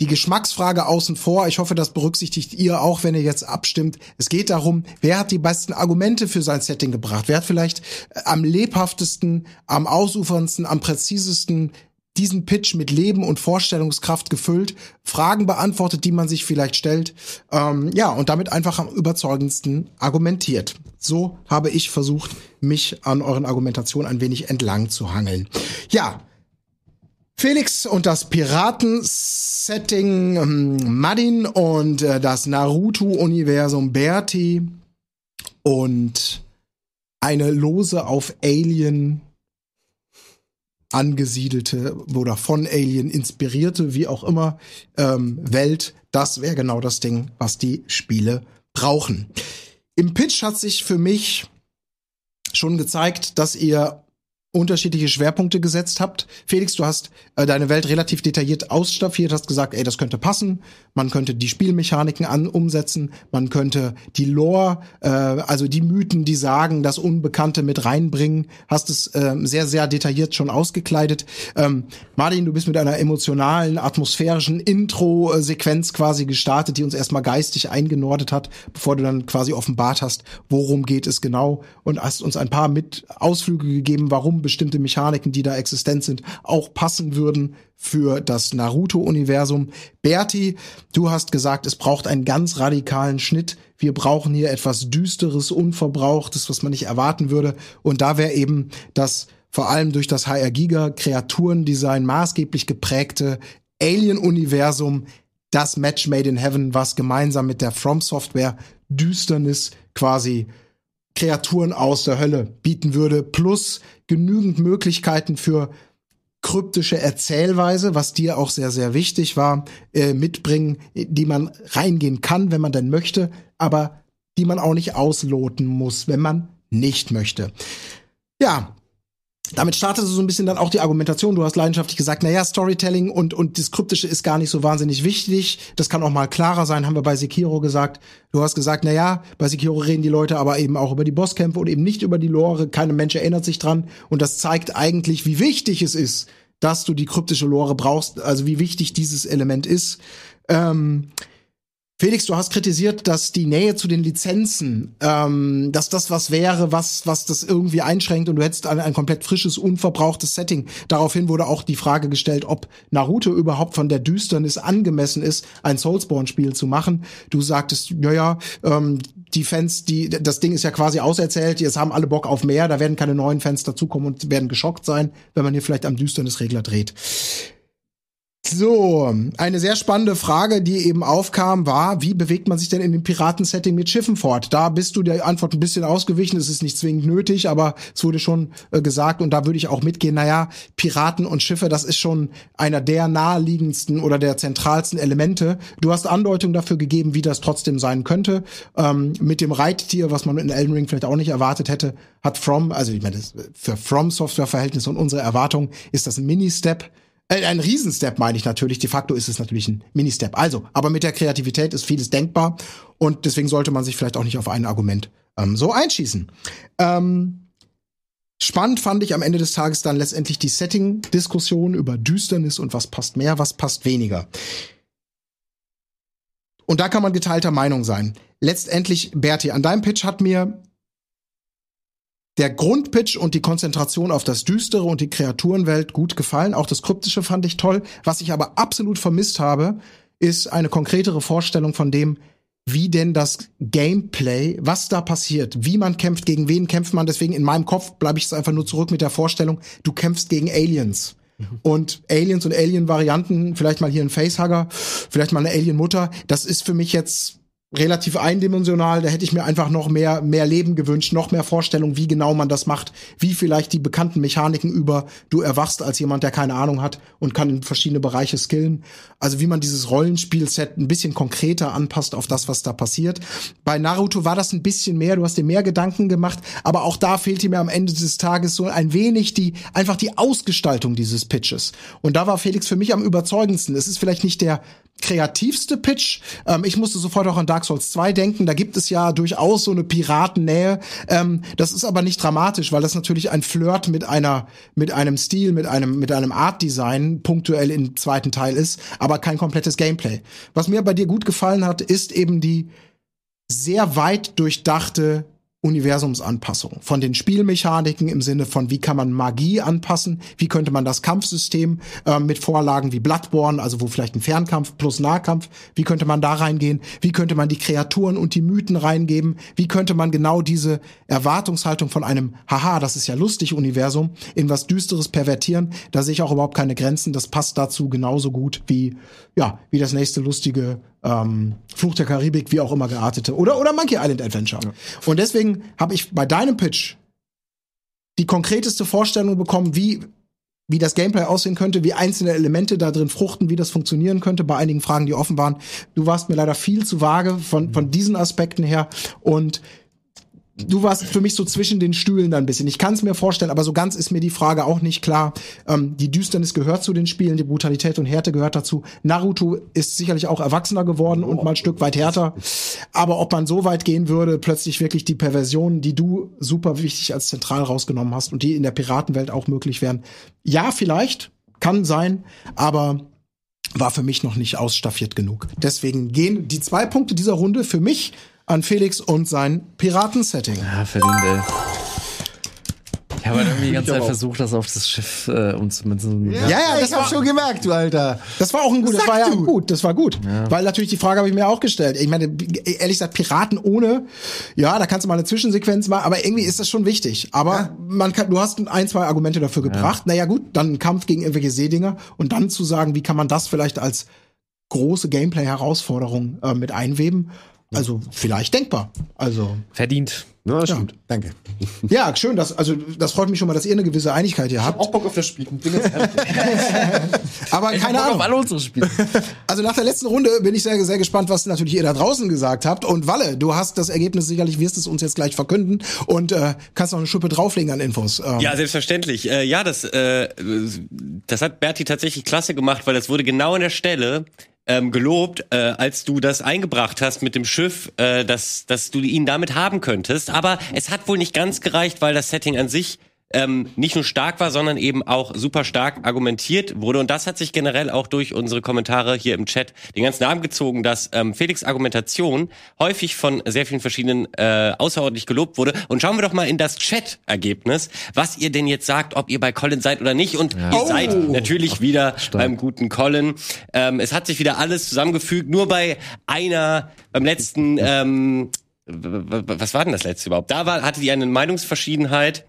Die Geschmacksfrage außen vor, ich hoffe, das berücksichtigt ihr auch, wenn ihr jetzt abstimmt. Es geht darum, wer hat die besten Argumente für sein Setting gebracht? Wer hat vielleicht am lebhaftesten, am ausuferndsten, am präzisesten diesen Pitch mit Leben und Vorstellungskraft gefüllt, Fragen beantwortet, die man sich vielleicht stellt, ähm, ja, und damit einfach am überzeugendsten argumentiert. So habe ich versucht, mich an euren Argumentationen ein wenig entlang zu hangeln. Ja, Felix und das Piraten-Setting ähm, Madin und äh, das Naruto-Universum Berti und eine Lose auf Alien angesiedelte oder von Alien inspirierte, wie auch immer, ähm, Welt, das wäre genau das Ding, was die Spiele brauchen. Im Pitch hat sich für mich schon gezeigt, dass ihr unterschiedliche Schwerpunkte gesetzt habt. Felix, du hast äh, deine Welt relativ detailliert ausstaffiert, hast gesagt, ey, das könnte passen. Man könnte die Spielmechaniken an umsetzen, man könnte die Lore, äh, also die Mythen, die sagen, das Unbekannte mit reinbringen. Hast es äh, sehr, sehr detailliert schon ausgekleidet. Ähm, Martin, du bist mit einer emotionalen, atmosphärischen Intro-Sequenz quasi gestartet, die uns erstmal geistig eingenordet hat, bevor du dann quasi offenbart hast, worum geht es genau und hast uns ein paar mit Ausflüge gegeben, warum bestimmte Mechaniken, die da existent sind, auch passen würden für das Naruto-Universum. Berti, du hast gesagt, es braucht einen ganz radikalen Schnitt. Wir brauchen hier etwas Düsteres, Unverbrauchtes, was man nicht erwarten würde. Und da wäre eben das vor allem durch das HR Giga Kreaturendesign maßgeblich geprägte Alien-Universum das Match Made in Heaven, was gemeinsam mit der From Software Düsternis quasi Kreaturen aus der Hölle bieten würde, plus genügend Möglichkeiten für kryptische Erzählweise, was dir auch sehr, sehr wichtig war, äh, mitbringen, die man reingehen kann, wenn man denn möchte, aber die man auch nicht ausloten muss, wenn man nicht möchte. Ja, damit startete so ein bisschen dann auch die Argumentation. Du hast leidenschaftlich gesagt, na ja, Storytelling und, und das Kryptische ist gar nicht so wahnsinnig wichtig. Das kann auch mal klarer sein, haben wir bei Sekiro gesagt. Du hast gesagt, na ja, bei Sekiro reden die Leute aber eben auch über die Bosskämpfe und eben nicht über die Lore. Kein Mensch erinnert sich dran. Und das zeigt eigentlich, wie wichtig es ist, dass du die kryptische Lore brauchst, also wie wichtig dieses Element ist. Ähm, Felix, du hast kritisiert, dass die Nähe zu den Lizenzen, ähm, dass das was wäre, was, was das irgendwie einschränkt und du hättest ein, ein komplett frisches, unverbrauchtes Setting. Daraufhin wurde auch die Frage gestellt, ob Naruto überhaupt von der Düsternis angemessen ist, ein Soulsborne-Spiel zu machen. Du sagtest, ja, ja, ähm, die Fans, die, das Ding ist ja quasi auserzählt, jetzt haben alle Bock auf mehr, da werden keine neuen Fans dazukommen und werden geschockt sein, wenn man hier vielleicht am Düsternisregler dreht. So, eine sehr spannende Frage, die eben aufkam, war, wie bewegt man sich denn in dem Piratensetting mit Schiffen fort? Da bist du der Antwort ein bisschen ausgewichen, es ist nicht zwingend nötig, aber es wurde schon äh, gesagt und da würde ich auch mitgehen, naja, Piraten und Schiffe, das ist schon einer der naheliegendsten oder der zentralsten Elemente. Du hast Andeutung dafür gegeben, wie das trotzdem sein könnte. Ähm, mit dem Reittier, was man in Elden Ring vielleicht auch nicht erwartet hätte, hat From, also ich meine, für From Software Verhältnisse und unsere Erwartung ist das ein Mini-Step äh, ein Riesenstep meine ich natürlich. De facto ist es natürlich ein Mini-Step. Also, aber mit der Kreativität ist vieles denkbar und deswegen sollte man sich vielleicht auch nicht auf ein Argument ähm, so einschießen. Ähm, spannend fand ich am Ende des Tages dann letztendlich die Setting-Diskussion über Düsternis und was passt mehr, was passt weniger. Und da kann man geteilter Meinung sein. Letztendlich, Berti, an deinem Pitch hat mir der Grundpitch und die Konzentration auf das Düstere und die Kreaturenwelt gut gefallen. Auch das Kryptische fand ich toll. Was ich aber absolut vermisst habe, ist eine konkretere Vorstellung von dem, wie denn das Gameplay, was da passiert, wie man kämpft, gegen wen kämpft man. Deswegen in meinem Kopf bleibe ich jetzt einfach nur zurück mit der Vorstellung, du kämpfst gegen Aliens. Mhm. Und Aliens und Alien-Varianten, vielleicht mal hier ein Facehugger, vielleicht mal eine Alien-Mutter, das ist für mich jetzt relativ eindimensional. Da hätte ich mir einfach noch mehr, mehr Leben gewünscht, noch mehr Vorstellung, wie genau man das macht, wie vielleicht die bekannten Mechaniken über du erwachst als jemand, der keine Ahnung hat und kann in verschiedene Bereiche skillen. Also wie man dieses Rollenspielset ein bisschen konkreter anpasst auf das, was da passiert. Bei Naruto war das ein bisschen mehr, du hast dir mehr Gedanken gemacht, aber auch da fehlte mir am Ende des Tages so ein wenig die, einfach die Ausgestaltung dieses Pitches. Und da war Felix für mich am überzeugendsten. Es ist vielleicht nicht der kreativste Pitch. Ähm, ich musste sofort auch an Dark Souls 2 denken. Da gibt es ja durchaus so eine Piratennähe. Ähm, das ist aber nicht dramatisch, weil das natürlich ein Flirt mit einer, mit einem Stil, mit einem, mit einem Art Design punktuell im zweiten Teil ist, aber kein komplettes Gameplay. Was mir bei dir gut gefallen hat, ist eben die sehr weit durchdachte Universumsanpassung. Von den Spielmechaniken im Sinne von, wie kann man Magie anpassen, wie könnte man das Kampfsystem äh, mit Vorlagen wie Bloodborne, also wo vielleicht ein Fernkampf plus Nahkampf, wie könnte man da reingehen, wie könnte man die Kreaturen und die Mythen reingeben, wie könnte man genau diese Erwartungshaltung von einem, haha, das ist ja lustig Universum, in was Düsteres pervertieren, da sehe ich auch überhaupt keine Grenzen, das passt dazu genauso gut wie, ja, wie das nächste lustige ähm, Fluch der Karibik, wie auch immer geartete. Oder, oder Monkey Island Adventure. Ja. Und deswegen habe ich bei deinem Pitch die konkreteste Vorstellung bekommen, wie wie das Gameplay aussehen könnte, wie einzelne Elemente da drin fruchten, wie das funktionieren könnte, bei einigen Fragen, die offen waren. Du warst mir leider viel zu vage von, von diesen Aspekten her und du warst für mich so zwischen den Stühlen da ein bisschen. Ich kann es mir vorstellen, aber so ganz ist mir die Frage auch nicht klar. Ähm, die Düsternis gehört zu den Spielen, die Brutalität und Härte gehört dazu. Naruto ist sicherlich auch erwachsener geworden und mal ein Stück weit härter. Aber ob man so weit gehen würde, plötzlich wirklich die Perversionen, die du super wichtig als zentral rausgenommen hast und die in der Piratenwelt auch möglich wären. Ja, vielleicht, kann sein, aber war für mich noch nicht ausstaffiert genug. Deswegen gehen die zwei Punkte dieser Runde für mich an Felix und sein Piratensetting. Ja, verdient, ey. Ich habe halt irgendwie die ganze Zeit versucht, das auf das Schiff äh, umzumünzen. Ja, ja, ich hab schon gemerkt, du Alter. Das war auch ein gut, das Sag war ja du. gut, das war gut. Weil natürlich die Frage habe ich mir auch gestellt. Ich meine, ehrlich gesagt, Piraten ohne, ja, da kannst du mal eine Zwischensequenz machen, aber irgendwie ist das schon wichtig. Aber man kann, du hast ein, zwei Argumente dafür gebracht. Naja, gut, dann ein Kampf gegen irgendwelche Seedinger und dann zu sagen, wie kann man das vielleicht als große Gameplay-Herausforderung äh, mit einweben? Also vielleicht denkbar. Also Verdient. Ja, das stimmt. Danke. ja, schön, dass also das freut mich schon mal, dass ihr eine gewisse Einigkeit hier habt. Bock auf das Spiel. Bin ehrlich. [laughs] Aber keine Bock Ahnung. auf alle unsere Spiele. [laughs] Also nach der letzten Runde bin ich sehr, sehr gespannt, was natürlich ihr da draußen gesagt habt. Und Walle, du hast das Ergebnis sicherlich, wirst es uns jetzt gleich verkünden und äh, kannst noch eine Schuppe drauflegen an Infos. Ähm, Ja, selbstverständlich. Äh, ja, das, äh, das hat Berti tatsächlich klasse gemacht, weil das wurde genau an der Stelle ähm, gelobt, äh, als du das eingebracht hast mit dem Schiff, äh, dass, dass du ihn damit haben könntest. Aber es hat wohl nicht ganz gereicht, weil das Setting an sich ähm, nicht nur stark war, sondern eben auch super stark argumentiert wurde. Und das hat sich generell auch durch unsere Kommentare hier im Chat den ganzen Abend gezogen, dass ähm, Felix Argumentation häufig von sehr vielen verschiedenen äh, außerordentlich gelobt wurde. Und schauen wir doch mal in das Chat-Ergebnis, was ihr denn jetzt sagt, ob ihr bei Colin seid oder nicht. Und ihr Oh. seid natürlich wieder beim guten Colin. Ähm, es hat sich wieder alles zusammengefügt. Nur bei einer, beim letzten, ähm, was war denn das letzte überhaupt? Da war, hatte die eine Meinungsverschiedenheit.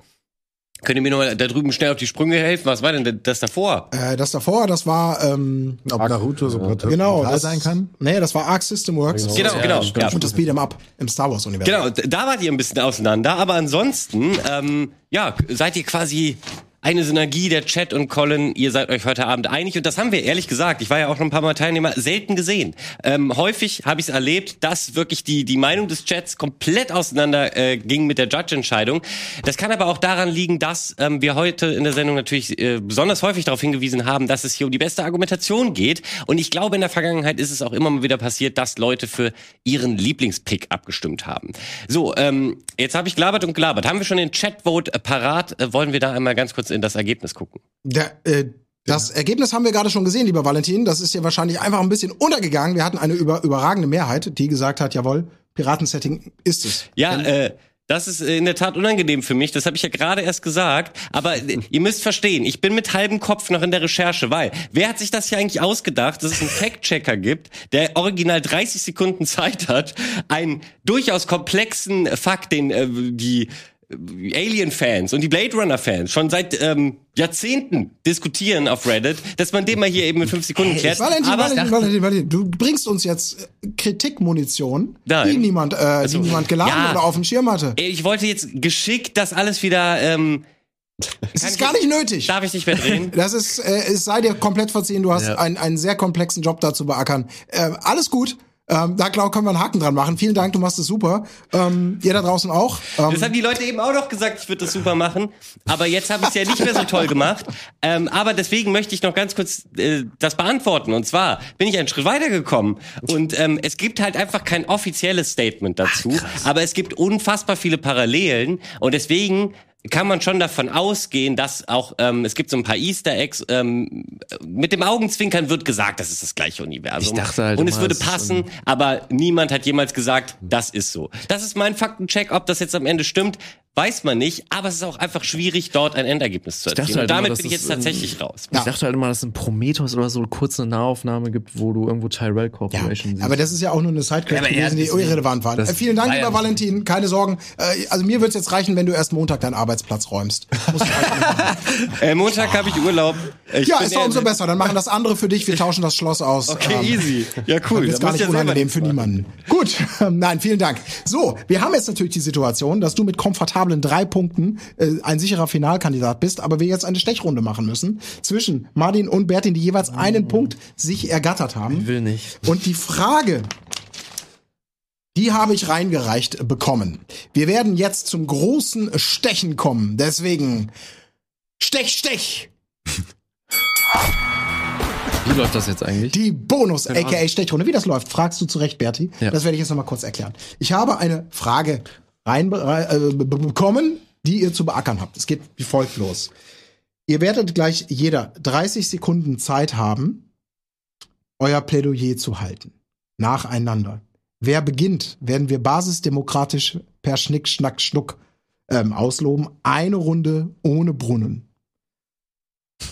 Könnt ihr mir noch mal da drüben schnell auf die Sprünge helfen? Was war denn das davor? äh, das davor, das war ähm, Ob Naruto so brutal genau das, sein kann? Nee, das war Arc System Works. Genau, genau. Ja. Und das Beat'em Up im Star Wars Universum. Genau, da wart ihr ein bisschen auseinander, aber ansonsten, ähm, ja, seid ihr quasi eine Synergie der Chat und Colin, ihr seid euch heute Abend einig und das haben wir ehrlich gesagt, ich war ja auch schon ein paar Mal Teilnehmer, selten gesehen. Ähm, häufig habe ich es erlebt, dass wirklich die, die Meinung des Chats komplett auseinander äh, ging mit der Judge-Entscheidung. Das kann aber auch daran liegen, dass ähm, wir heute in der Sendung natürlich äh, besonders häufig darauf hingewiesen haben, dass es hier um die beste Argumentation geht und ich glaube, in der Vergangenheit ist es auch immer mal wieder passiert, dass Leute für ihren Lieblingspick abgestimmt haben. So, ähm, jetzt habe ich gelabert und gelabert. Haben wir schon den Chatvote äh, parat? Äh, wollen wir da einmal ganz kurz in das Ergebnis gucken? Der, äh, das Ergebnis haben wir gerade schon gesehen, lieber Valentin. Das ist ja wahrscheinlich einfach ein bisschen untergegangen. Wir hatten eine über, überragende Mehrheit, die gesagt hat, jawohl, Piratensetting ist es. Ja, äh, das ist in der Tat unangenehm für mich. Das habe ich ja gerade erst gesagt. Aber äh, ihr müsst verstehen, ich bin mit halbem Kopf noch in der Recherche, weil wer hat sich das hier eigentlich ausgedacht, dass es einen Fact-Checker gibt, der original 30 Sekunden Zeit hat, einen durchaus komplexen Fakt, den äh, die äh, Alien-Fans und die Blade Runner-Fans schon seit ähm, Jahrzehnten diskutieren auf Reddit, dass man den mal hier eben in fünf Sekunden klärt. Valentin, Aber Valentin, Valentin, Valentin, du bringst uns jetzt äh, Kritikmunition, Nein. die niemand, äh, die niemand geladen ja. oder auf dem Schirm hatte. ich wollte jetzt geschickt das alles wieder ähm, Es ist gar nicht nötig. Darf ich nicht mehr drehen? [laughs] Das ist, äh, es sei dir komplett verziehen. Du hast einen, einen sehr komplexen Job da zu beackern. Äh, alles gut. Ähm, da glaub, können wir einen Haken dran machen. Vielen Dank, du machst es super. Ähm, ihr da draußen auch. Ähm, Das haben die Leute eben auch noch gesagt, ich würde das super machen. Aber jetzt habe ich es ja nicht mehr so toll gemacht. Ähm, aber deswegen möchte ich noch ganz kurz äh, das beantworten. Und zwar bin ich einen Schritt weitergekommen. Und ähm, es gibt halt einfach kein offizielles Statement dazu. aber es gibt unfassbar viele Parallelen. Und deswegen kann man schon davon ausgehen, dass auch ähm, es gibt so ein paar Easter Eggs. Ähm, mit dem Augenzwinkern wird gesagt, das ist das gleiche Universum. Ich dachte halt und es würde passen, aber niemand hat jemals gesagt, das ist so. Das ist mein Faktencheck, ob das jetzt am Ende stimmt, weiß man nicht, aber es ist auch einfach schwierig, dort ein Endergebnis zu erzielen. halt Und damit immer, bin ich es jetzt tatsächlich raus. Ich dachte halt immer, dass es in Prometheus oder so kurz eine Nahaufnahme gibt, wo du irgendwo Tyrell ja, Corporation siehst. aber das ist ja auch nur eine Sidequest ja, gewesen, die das- irrelevant war. das Äh, vielen Dank, ja lieber Valentin. Keine Sorgen. Äh, also mir wird's jetzt reichen, wenn du erst Montag deinen Arbeitsplatz räumst. Halt. [laughs] Äh, Montag habe ich Urlaub. Ich ja, bin ist doch umso besser. Dann machen das andere für dich. Wir tauschen das Schloss aus. Okay, Ähm, easy. Ja, cool. Ist Da gar nicht ja unangenehm für niemanden. Gut, [laughs] nein, vielen Dank. So, wir haben jetzt natürlich die Situation, dass du mit komfortabel miserablen drei Punkten äh, ein sicherer Finalkandidat bist, aber wir jetzt eine Stechrunde machen müssen zwischen Martin und Bertin, die jeweils einen Punkt sich ergattert haben. Ich will nicht. Und die Frage, die habe ich reingereicht bekommen. Wir werden jetzt zum großen Stechen kommen. Deswegen Stech, Stech! Wie läuft das jetzt eigentlich? Die Bonus, aka Stechrunde. Wie das läuft, fragst du zu Recht, Berti. Ja. Das werde ich jetzt nochmal kurz erklären. Ich habe eine Frage rein äh, be- be- bekommen, die ihr zu beackern habt. Es geht wie folgt los. Ihr werdet gleich jeder 30 Sekunden Zeit haben, euer Plädoyer zu halten. Nacheinander. Wer beginnt, werden wir basisdemokratisch per Schnick, Schnack, Schnuck ähm, ausloben. Eine Runde ohne Brunnen.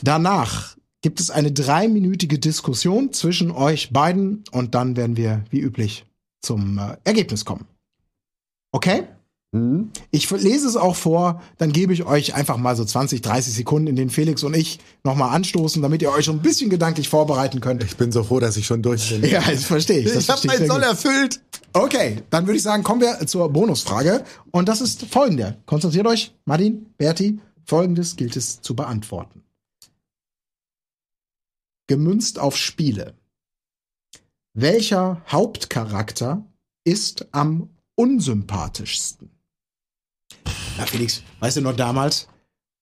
Danach gibt es eine dreiminütige Diskussion zwischen euch beiden und dann werden wir, wie üblich, zum äh, Ergebnis kommen. Okay? Hm? Ich lese es auch vor, dann gebe ich euch einfach mal so 20, 30 Sekunden, in denen Felix und ich nochmal anstoßen, damit ihr euch schon ein bisschen gedanklich vorbereiten könnt. Ich bin so froh, dass ich schon durch bin. Ja, das verstehe ich. Das ich habe meinen Soll gut. erfüllt. Okay, dann würde ich sagen, kommen wir zur Bonusfrage. Und das ist folgende. Konzentriert euch, Martin, Berti, folgendes gilt es zu beantworten. Gemünzt auf Spiele. Welcher Hauptcharakter ist am unsympathischsten? Na, Felix, weißt du noch damals,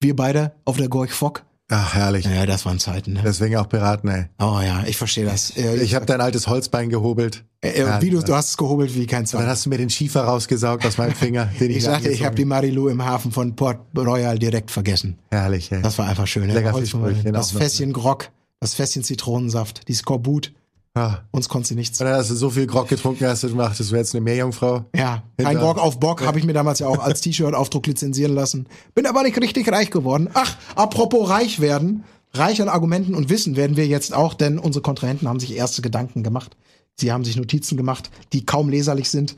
wir beide auf der Gorch Fock? Ach, herrlich. Ja, das waren Zeiten, ne? Deswegen auch Piraten, ey. Oh ja, ich verstehe das. Äh, Ich habe dein altes Holzbein gehobelt. äh, Ja, wie du, du hast es gehobelt wie kein Und dann hast du mir den Schiefer rausgesaugt aus meinem Finger. Den [laughs] Ich sagte, ich habe die Marilou im Hafen von Port Royal direkt vergessen. Herrlich, ey. Das war einfach schön. ne? Lecker Fischbrötchen Das noch. Fässchen Grog, das Fässchen Zitronensaft, die Skorbut. Ah. Uns konnte sie nichts. Und dann hast du so viel Grog getrunken, hast du gemacht, das wäre jetzt eine Meerjungfrau. Ja, kein Grog auf Bock habe ich mir damals ja auch als T-Shirt-Aufdruck lizenzieren lassen. Bin aber nicht richtig reich geworden. Ach, apropos reich werden. Reich an Argumenten und Wissen werden wir jetzt auch, denn unsere Kontrahenten haben sich erste Gedanken gemacht. Sie haben sich Notizen gemacht, die kaum leserlich sind.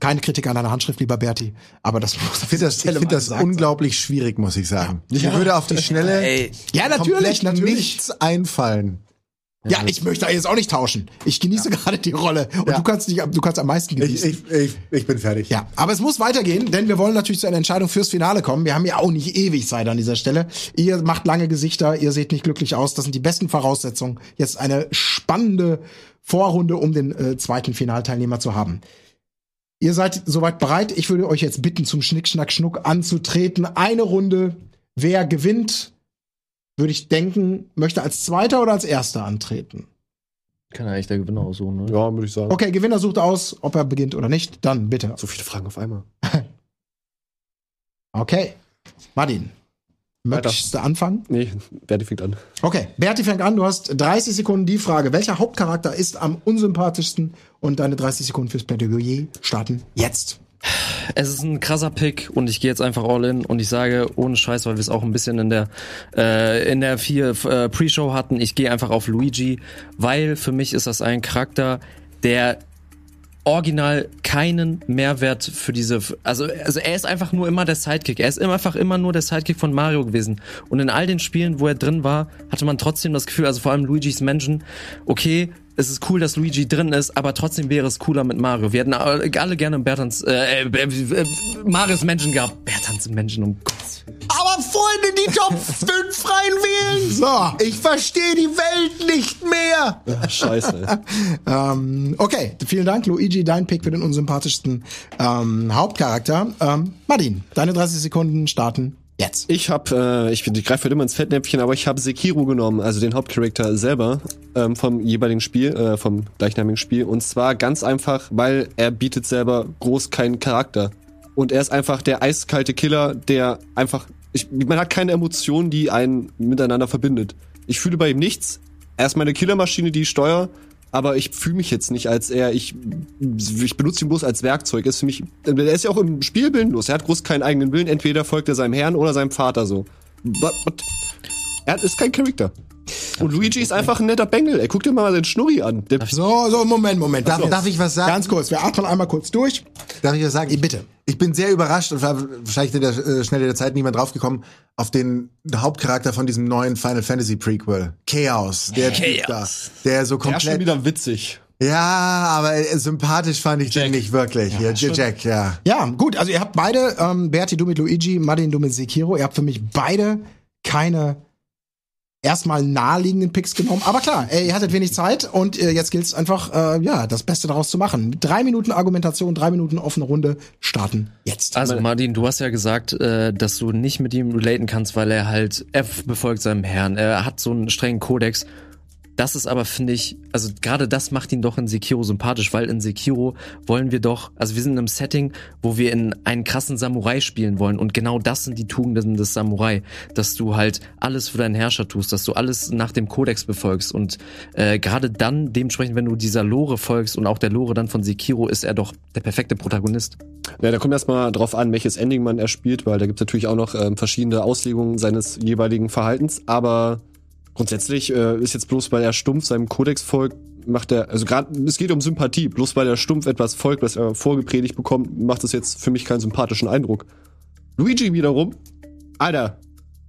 Keine Kritik an deiner Handschrift, lieber Berti. Aber das muss Ich finde das, ich find das unglaublich schwierig, muss ich sagen. Mir würde auf die Schnelle Ey, Ja, natürlich, natürlich. nichts einfallen. Ja, ich möchte jetzt auch nicht tauschen. Ich genieße gerade die Rolle. Und Ja. du kannst nicht, du kannst am meisten Ich, genießen. ich, ich, ich bin fertig. Ja, aber es muss weitergehen, denn wir wollen natürlich zu einer Entscheidung fürs Finale kommen. Wir haben ja auch nicht ewig Zeit an dieser Stelle. Ihr macht lange Gesichter, ihr seht nicht glücklich aus. Das sind die besten Voraussetzungen. Jetzt eine spannende Vorrunde, um den äh, zweiten Finalteilnehmer zu haben. Ihr seid soweit bereit. Ich würde euch jetzt bitten, zum Schnick, Schnack, Schnuck anzutreten. Eine Runde. Wer gewinnt, würde ich denken, möchte als Zweiter oder als Erster antreten. kann eigentlich der Gewinner aussuchen, ne? Ja, würde ich sagen. Okay, Gewinner sucht aus, ob er beginnt oder nicht. Dann bitte. So viele Fragen auf einmal. [laughs] Okay. Martin, möchtest du anfangen? Nee, Berti fängt an. Okay, Berti fängt an. Du hast 30 Sekunden die Frage. Welcher Hauptcharakter ist am unsympathischsten? Und deine 30 Sekunden fürs Plädoyer starten jetzt. Es ist ein krasser Pick und ich gehe jetzt einfach all in und ich sage ohne Scheiß, weil wir es auch ein bisschen in der äh, in der vier äh, Pre-Show hatten. Ich gehe einfach auf Luigi, weil für mich ist das ein Charakter, der original keinen Mehrwert für diese, also, also er ist einfach nur immer der Sidekick. Er ist immer, einfach immer nur der Sidekick von Mario gewesen. Und in all den Spielen, wo er drin war, hatte man trotzdem das Gefühl, also vor allem Luigi's Mansion, okay, es ist cool, dass Luigi drin ist, aber trotzdem wäre es cooler mit Mario. Wir hätten alle gerne Bertans, äh, äh, äh, Marios Mansion gehabt. Bertans Mansion, um Gottes Willen. Aber Freunde, die Top 5 [laughs] freien wählen. So, Ich verstehe die Welt nicht mehr. Scheiße. [laughs] ähm, okay, vielen Dank, Luigi, dein Pick für den unsympathischsten ähm, Hauptcharakter. Ähm, Martin, deine 30 Sekunden starten jetzt. Ich habe, äh, ich, ich greife halt immer ins Fettnäpfchen, aber ich habe Sekiro genommen, also den Hauptcharakter selber ähm, vom jeweiligen Spiel, äh, vom gleichnamigen Spiel. Und zwar ganz einfach, weil er bietet selber groß keinen Charakter. Und er ist einfach der eiskalte Killer, der einfach, ich, man hat keine Emotionen, die einen miteinander verbindet. Ich fühle bei ihm nichts. Er ist meine Killermaschine, die ich steuere. Aber ich fühle mich jetzt nicht als er. Ich, ich benutze ihn bloß als Werkzeug. Ist für mich, er ist ja auch im Spiel willenlos. Er hat groß keinen eigenen Willen. Entweder folgt er seinem Herrn oder seinem Vater so. What, what? Er ist kein Charakter. Und Luigi ist einfach ein netter Bengel. Ey, guck dir mal seinen Schnurri an. Der, So, so, Moment, Moment. Darf, darf ich was sagen? Ganz kurz, wir atmen einmal kurz durch. Darf ich was sagen? Bitte. Ich bin sehr überrascht und war wahrscheinlich in der äh, Schnelle der Zeit niemand draufgekommen auf den Hauptcharakter von diesem neuen Final Fantasy Prequel. Chaos. Der Typ da. Der so der ist schon komplett. wieder witzig. Ja, aber äh, sympathisch fand ich den nicht wirklich. Ja, Jack, Jack, ja. Ja, gut, also ihr habt beide, ähm, Berti, du mit Luigi, Martin, du mit Sekiro, ihr habt für mich beide keine erstmal naheliegenden Picks genommen. Aber klar, ey, ihr hattet wenig Zeit und äh, jetzt gilt es einfach, äh, ja, das Beste daraus zu machen. Drei Minuten Argumentation, drei Minuten offene Runde starten jetzt. Also Martin, du hast ja gesagt, äh, dass du nicht mit ihm relaten kannst, weil er halt, er befolgt seinem Herrn, er hat so einen strengen Kodex. Das ist aber, finde ich, also gerade das macht ihn doch in Sekiro sympathisch, weil in Sekiro wollen wir doch, also wir sind in einem Setting, wo wir in einen krassen Samurai spielen wollen. Und genau das sind die Tugenden des Samurai, dass du halt alles für deinen Herrscher tust, dass du alles nach dem Kodex befolgst. Und äh, gerade dann, dementsprechend, wenn du dieser Lore folgst und auch der Lore dann von Sekiro, ist er doch der perfekte Protagonist. Ja, da kommt erstmal drauf an, welches Ending man erspielt, weil da gibt es natürlich auch noch ähm, verschiedene Auslegungen seines jeweiligen Verhaltens, aber Grundsätzlich äh, ist jetzt bloß, weil er stumpf seinem Kodex folgt, macht er, also gerade, es geht um Sympathie. Bloß weil er stumpf etwas folgt, was er vorgepredigt bekommt, macht es jetzt für mich keinen sympathischen Eindruck. Luigi wiederum, Alter,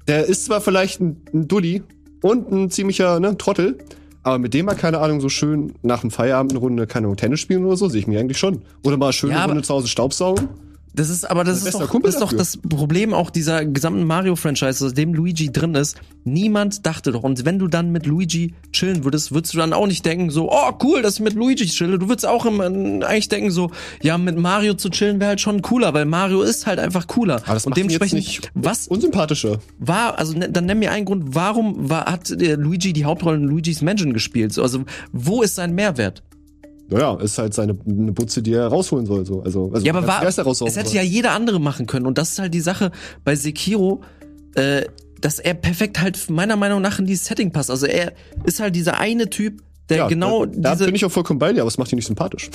der ist zwar vielleicht ein, ein Dulli und ein ziemlicher ne, Trottel, aber mit dem mal, keine Ahnung, so schön nach dem Feierabend eine Runde, keine Ahnung, Tennis spielen oder so, sehe ich mich eigentlich schon. Oder mal schön Ja, eine Runde zu Hause Staubsaugen. Das ist, aber das ist, doch, das ist doch das Problem auch dieser gesamten Mario-Franchise, aus dem Luigi drin ist. Niemand dachte doch, und wenn du dann mit Luigi chillen würdest, würdest du dann auch nicht denken, so, oh cool, dass ich mit Luigi chille. Du würdest auch immer eigentlich denken, so, ja, mit Mario zu chillen wäre halt schon cooler, weil Mario ist halt einfach cooler. Aber das und dementsprechend, nicht was unsympathischer. war, also ne, dann nenn mir einen Grund, warum war, hat der Luigi die Hauptrolle in Luigi's Mansion gespielt? So, Also, wo ist sein Mehrwert? Naja, ist halt seine eine Butze, die er rausholen soll. So. Also, also Ja, aber war, es hätte soll. ja jeder andere machen können. Und das ist halt die Sache bei Sekiro, äh, dass er perfekt halt meiner Meinung nach in dieses Setting passt. Also er ist halt dieser eine Typ, der ja, genau da, da bin ich auch vollkommen bei dir, aber es macht ihn nicht sympathisch.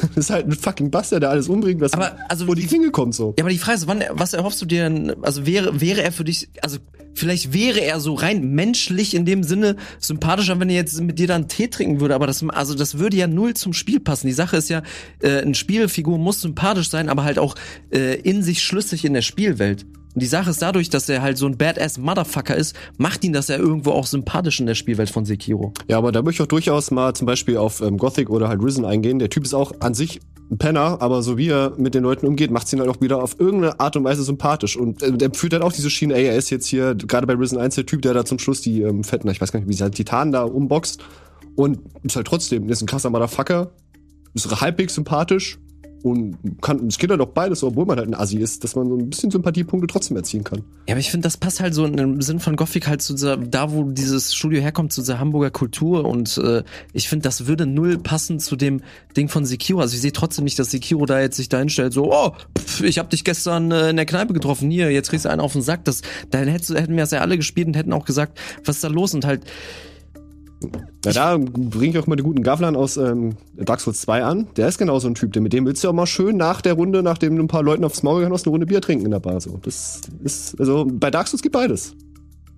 das [laughs] ist halt ein fucking Bastard, der alles umbringt, was Aber, also, wo die Klinge kommt so. ja, aber die Frage ist, wann, was erhoffst du dir denn, also wäre, wäre er für dich, also vielleicht wäre er so rein menschlich in dem Sinne sympathischer, wenn er jetzt mit dir dann Tee trinken würde, aber das, also das würde ja null zum Spiel passen. Die Sache ist ja, äh, eine Spielfigur muss sympathisch sein, aber halt auch äh, in sich schlüssig in der Spielwelt. Und die Sache ist dadurch, dass er halt so ein Badass Motherfucker ist, macht ihn das ja irgendwo auch sympathisch in der Spielwelt von Sekiro. Ja, aber da möchte ich auch durchaus mal zum Beispiel auf ähm, Gothic oder halt Risen eingehen. Der Typ ist auch an sich ein Penner, aber so wie er mit den Leuten umgeht, macht ihn halt auch wieder auf irgendeine Art und Weise sympathisch. Und äh, der führt halt auch diese Schiene, ey, er ist jetzt hier, gerade bei Risen 1, der Typ, der da zum Schluss die ähm, fetten, ich weiß gar nicht, wie sie halt Titanen da umboxt. Und ist halt trotzdem, ist ein krasser Motherfucker, ist halbwegs sympathisch und kann, es geht halt auch beides, obwohl man halt ein Assi ist, dass man so ein bisschen Sympathiepunkte trotzdem erzielen kann. Ja, aber ich finde, das passt halt so im Sinn von Gothic halt zu dieser, da wo dieses Studio herkommt, zu dieser Hamburger Kultur und äh, ich finde, das würde null passen zu dem Ding von Sekiro. Also ich sehe trotzdem nicht, dass Sekiro da jetzt sich da hinstellt, so, oh, pff, ich habe dich gestern äh, in der Kneipe getroffen, hier, jetzt kriegst du einen auf den Sack. Das, dann hätten wir das ja alle gespielt und hätten auch gesagt, was ist da los? Und halt, Ja, da bringe ich auch mal den guten Gavlan aus ähm, Dark Souls 2 an. Der ist genau so ein Typ, der mit dem willst du auch mal schön nach der Runde, nachdem du ein paar Leuten aufs Maul gegangen hast, eine Runde Bier trinken in der Bar. So. Das ist, also bei Dark Souls gibt beides.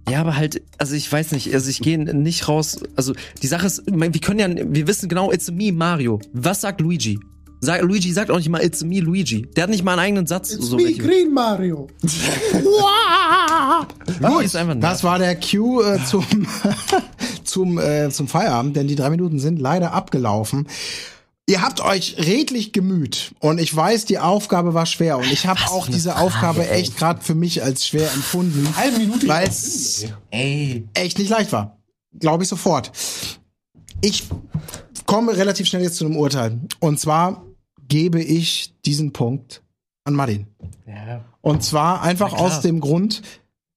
Ja, aber halt, also ich weiß nicht, also ich gehe nicht raus. Also die Sache ist, wir können ja, wir wissen genau, it's me Mario. Was sagt Luigi? Sag, Luigi sagt auch nicht mal it's me Luigi. Der hat nicht mal einen eigenen Satz. so Me, welche- Green Mario. [laughs] Gut, ist einfach Das war der Cue äh, zum, [laughs] zum, äh, zum Feierabend, denn die drei Minuten sind leider abgelaufen. Ihr habt euch redlich gemüht und ich weiß, die Aufgabe war schwer und ich habe auch diese Aufgabe echt gerade für mich als schwer empfunden, Halbe Minute. weil es Ey. echt nicht leicht war. Glaube ich sofort. Ich komme relativ schnell jetzt zu einem Urteil und zwar gebe ich diesen Punkt an Martin. Ja. Und zwar einfach aus dem Grund,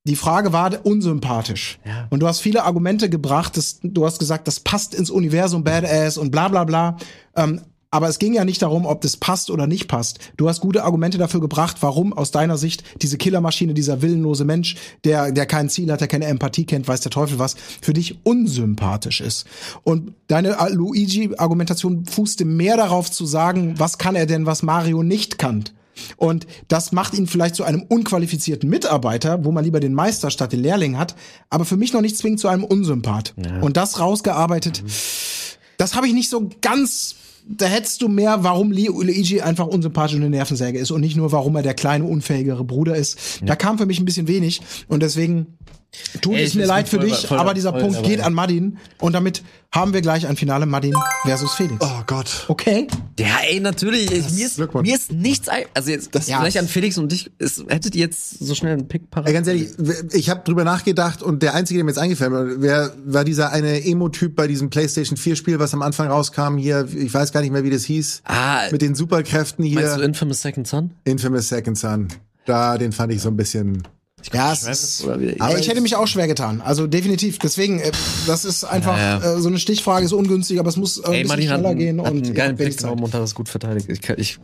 die Frage war unsympathisch. Ja. Und du hast viele Argumente gebracht, dass, du hast gesagt, das passt ins Universum Badass und bla bla bla. Ähm, aber es ging ja nicht darum, ob das passt oder nicht passt. Du hast gute Argumente dafür gebracht, warum aus deiner Sicht diese Killermaschine, dieser willenlose Mensch, der, der kein Ziel hat, der keine Empathie kennt, weiß der Teufel was, für dich unsympathisch ist. Und deine äh, Luigi-Argumentation fußte mehr darauf zu sagen, was kann er denn, was Mario nicht kann. Und das macht ihn vielleicht zu einem unqualifizierten Mitarbeiter, wo man lieber den Meister statt den Lehrling hat, aber für mich noch nicht zwingend zu einem Unsympath. Und das rausgearbeitet, das habe ich nicht so ganz. Da hättest du mehr, warum Luigi einfach unsympathisch und eine Nervensäge ist und nicht nur, warum er der kleine, unfähigere Bruder ist. Da kam für mich ein bisschen wenig und deswegen Tut es ich mir leid für voll- dich, voll- aber dieser voll Punkt dabei. geht an Madin. Und damit haben wir gleich ein Finale Madin versus Felix. Oh Gott. Okay? Ja, ey, natürlich. Ich, mir, ist, mir ist nichts ein. Also jetzt, das Ja. vielleicht an Felix und dich. Ist, hättet ihr jetzt so schnell einen Pick parat? Ganz ehrlich, ich habe drüber nachgedacht und der einzige, der mir jetzt eingefallen ist, wer war dieser eine Emo-Typ bei diesem PlayStation 4 Spiel, was am Anfang rauskam hier, ich weiß gar nicht mehr, wie das hieß. Ah, Mit den Superkräften meinst du hier. Infamous Second Son? Infamous Second Son. Da, den fand ich so ein bisschen. Ja, es ist, aber ich hätte mich auch schwer getan. Also definitiv. Deswegen, äh, das ist einfach Ja, ja. Äh, so eine Stichfrage, ist ungünstig, aber es muss äh, Ey, Martin hat, schneller einen- gehen hat und einen Pick genommen und hat das gut verteidigt. Ich, kann- ich,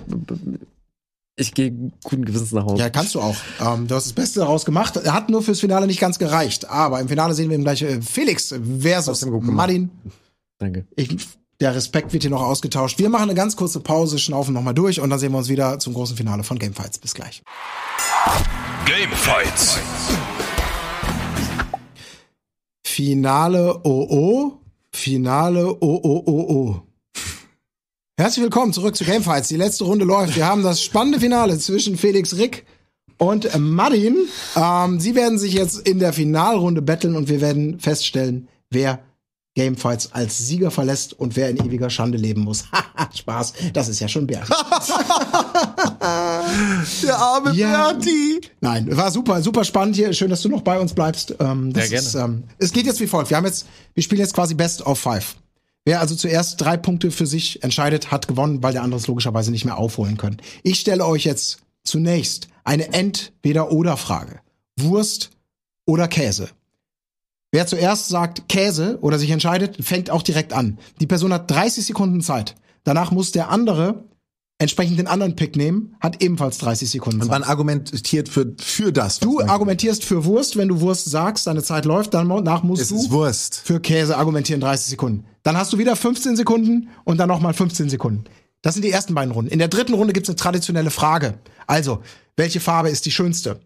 ich gehe guten Gewissens nach Hause. Ja, kannst du auch. Ähm, du hast das Beste daraus gemacht. Er hat nur fürs Finale nicht ganz gereicht. Aber im Finale sehen wir ihm gleich äh, Felix versus. Martin. Danke. Ich, der Respekt wird hier noch ausgetauscht. Wir machen eine ganz kurze Pause, schnaufen nochmal durch und dann sehen wir uns wieder zum großen Finale von Gamefights. Bis gleich. Gamefights. Finale OO. Finale OOOO. Herzlich willkommen zurück zu Gamefights. Die letzte Runde läuft. Wir haben das spannende Finale zwischen Felix Rick und Martin. Ähm, sie werden sich jetzt in der Finalrunde betteln und wir werden feststellen, wer Gamefights als Sieger verlässt und wer in ewiger Schande leben muss. [laughs] Spaß, das ist ja schon Bär. [laughs] Der arme Ja. Berti. Nein, war super, super spannend hier. Schön, dass du noch bei uns bleibst. Ähm, das Ja, gerne. Ist, ähm, es geht jetzt wie folgt. Wir haben jetzt, wir spielen jetzt quasi Best of Five. Wer also zuerst drei Punkte für sich entscheidet, hat gewonnen, weil der andere es logischerweise nicht mehr aufholen können. Ich stelle euch jetzt zunächst eine Entweder-Oder-Frage. Wurst oder Käse? Wer zuerst sagt Käse oder sich entscheidet, fängt auch direkt an. Die Person hat 30 Sekunden Zeit. Danach muss der andere entsprechend den anderen Pick nehmen, hat ebenfalls 30 Sekunden Und Zeit. man argumentiert für, für das. Du argumentierst für Wurst, wenn du Wurst sagst, deine Zeit läuft, danach musst es du ist Wurst. für Käse argumentieren 30 Sekunden. Dann hast du wieder 15 Sekunden und dann nochmal 15 Sekunden. Das sind die ersten beiden Runden. In der dritten Runde gibt's eine traditionelle Frage. Also, welche Farbe ist die schönste?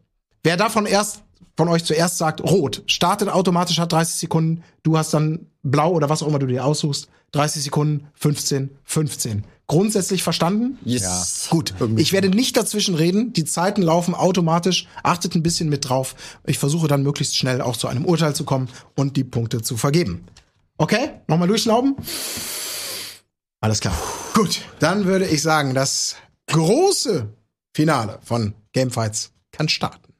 Wer davon erst von euch zuerst sagt rot, startet automatisch, hat 30 Sekunden. Du hast dann blau oder was auch immer du dir aussuchst. 30 Sekunden, 15, 15. Grundsätzlich verstanden? Yes. Gut, ich werde nicht dazwischen reden. Die Zeiten laufen automatisch. Achtet ein bisschen mit drauf. Ich versuche dann möglichst schnell auch zu einem Urteil zu kommen und die Punkte zu vergeben. Okay? Nochmal durchschnauben? Alles klar. Gut, dann würde ich sagen, das große Finale von Gamefights kann starten.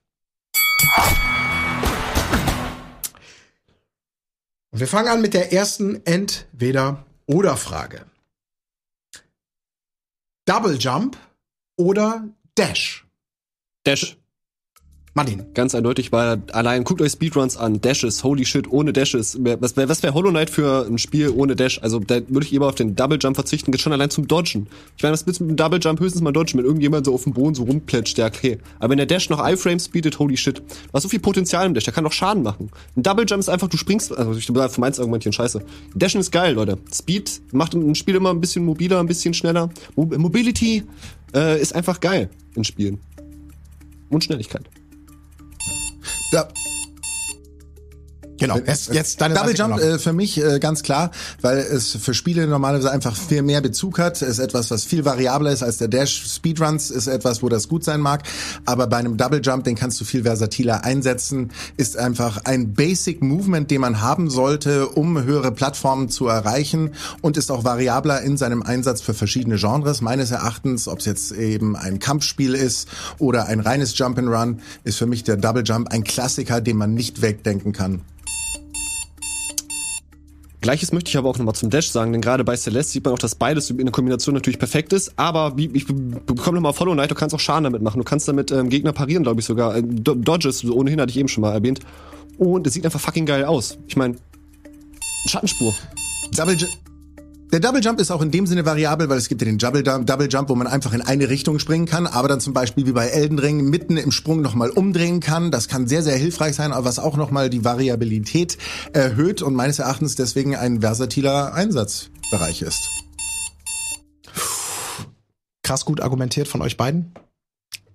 Und wir fangen an mit der ersten Entweder-Oder-Frage. Double Jump oder Dash? Dash. Martin. Ganz eindeutig, weil allein guckt euch Speedruns an. Dashes, holy shit, ohne Dashes. Was wäre was wär Hollow Knight für ein Spiel ohne Dash? Also da würde ich lieber auf den Double Jump verzichten, geht schon allein zum Dodgen. Ich meine, was willst du mit dem Double Jump höchstens mal dodgen, wenn irgendjemand so auf dem Boden so rumplätscht, ja okay. Aber wenn der Dash noch Iframes bietet, holy shit. Du hast so viel Potenzial im Dash, der kann doch Schaden machen. Ein Double Jump ist einfach, du springst, also ich bin für meins argumentieren, scheiße. Dashen ist geil, Leute. Speed macht ein Spiel immer ein bisschen mobiler, ein bisschen schneller. Mo Mobility äh, ist einfach geil in Spielen. Und Schnelligkeit. Da, Genau. Jetzt, jetzt deine Double 30 Jump äh, für mich äh, ganz klar, weil es für Spiele normalerweise einfach viel mehr Bezug hat. Ist etwas, was viel variabler ist als der Dash. Speedruns ist etwas, wo das gut sein mag. Aber bei einem Double Jump, den kannst du viel versatiler einsetzen. Ist einfach ein Basic Movement, den man haben sollte, um höhere Plattformen zu erreichen und ist auch variabler in seinem Einsatz für verschiedene Genres. Meines Erachtens, ob es jetzt eben ein Kampfspiel ist oder ein reines Jump and Run, ist für mich der Double Jump ein Klassiker, den man nicht wegdenken kann. Gleiches möchte ich aber auch nochmal zum Dash sagen, denn gerade bei Celeste sieht man auch, dass beides in der Kombination natürlich perfekt ist. Aber wie, ich bekomme nochmal Follow Knight, du kannst auch Schaden damit machen. Du kannst damit ähm, Gegner parieren, glaube ich sogar. Äh, Do- Dodges, ohnehin hatte ich eben schon mal erwähnt. Und es sieht einfach fucking geil aus. Ich meine, Schattenspur. Double Ju der Double Jump ist auch in dem Sinne variabel, weil es gibt ja den Double Jump, Double Jump, wo man einfach in eine Richtung springen kann, aber dann zum Beispiel wie bei Elden Ring mitten im Sprung nochmal umdrehen kann. Das kann sehr, sehr hilfreich sein, aber was auch nochmal die Variabilität erhöht und meines Erachtens deswegen ein versatiler Einsatzbereich ist. Krass gut argumentiert von euch beiden.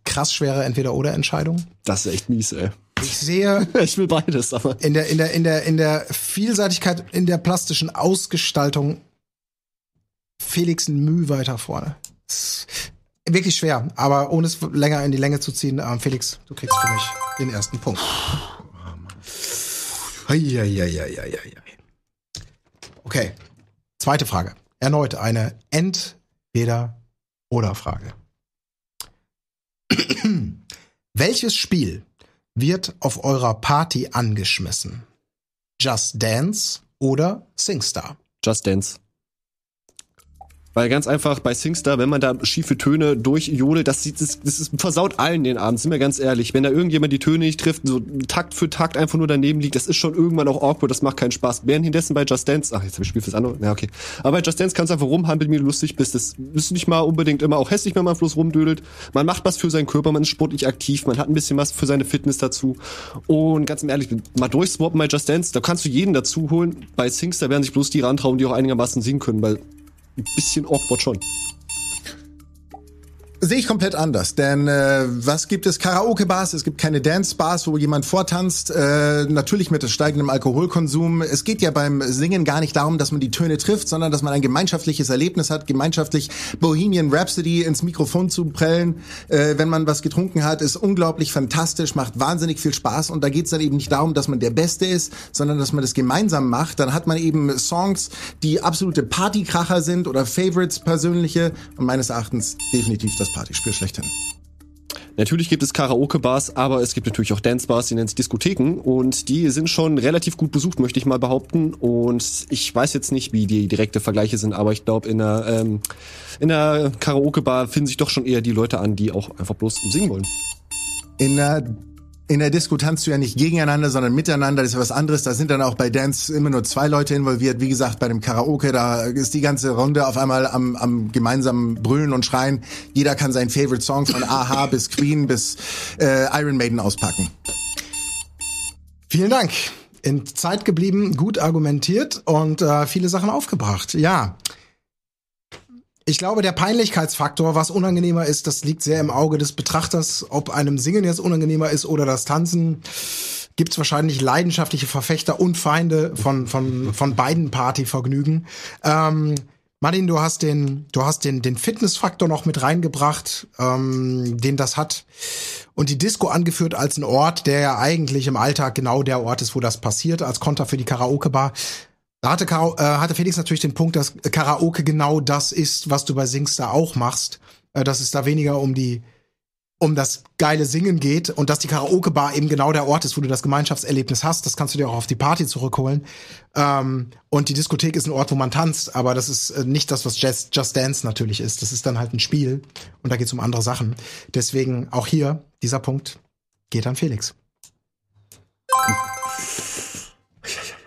Krass schwere Entweder-Oder-Entscheidung. Das ist echt mies, ey. Ich sehe [laughs] Ich will beides, aber. in der, in der, in der, in der Vielseitigkeit, in der plastischen Ausgestaltung Felix ein Mühe weiter vorne. Wirklich schwer, aber ohne es länger in die Länge zu ziehen, ähm, Felix, du kriegst für mich den ersten Punkt. Okay. Zweite Frage. Erneut eine Entweder-Oder-Frage. [clears throat] Welches Spiel wird auf eurer Party angeschmissen? Just Dance oder SingStar? Just Dance. Weil ganz einfach bei SingStar, wenn man da schiefe Töne durchjodelt, das, sieht- das, das versaut allen den Abend, sind wir ganz ehrlich. Wenn da irgendjemand die Töne nicht trifft, so Takt für Takt einfach nur daneben liegt, das ist schon irgendwann auch awkward, das macht keinen Spaß. Währenddessen bei Just Dance, ach, jetzt habe ich Spiel fürs andere, ja, okay. Aber bei Just Dance kannst du einfach rumhampeln, wie du lustig bist. Das ist nicht mal unbedingt immer auch hässlich, wenn man bloß rumdödelt. Man macht was für seinen Körper, man ist sportlich aktiv, man hat ein bisschen was für seine Fitness dazu. Und ganz ehrlich, mal durchswappen bei Just Dance, da kannst du jeden dazu holen. Bei SingStar werden sich bloß die rantrauen, die auch einigermaßen singen können, weil ein bisschen awkward schon. Sehe ich komplett anders, denn äh, was gibt es? Karaoke-Bars, es gibt keine Dance-Bars, wo jemand vortanzt, äh, natürlich mit steigendem Alkoholkonsum. Es geht ja beim Singen gar nicht darum, dass man die Töne trifft, sondern dass man ein gemeinschaftliches Erlebnis hat, gemeinschaftlich Bohemian Rhapsody ins Mikrofon zu prellen, äh, wenn man was getrunken hat, ist unglaublich fantastisch, macht wahnsinnig viel Spaß und da geht es dann eben nicht darum, dass man der Beste ist, sondern dass man das gemeinsam macht. Dann hat man eben Songs, die absolute Partykracher sind oder Favorites persönliche und meines Erachtens definitiv das Partyspiel schlechthin. Natürlich gibt es Karaoke-Bars, aber es gibt natürlich auch Dance-Bars, die nennen sich Diskotheken und die sind schon relativ gut besucht, möchte ich mal behaupten. Und ich weiß jetzt nicht, wie die direkte Vergleiche sind, aber ich glaube, in einer, ähm, in einer Karaoke-Bar finden sich doch schon eher die Leute an, die auch einfach bloß singen wollen. In der in der Disco tanzt du ja nicht gegeneinander, sondern miteinander. Das ist ja was anderes. Da sind dann auch bei Dance immer nur zwei Leute involviert. Wie gesagt, bei dem Karaoke, da ist die ganze Runde auf einmal am, am gemeinsamen Brüllen und Schreien. Jeder kann seinen Favorite Song von Aha [laughs] bis Queen bis äh, Iron Maiden auspacken. Vielen Dank. In Zeit geblieben, gut argumentiert und äh, viele Sachen aufgebracht. Ja. Ich glaube, der Peinlichkeitsfaktor, was unangenehmer ist, das liegt sehr im Auge des Betrachters. Ob einem Singen jetzt unangenehmer ist oder das Tanzen, gibt's wahrscheinlich leidenschaftliche Verfechter und Feinde von, von, von beiden Partyvergnügen. Ähm, Martin, du hast den, du hast den, den Fitnessfaktor noch mit reingebracht, ähm, den das hat. Und die Disco angeführt als ein Ort, der ja eigentlich im Alltag genau der Ort ist, wo das passiert, als Konter für die Karaoke-Bar. Da hatte, Kara äh, hatte Felix natürlich den Punkt, dass Karaoke genau das ist, was du bei Singstar auch machst. Äh, dass es da weniger um die um das geile Singen geht und dass die Karaoke-Bar eben genau der Ort ist, wo du das Gemeinschaftserlebnis hast. Das kannst du dir auch auf die Party zurückholen. Ähm, und die Diskothek ist ein Ort, wo man tanzt, aber das ist äh, nicht das, was Just, Just Dance natürlich ist. Das ist dann halt ein Spiel und da geht's um andere Sachen. Deswegen auch hier, dieser Punkt geht an Felix. [laughs]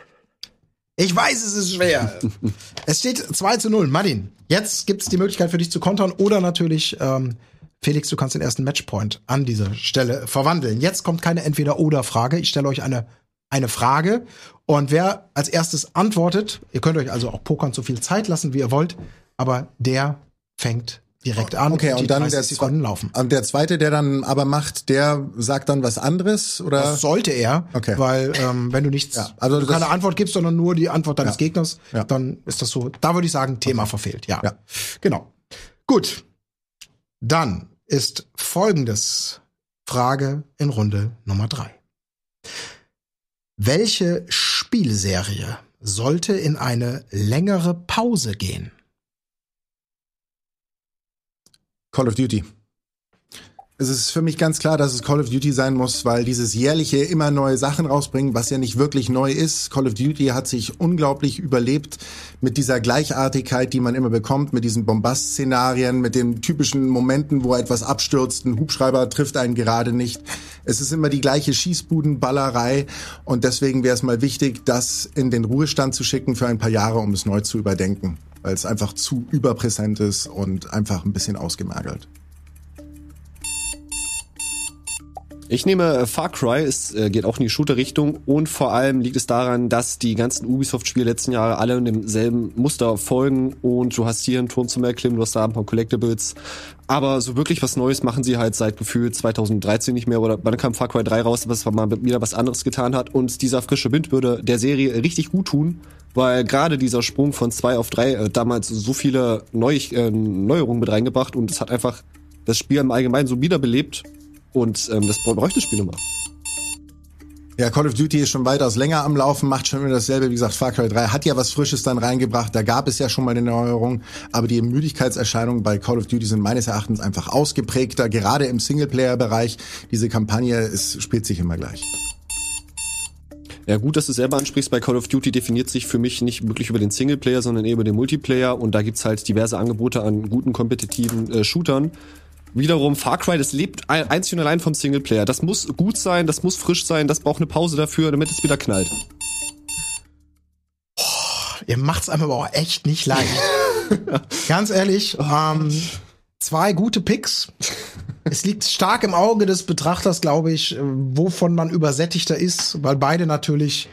Ich weiß, es ist schwer. [laughs] es steht 2 zu 0. Martin, jetzt gibt's die Möglichkeit für dich zu kontern oder natürlich, ähm, Felix, du kannst den ersten Matchpoint an dieser Stelle verwandeln. Jetzt kommt keine Entweder-Oder-Frage. Ich stelle euch eine, eine Frage. Und wer als erstes antwortet, ihr könnt euch also auch pokern so viel Zeit lassen, wie ihr wollt, aber der fängt direkt an. Okay, und dann 30 der, Sekunden laufen. und der zweite, der dann aber macht, der sagt dann was anderes oder? Das sollte er, Okay. weil ähm, wenn du nichts, Ja, also du keine Antwort gibst, sondern nur die Antwort deines Ja. Gegners, Ja. dann ist das so. Da würde ich sagen, Thema verfehlt. Ja. Ja. genau. Gut, dann ist folgendes Frage in Runde Nummer drei: Welche Spielserie sollte in eine längere Pause gehen? Call of Duty. Es ist für mich ganz klar, dass es Call of Duty sein muss, weil dieses jährliche immer neue Sachen rausbringen, was ja nicht wirklich neu ist. Call of Duty hat sich unglaublich überlebt mit dieser Gleichartigkeit, die man immer bekommt, mit diesen Bombast-Szenarien, mit den typischen Momenten, wo etwas abstürzt, ein Hubschreiber trifft einen gerade nicht. Es ist immer die gleiche Schießbudenballerei und deswegen wäre es mal wichtig, das in den Ruhestand zu schicken für ein paar Jahre, um es neu zu überdenken, weil es einfach zu überpräsent ist und einfach ein bisschen ausgemergelt. Ich nehme äh, Far Cry, es äh, geht auch in die Shooter-Richtung. Und vor allem liegt es daran, dass die ganzen Ubisoft-Spiele letzten Jahre alle in demselben Muster folgen. Und du hast hier einen Turm zum Erklimmen, du hast da ein paar Collectibles, aber so wirklich was Neues machen sie halt seit gefühlt 2013 nicht mehr. Oder wann kam Far Cry 3 raus, was mal wieder was anderes getan hat. Und dieser frische Wind würde der Serie richtig gut tun, weil gerade dieser Sprung von 2 auf 3 äh, damals so viele Neu äh, Neuerungen mit reingebracht. Und es hat einfach das Spiel im Allgemeinen so wiederbelebt und ähm, das bräuchte das Spiel nochmal. Ja, Call of Duty ist schon weitaus länger am Laufen, macht schon immer dasselbe. Wie gesagt, Far Cry 3 hat ja was Frisches dann reingebracht. Da gab es ja schon mal eine Neuerung. Aber die Müdigkeitserscheinungen bei Call of Duty sind meines Erachtens einfach ausgeprägter. Gerade im Singleplayer-Bereich. Diese Kampagne ist, spielt sich immer gleich. Ja, gut, dass du selber ansprichst. Bei Call of Duty definiert sich für mich nicht wirklich über den Singleplayer, sondern eher über den Multiplayer. Und da gibt's halt diverse Angebote an guten kompetitiven äh, Shootern. Wiederum Far Cry, das lebt ein- einzig und allein vom Singleplayer. Das muss gut sein, das muss frisch sein, das braucht eine Pause dafür, damit es wieder knallt. Ihr macht's einem aber auch echt nicht leicht. [laughs] Ganz ehrlich, ähm, zwei gute Picks. Es liegt stark im Auge des Betrachters, glaube ich, äh, wovon man übersättigter ist, weil beide natürlich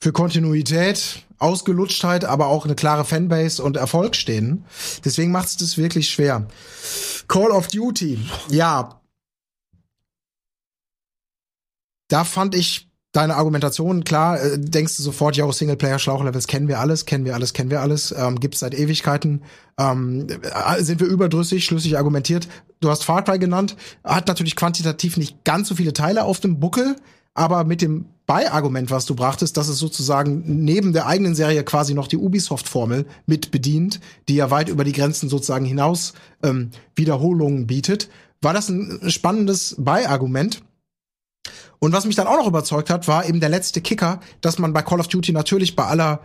für Kontinuität, Ausgelutschtheit, aber auch eine klare Fanbase und Erfolg stehen. Deswegen macht's das wirklich schwer. Call of Duty, ja. Da fand ich deine Argumentation, klar, äh, denkst du sofort, ja, Singleplayer, Schlauchlevels kennen wir alles, kennen wir alles, kennen wir alles, ähm, gibt's seit Ewigkeiten, ähm, äh, sind wir überdrüssig, schlüssig argumentiert. Du hast Far Cry genannt, hat natürlich quantitativ nicht ganz so viele Teile auf dem Buckel, aber mit dem Beiargument, was du brachtest, dass es sozusagen neben der eigenen Serie quasi noch die Ubisoft-Formel mit bedient, die ja weit über die Grenzen sozusagen hinaus ähm, Wiederholungen bietet, war das ein spannendes Beiargument. Und was mich dann auch noch überzeugt hat, war eben der letzte Kicker, dass man bei Call of Duty natürlich bei aller,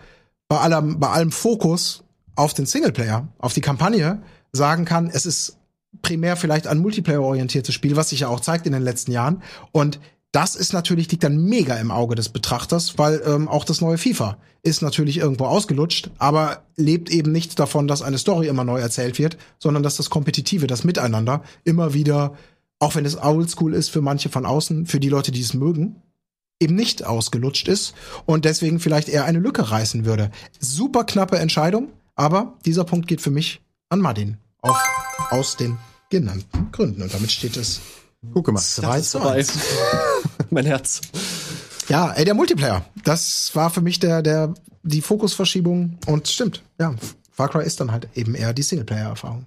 bei allem, bei allem Fokus auf den Singleplayer, auf die Kampagne sagen kann, es ist primär vielleicht ein Multiplayer-orientiertes Spiel, was sich ja auch zeigt in den letzten Jahren. Und das ist natürlich, liegt dann mega im Auge des Betrachters, weil ähm, auch das neue FIFA ist natürlich irgendwo ausgelutscht, aber lebt eben nicht davon, dass eine Story immer neu erzählt wird, sondern dass das Kompetitive, das Miteinander immer wieder, auch wenn es oldschool ist für manche von außen, für die Leute, die es mögen, eben nicht ausgelutscht ist und deswegen vielleicht eher eine Lücke reißen würde. Super knappe Entscheidung, aber dieser Punkt geht für mich an Martin. Auf, aus den genannten Gründen. Und damit steht es Guck mal. 2 zu Vorbei. 1. [laughs] mein Herz. Ja, ey, der Multiplayer. Das war für mich der, der, die Fokusverschiebung. Und stimmt, ja. Far Cry ist dann halt eben eher die Singleplayer-Erfahrung.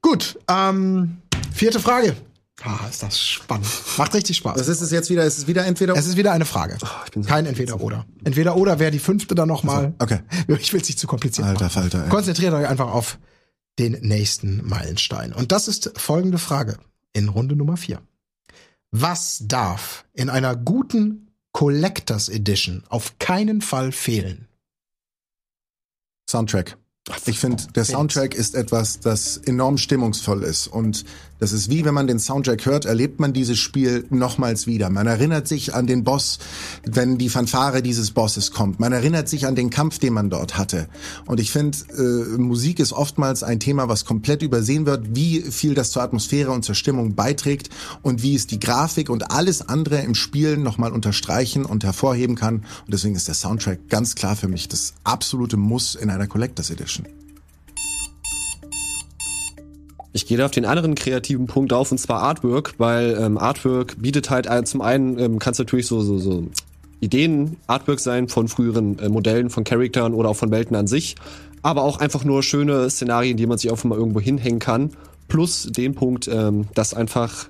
Gut, ähm, vierte Frage. Ah, ist das spannend. Macht richtig Spaß. Was ist es jetzt wieder? Ist es wieder entweder? es ist wieder eine Frage. bin so Kein Entweder-Oder. Entweder-Oder wäre die fünfte dann nochmal. okay. Ich will es nicht zu kompliziert Alter machen. Falter, ey. Konzentriert euch einfach auf den nächsten Meilenstein. Und das ist folgende Frage in Runde Nummer vier. Was darf in einer guten Collectors Edition auf keinen Fall fehlen? Soundtrack. Ich finde, der Soundtrack ist etwas, das enorm stimmungsvoll ist. Und das ist wie, wenn man den Soundtrack hört, erlebt man dieses Spiel nochmals wieder. Man erinnert sich an den Boss, wenn die Fanfare dieses Bosses kommt. Man erinnert sich an den Kampf, den man dort hatte. Und ich finde, äh, Musik ist oftmals ein Thema, was komplett übersehen wird, wie viel das zur Atmosphäre und zur Stimmung beiträgt und wie es die Grafik und alles andere im Spiel nochmal unterstreichen und hervorheben kann. Und deswegen ist der Soundtrack ganz klar für mich das absolute Muss in einer Collectors Edition. Ich gehe da auf den anderen kreativen Punkt auf, und zwar Artwork, weil ähm, Artwork bietet halt ein, zum einen ähm, kann es natürlich so, so, so Ideen, Artwork sein von früheren äh, Modellen, von Charakteren oder auch von Welten an sich, aber auch einfach nur schöne Szenarien, die man sich auch mal irgendwo hinhängen kann. Plus den Punkt, ähm, dass einfach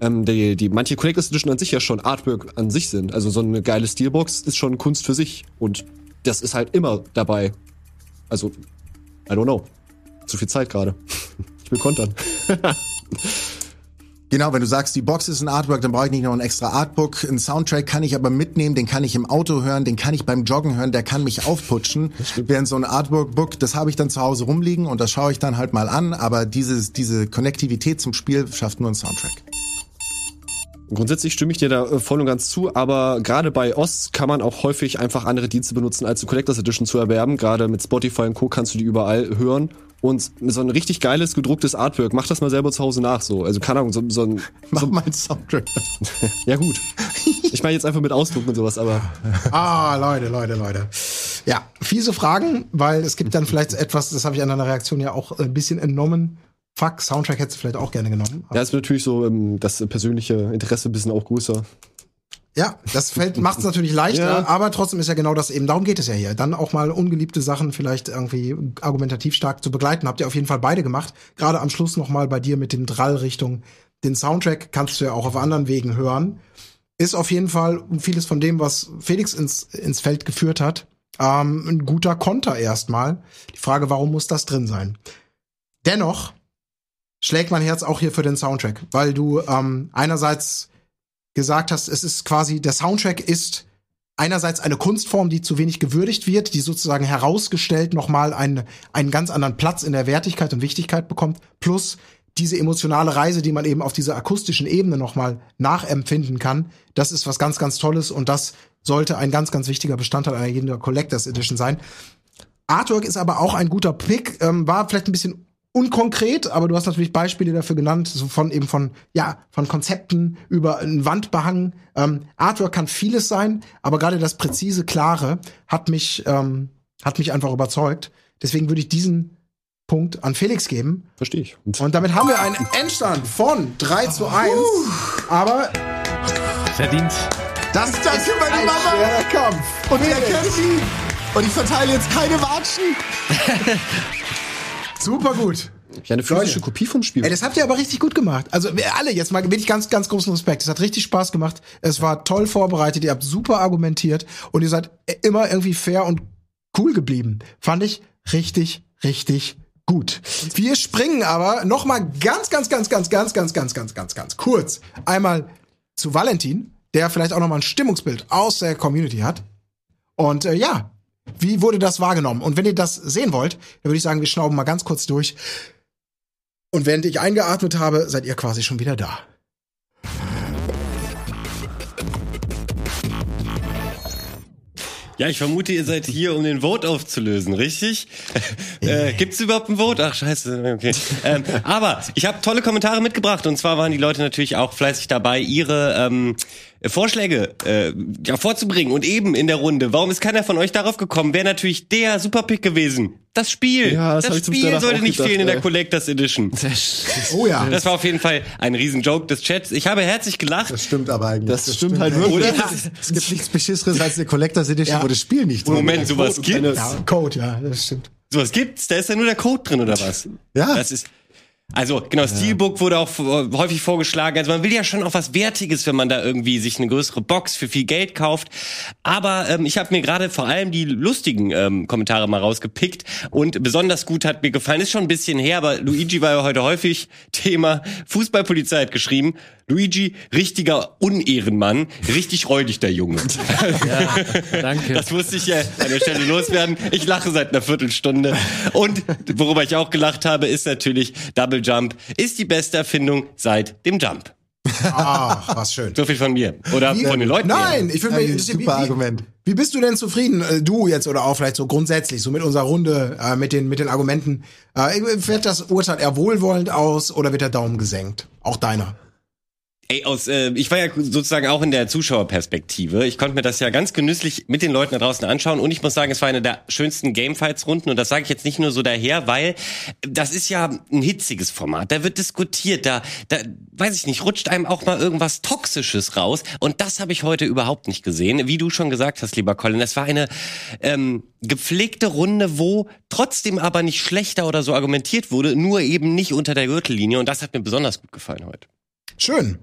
ähm, die, die manche Collectors Edition an sich ja schon Artwork an sich sind. Also so eine geile Steelbox ist schon Kunst für sich und das ist halt immer dabei. Also, I don't know. Zu viel Zeit gerade. [laughs] Will kontern. [laughs] Genau, wenn du sagst, die Box ist ein Artwork, dann brauche ich nicht noch ein extra Artbook. Ein Soundtrack kann ich aber mitnehmen, den kann ich im Auto hören, den kann ich beim Joggen hören, der kann mich aufputschen. Während so ein Artwork-Book, das habe ich dann zu Hause rumliegen und das schaue ich dann halt mal an, aber dieses, diese Konnektivität zum Spiel schafft nur ein Soundtrack. Grundsätzlich stimme ich dir da äh, voll und ganz zu, aber gerade bei Ost kann man auch häufig einfach andere Dienste benutzen, als eine Collectors Edition zu erwerben. Gerade mit Spotify und Co. kannst du die überall hören. Und so ein richtig geiles, gedrucktes Artwork, mach das mal selber zu Hause nach so. Also keine Ahnung, so, so ein. [laughs] Mach So, mal einen Soundtrack. [laughs] ja gut. Ich meine jetzt einfach mit Ausdruck und sowas, aber [laughs] Ah, Leute, Leute, Leute. Ja, fiese Fragen, weil es gibt dann vielleicht etwas, das habe ich an deiner Reaktion ja auch ein bisschen entnommen. Fuck, Soundtrack hättest du vielleicht auch gerne genommen. ja, ist natürlich so ähm, das persönliche Interesse ein bisschen auch größer. Ja, das [laughs] macht es natürlich leichter, Ja. aber trotzdem ist ja genau das eben, darum geht es ja hier. Dann auch mal ungeliebte Sachen vielleicht irgendwie argumentativ stark zu begleiten. Habt ihr auf jeden Fall beide gemacht. Gerade am Schluss noch mal bei dir mit dem Drall Richtung den Soundtrack kannst du ja auch auf anderen Wegen hören. ist auf jeden Fall vieles von dem, was Felix ins, ins Feld geführt hat, ähm, ein guter Konter erstmal. Die Frage, warum muss das drin sein? Dennoch schlägt mein Herz auch hier für den Soundtrack, weil du ähm, einerseits gesagt hast, es ist quasi, der Soundtrack ist einerseits eine Kunstform, die zu wenig gewürdigt wird, die sozusagen herausgestellt nochmal einen, einen ganz anderen Platz in der Wertigkeit und Wichtigkeit bekommt, plus diese emotionale Reise, die man eben auf dieser akustischen Ebene nochmal nachempfinden kann, das ist was ganz, ganz Tolles und das sollte ein ganz, ganz wichtiger Bestandteil einer jeden Collectors Edition sein. Artwork ist aber auch ein guter Pick, ähm, war vielleicht ein bisschen unkonkret, aber du hast natürlich Beispiele dafür genannt, so von eben von ja von Konzepten über einen Wandbehang. Ähm, Artwork kann vieles sein, aber gerade das präzise, klare hat mich ähm, hat mich einfach überzeugt. Deswegen würde ich diesen Punkt an Felix geben. Verstehe ich. Und damit haben wir einen Endstand von 3 zu 1. Aber Verdient. das ist Danke, meine ein Mama. schwerer Kampf. Und ihr kennt sie. Und ich verteile jetzt keine Watschen. [laughs] Super gut. Ja, eine physische Leute. Kopie vom Spiel. Ey, das habt ihr aber richtig gut gemacht. Also alle jetzt mal wirklich ganz, ganz großen Respekt. Es hat richtig Spaß gemacht. Es war toll vorbereitet. Ihr habt super argumentiert und ihr seid immer irgendwie fair und cool geblieben. Fand ich richtig, richtig gut. Wir springen aber noch mal ganz, ganz, ganz, ganz, ganz, ganz, ganz, ganz, ganz, ganz kurz einmal zu Valentin, der vielleicht auch noch mal ein Stimmungsbild aus der Community hat. Und äh, ja, wie wurde das wahrgenommen? Und wenn ihr das sehen wollt, dann würde ich sagen, wir schnauben mal ganz kurz durch. Und während ich eingeatmet habe, seid ihr quasi schon wieder da. Ja, ich vermute, ihr seid hier, um den Vote aufzulösen, richtig? äh, Gibt es überhaupt ein Vote? Ach, scheiße, okay. ähm, aber ich habe tolle Kommentare mitgebracht und zwar waren die Leute natürlich auch fleißig dabei, ihre ähm, Vorschläge äh, ja, vorzubringen und eben in der Runde. Warum ist keiner von euch darauf gekommen? Wäre natürlich der Superpick gewesen. Das Spiel. Ja, das das Spiel sollte nicht gedacht, fehlen in der. Collectors Edition. Oh ja. Das war auf jeden Fall ein Riesenjoke des Chats. Ich habe herzlich gelacht. Das stimmt aber eigentlich. Das stimmt halt wirklich. Oder? Es gibt nichts Beschisseres als eine Collectors Edition, Ja. wo das Spiel nicht drin Moment, sowas gibt's? Ja, Code, ja, das stimmt. Sowas gibt's? Da ist ja nur der Code drin oder was? Ja. Das ist also genau, Steelbook wurde auch äh, häufig vorgeschlagen. Also man will ja schon auch was Wertiges, wenn man da irgendwie sich eine größere Box für viel Geld kauft. Aber ähm, ich habe mir gerade vor allem die lustigen ähm, Kommentare mal rausgepickt und besonders gut hat mir gefallen. Ist schon ein bisschen her, aber Luigi war ja heute häufig Thema. Fußballpolizei hat geschrieben: Luigi, richtiger Unehrenmann, richtig räudig der Junge. [laughs] Danke. Das musste ich ja an der Stelle loswerden. Ich lache seit einer Viertelstunde. Und worüber ich auch gelacht habe, ist natürlich Double Jump ist die beste Erfindung seit dem Jump. Ach, was schön. So viel von mir. Oder von den Leuten. Nein, ich würde Ein mir wie, super wie, Argument. wie bist du denn zufrieden, äh, du jetzt oder auch vielleicht so grundsätzlich, so mit unserer Runde, äh, mit den mit den Argumenten? Äh, fällt das Urteil eher wohlwollend aus oder wird der Daumen gesenkt? Auch deiner. Ey, aus, äh, ich war ja sozusagen auch in der Zuschauerperspektive. Ich konnte mir das ja ganz genüsslich mit den Leuten da draußen anschauen und ich muss sagen, es war eine der schönsten Gamefights-Runden und das sage ich jetzt nicht nur so daher, weil das ist ja ein hitziges Format. Da wird diskutiert, da, da weiß ich nicht, rutscht einem auch mal irgendwas Toxisches raus und das habe ich heute überhaupt nicht gesehen. Wie du schon gesagt hast, lieber Colin, das war eine ähm, gepflegte Runde, wo trotzdem aber nicht schlechter oder so argumentiert wurde, nur eben nicht unter der Gürtellinie und das hat mir besonders gut gefallen heute. Schön.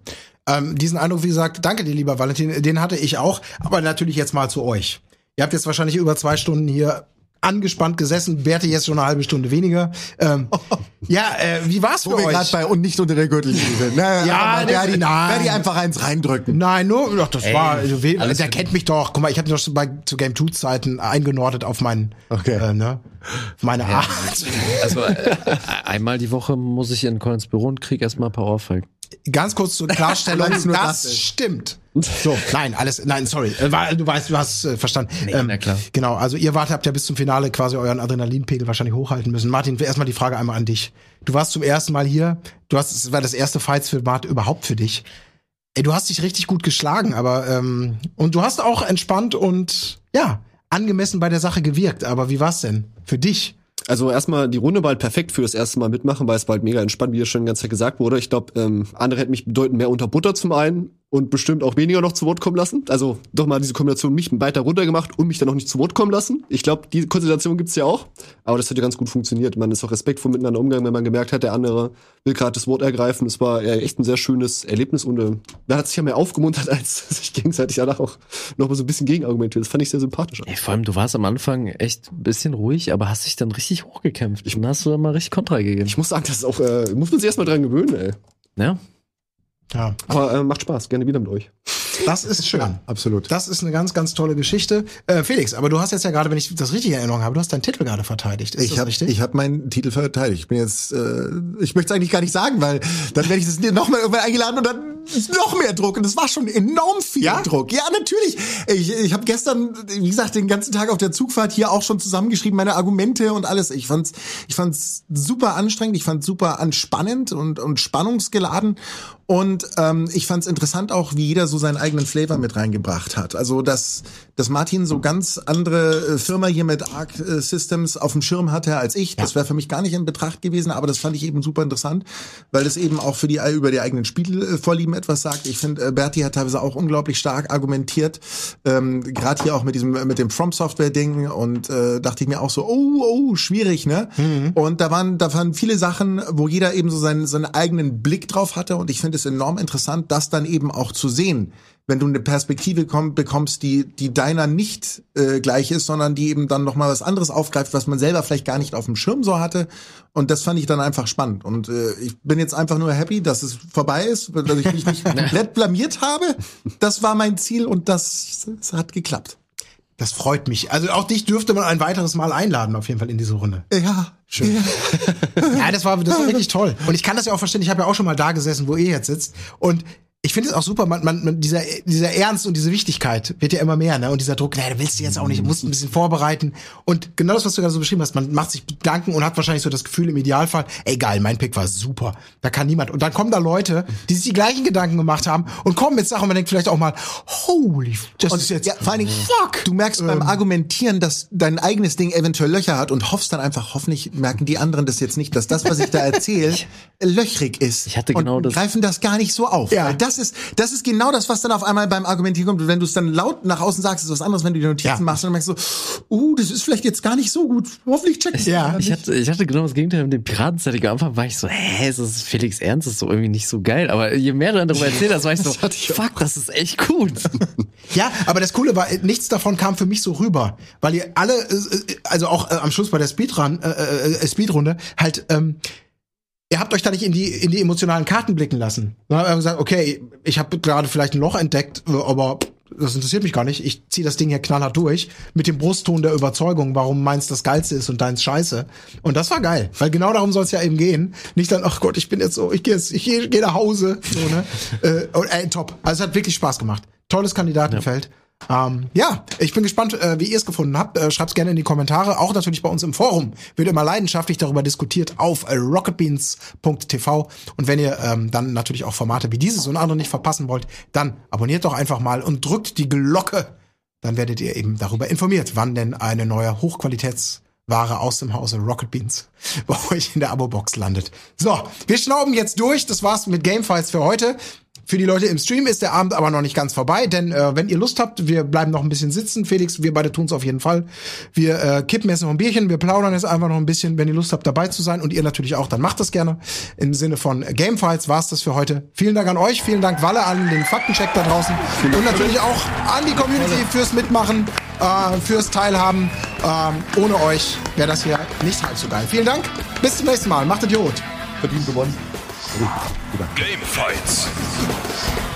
Ähm, diesen Eindruck, wie gesagt, danke dir, lieber Valentin, den hatte ich auch. Aber natürlich jetzt mal zu euch. Ihr habt jetzt wahrscheinlich über zwei Stunden hier angespannt gesessen, Berti jetzt schon eine halbe Stunde weniger. Ähm, [laughs] ja, äh, wie war's Wo für wir gerade euch? bei und nicht unter der Gürtellinie sind. Na, Ja, das- Verdi, nein. Verdi einfach eins reindrücken. Nein, nur, doch, das war, also, we- der gut. kennt mich doch. Guck mal, ich habe doch schon bei zu Game 2 Zeiten eingenordet auf meinen, Okay. äh, ne, meine Art. Also äh, einmal die Woche muss ich in Collins Büro und krieg erstmal ein paar Ohrfeigen. Ganz kurz zur Klarstellung, [laughs] das, das stimmt. So, nein, alles, nein, sorry. Äh, Du weißt, du hast äh, verstanden. na klar. Genau, also ihr wart, habt ja bis zum Finale quasi euren Adrenalinpegel wahrscheinlich hochhalten müssen. Martin, erstmal die Frage einmal an dich. Du warst zum ersten Mal hier. Du hast, es war das erste Fights-Format überhaupt für dich. Ey, du hast dich richtig gut geschlagen, aber ähm, und du hast auch entspannt und ja angemessen bei der Sache gewirkt. Aber wie war's denn für dich? Also erstmal, die Runde war halt perfekt für das erste Mal mitmachen, weil es war halt mega entspannt, wie ja schon die ganze Zeit gesagt wurde. Ich glaube, ähm, andere hätten mich bedeutend mehr unter Butter zum einen und bestimmt auch weniger noch zu Wort kommen lassen. Also doch mal diese Kombination mich weiter runter gemacht und mich dann noch nicht zu Wort kommen lassen. Ich glaube, die Konstellation gibt's ja auch. Aber das hat ja ganz gut funktioniert. Man ist auch respektvoll miteinander umgegangen, wenn man gemerkt hat, der andere will gerade das Wort ergreifen. Es war ja echt ein sehr schönes Erlebnis und äh, man hat sich ja mehr aufgemuntert, [laughs] als sich gegenseitig danach auch noch mal so ein bisschen gegenargumentiert. Das fand ich sehr sympathisch. Ey, vor allem, du warst am Anfang echt ein bisschen ruhig, aber hast dich dann richtig hochgekämpft. Ich, und hast du dann mal richtig Kontra gegeben. Ich muss sagen, das ist auch, äh, muss man sich erstmal dran gewöhnen, ey. ja? Ja. Aber äh, macht Spaß, gerne wieder mit euch. Das ist schön. Absolut. Das ist eine ganz, ganz tolle Geschichte. Äh, Felix, aber du hast jetzt ja gerade, wenn ich das richtig in Erinnerung habe, du hast deinen Titel gerade verteidigt. Ist ich das habe richtig? ich hab meinen Titel verteidigt. Ich bin jetzt, äh, ich möchte es eigentlich gar nicht sagen, weil dann werde ich das noch mal irgendwann eingeladen und dann ist noch mehr Druck und das war schon enorm viel Ja? Druck. Ja, natürlich. Ich, ich habe gestern, wie gesagt, den ganzen Tag auf der Zugfahrt hier auch schon zusammengeschrieben, meine Argumente und alles. Ich fand's, ich fand's super anstrengend, ich fand's super anspannend und und spannungsgeladen und ähm, ich fand's interessant auch, wie jeder so seinen eigenen Flavor mit reingebracht hat. Also dass dass Martin so ganz andere äh, Firma hier mit Arc äh, Systems auf dem Schirm hatte als ich. Das wäre für mich gar nicht in Betracht gewesen, aber das fand ich eben super interessant, weil das eben auch für die über die eigenen Spielvorlieben etwas sagt. Ich finde, äh, Berti hat teilweise auch unglaublich stark argumentiert, ähm, gerade hier auch mit diesem mit dem From Software Ding und äh, dachte ich mir auch so, oh oh schwierig, ne? Und da waren da waren viele Sachen, wo jeder eben so seinen seinen eigenen Blick drauf hatte und ich finde es enorm interessant, das dann eben auch zu sehen wenn du eine Perspektive komm, bekommst, die die deiner nicht äh, gleich ist, sondern die eben dann noch mal was anderes aufgreift, was man selber vielleicht gar nicht auf dem Schirm so hatte. Und das fand ich dann einfach spannend. Und äh, ich bin jetzt einfach nur happy, dass es vorbei ist, dass ich mich nicht [laughs] komplett blamiert habe. Das war mein Ziel und das, das hat geklappt. Das freut mich. Also auch dich dürfte man ein weiteres Mal einladen, auf jeden Fall in diese Runde. Ja, schön. Ja. [laughs] Ja, das war, das war wirklich toll. Und ich kann das ja auch verstehen. Ich habe ja auch schon mal da gesessen, wo ihr jetzt sitzt. Und ich finde es auch super, man, man, man, dieser, dieser Ernst und diese Wichtigkeit wird ja immer mehr, ne? Und dieser Druck, naja, du willst du jetzt auch nicht, du musst ein bisschen vorbereiten. Und genau das, was du gerade so beschrieben hast, man macht sich Gedanken und hat wahrscheinlich so das Gefühl im Idealfall, ey geil, mein Pick war super. Da kann niemand. Und dann kommen da Leute, die sich die gleichen Gedanken gemacht haben und kommen mit Sachen und man denkt vielleicht auch mal, holy, das Und ist jetzt ja, vor allen Dingen, fuck, du merkst beim Argumentieren, dass dein eigenes Ding eventuell Löcher hat und hoffst dann einfach, hoffentlich merken die anderen das jetzt nicht, dass das, was ich da erzähle, [laughs] löchrig ist. Ich hatte genau und das- greifen das gar nicht so auf. Ja. Das ist, das ist genau das, was dann auf einmal beim Argumentieren kommt. Wenn du es dann laut nach außen sagst, ist was anderes, wenn du die Notizen Ja. machst und dann merkst du, uh, das ist vielleicht jetzt gar nicht so gut. Hoffentlich checkst du Ja. Ich hatte, ich hatte genau das Gegenteil mit dem Piratenzeitig. Am Anfang war ich so, hä, ist das Felix Ernst? Das ist so irgendwie nicht so geil. Aber je mehr du darüber erzählt hast, war ich [laughs] so, fuck, das ist echt gut. [laughs] Ja, aber das Coole war, nichts davon kam für mich so rüber, weil ihr alle, äh, also auch äh, am Schluss bei der Speedrun, äh, äh, Speedrunde, halt, ähm, ihr habt euch da nicht in die in die emotionalen Karten blicken lassen. Dann habt ihr gesagt, okay, ich habe gerade vielleicht ein Loch entdeckt, aber das interessiert mich gar nicht. Ich ziehe das Ding hier knallhart durch mit dem Brustton der Überzeugung, warum meins das geilste ist und deins scheiße. Und das war geil, weil genau darum soll es ja eben gehen. Nicht dann, ach Gott, ich bin jetzt so, ich gehe jetzt, ich gehe geh nach Hause. So, ne? [laughs] äh, und, äh, top. Also es hat wirklich Spaß gemacht. Tolles Kandidatenfeld. Ähm, ja, ich bin gespannt, äh, wie ihr es gefunden habt. Äh, Schreibt's gerne in die Kommentare. Auch natürlich bei uns im Forum wird immer leidenschaftlich darüber diskutiert auf rocketbeans.tv. Und wenn ihr ähm, dann natürlich auch Formate wie dieses und andere nicht verpassen wollt, dann abonniert doch einfach mal und drückt die Glocke. Dann werdet ihr eben darüber informiert, wann denn eine neue Hochqualitätsware aus dem Hause Rocket Beans bei euch in der Abo-Box landet. So, wir schnauben jetzt durch. Das war's mit Gamefights für heute. Für die Leute im Stream ist der Abend aber noch nicht ganz vorbei, denn äh, wenn ihr Lust habt, wir bleiben noch ein bisschen sitzen. Felix, wir beide tun's auf jeden Fall. Wir äh, kippen jetzt noch ein Bierchen, wir plaudern jetzt einfach noch ein bisschen. Wenn ihr Lust habt, dabei zu sein und ihr natürlich auch, dann macht das gerne. Im Sinne von Gamefights war's das für heute. Vielen Dank an euch, vielen Dank Walle an den Faktencheck da draußen und natürlich auch an die Community fürs Mitmachen, äh, fürs Teilhaben. Ähm, ohne euch wäre das hier nicht halb so geil. Vielen Dank, bis zum nächsten Mal. Macht Idiot. Gamefights.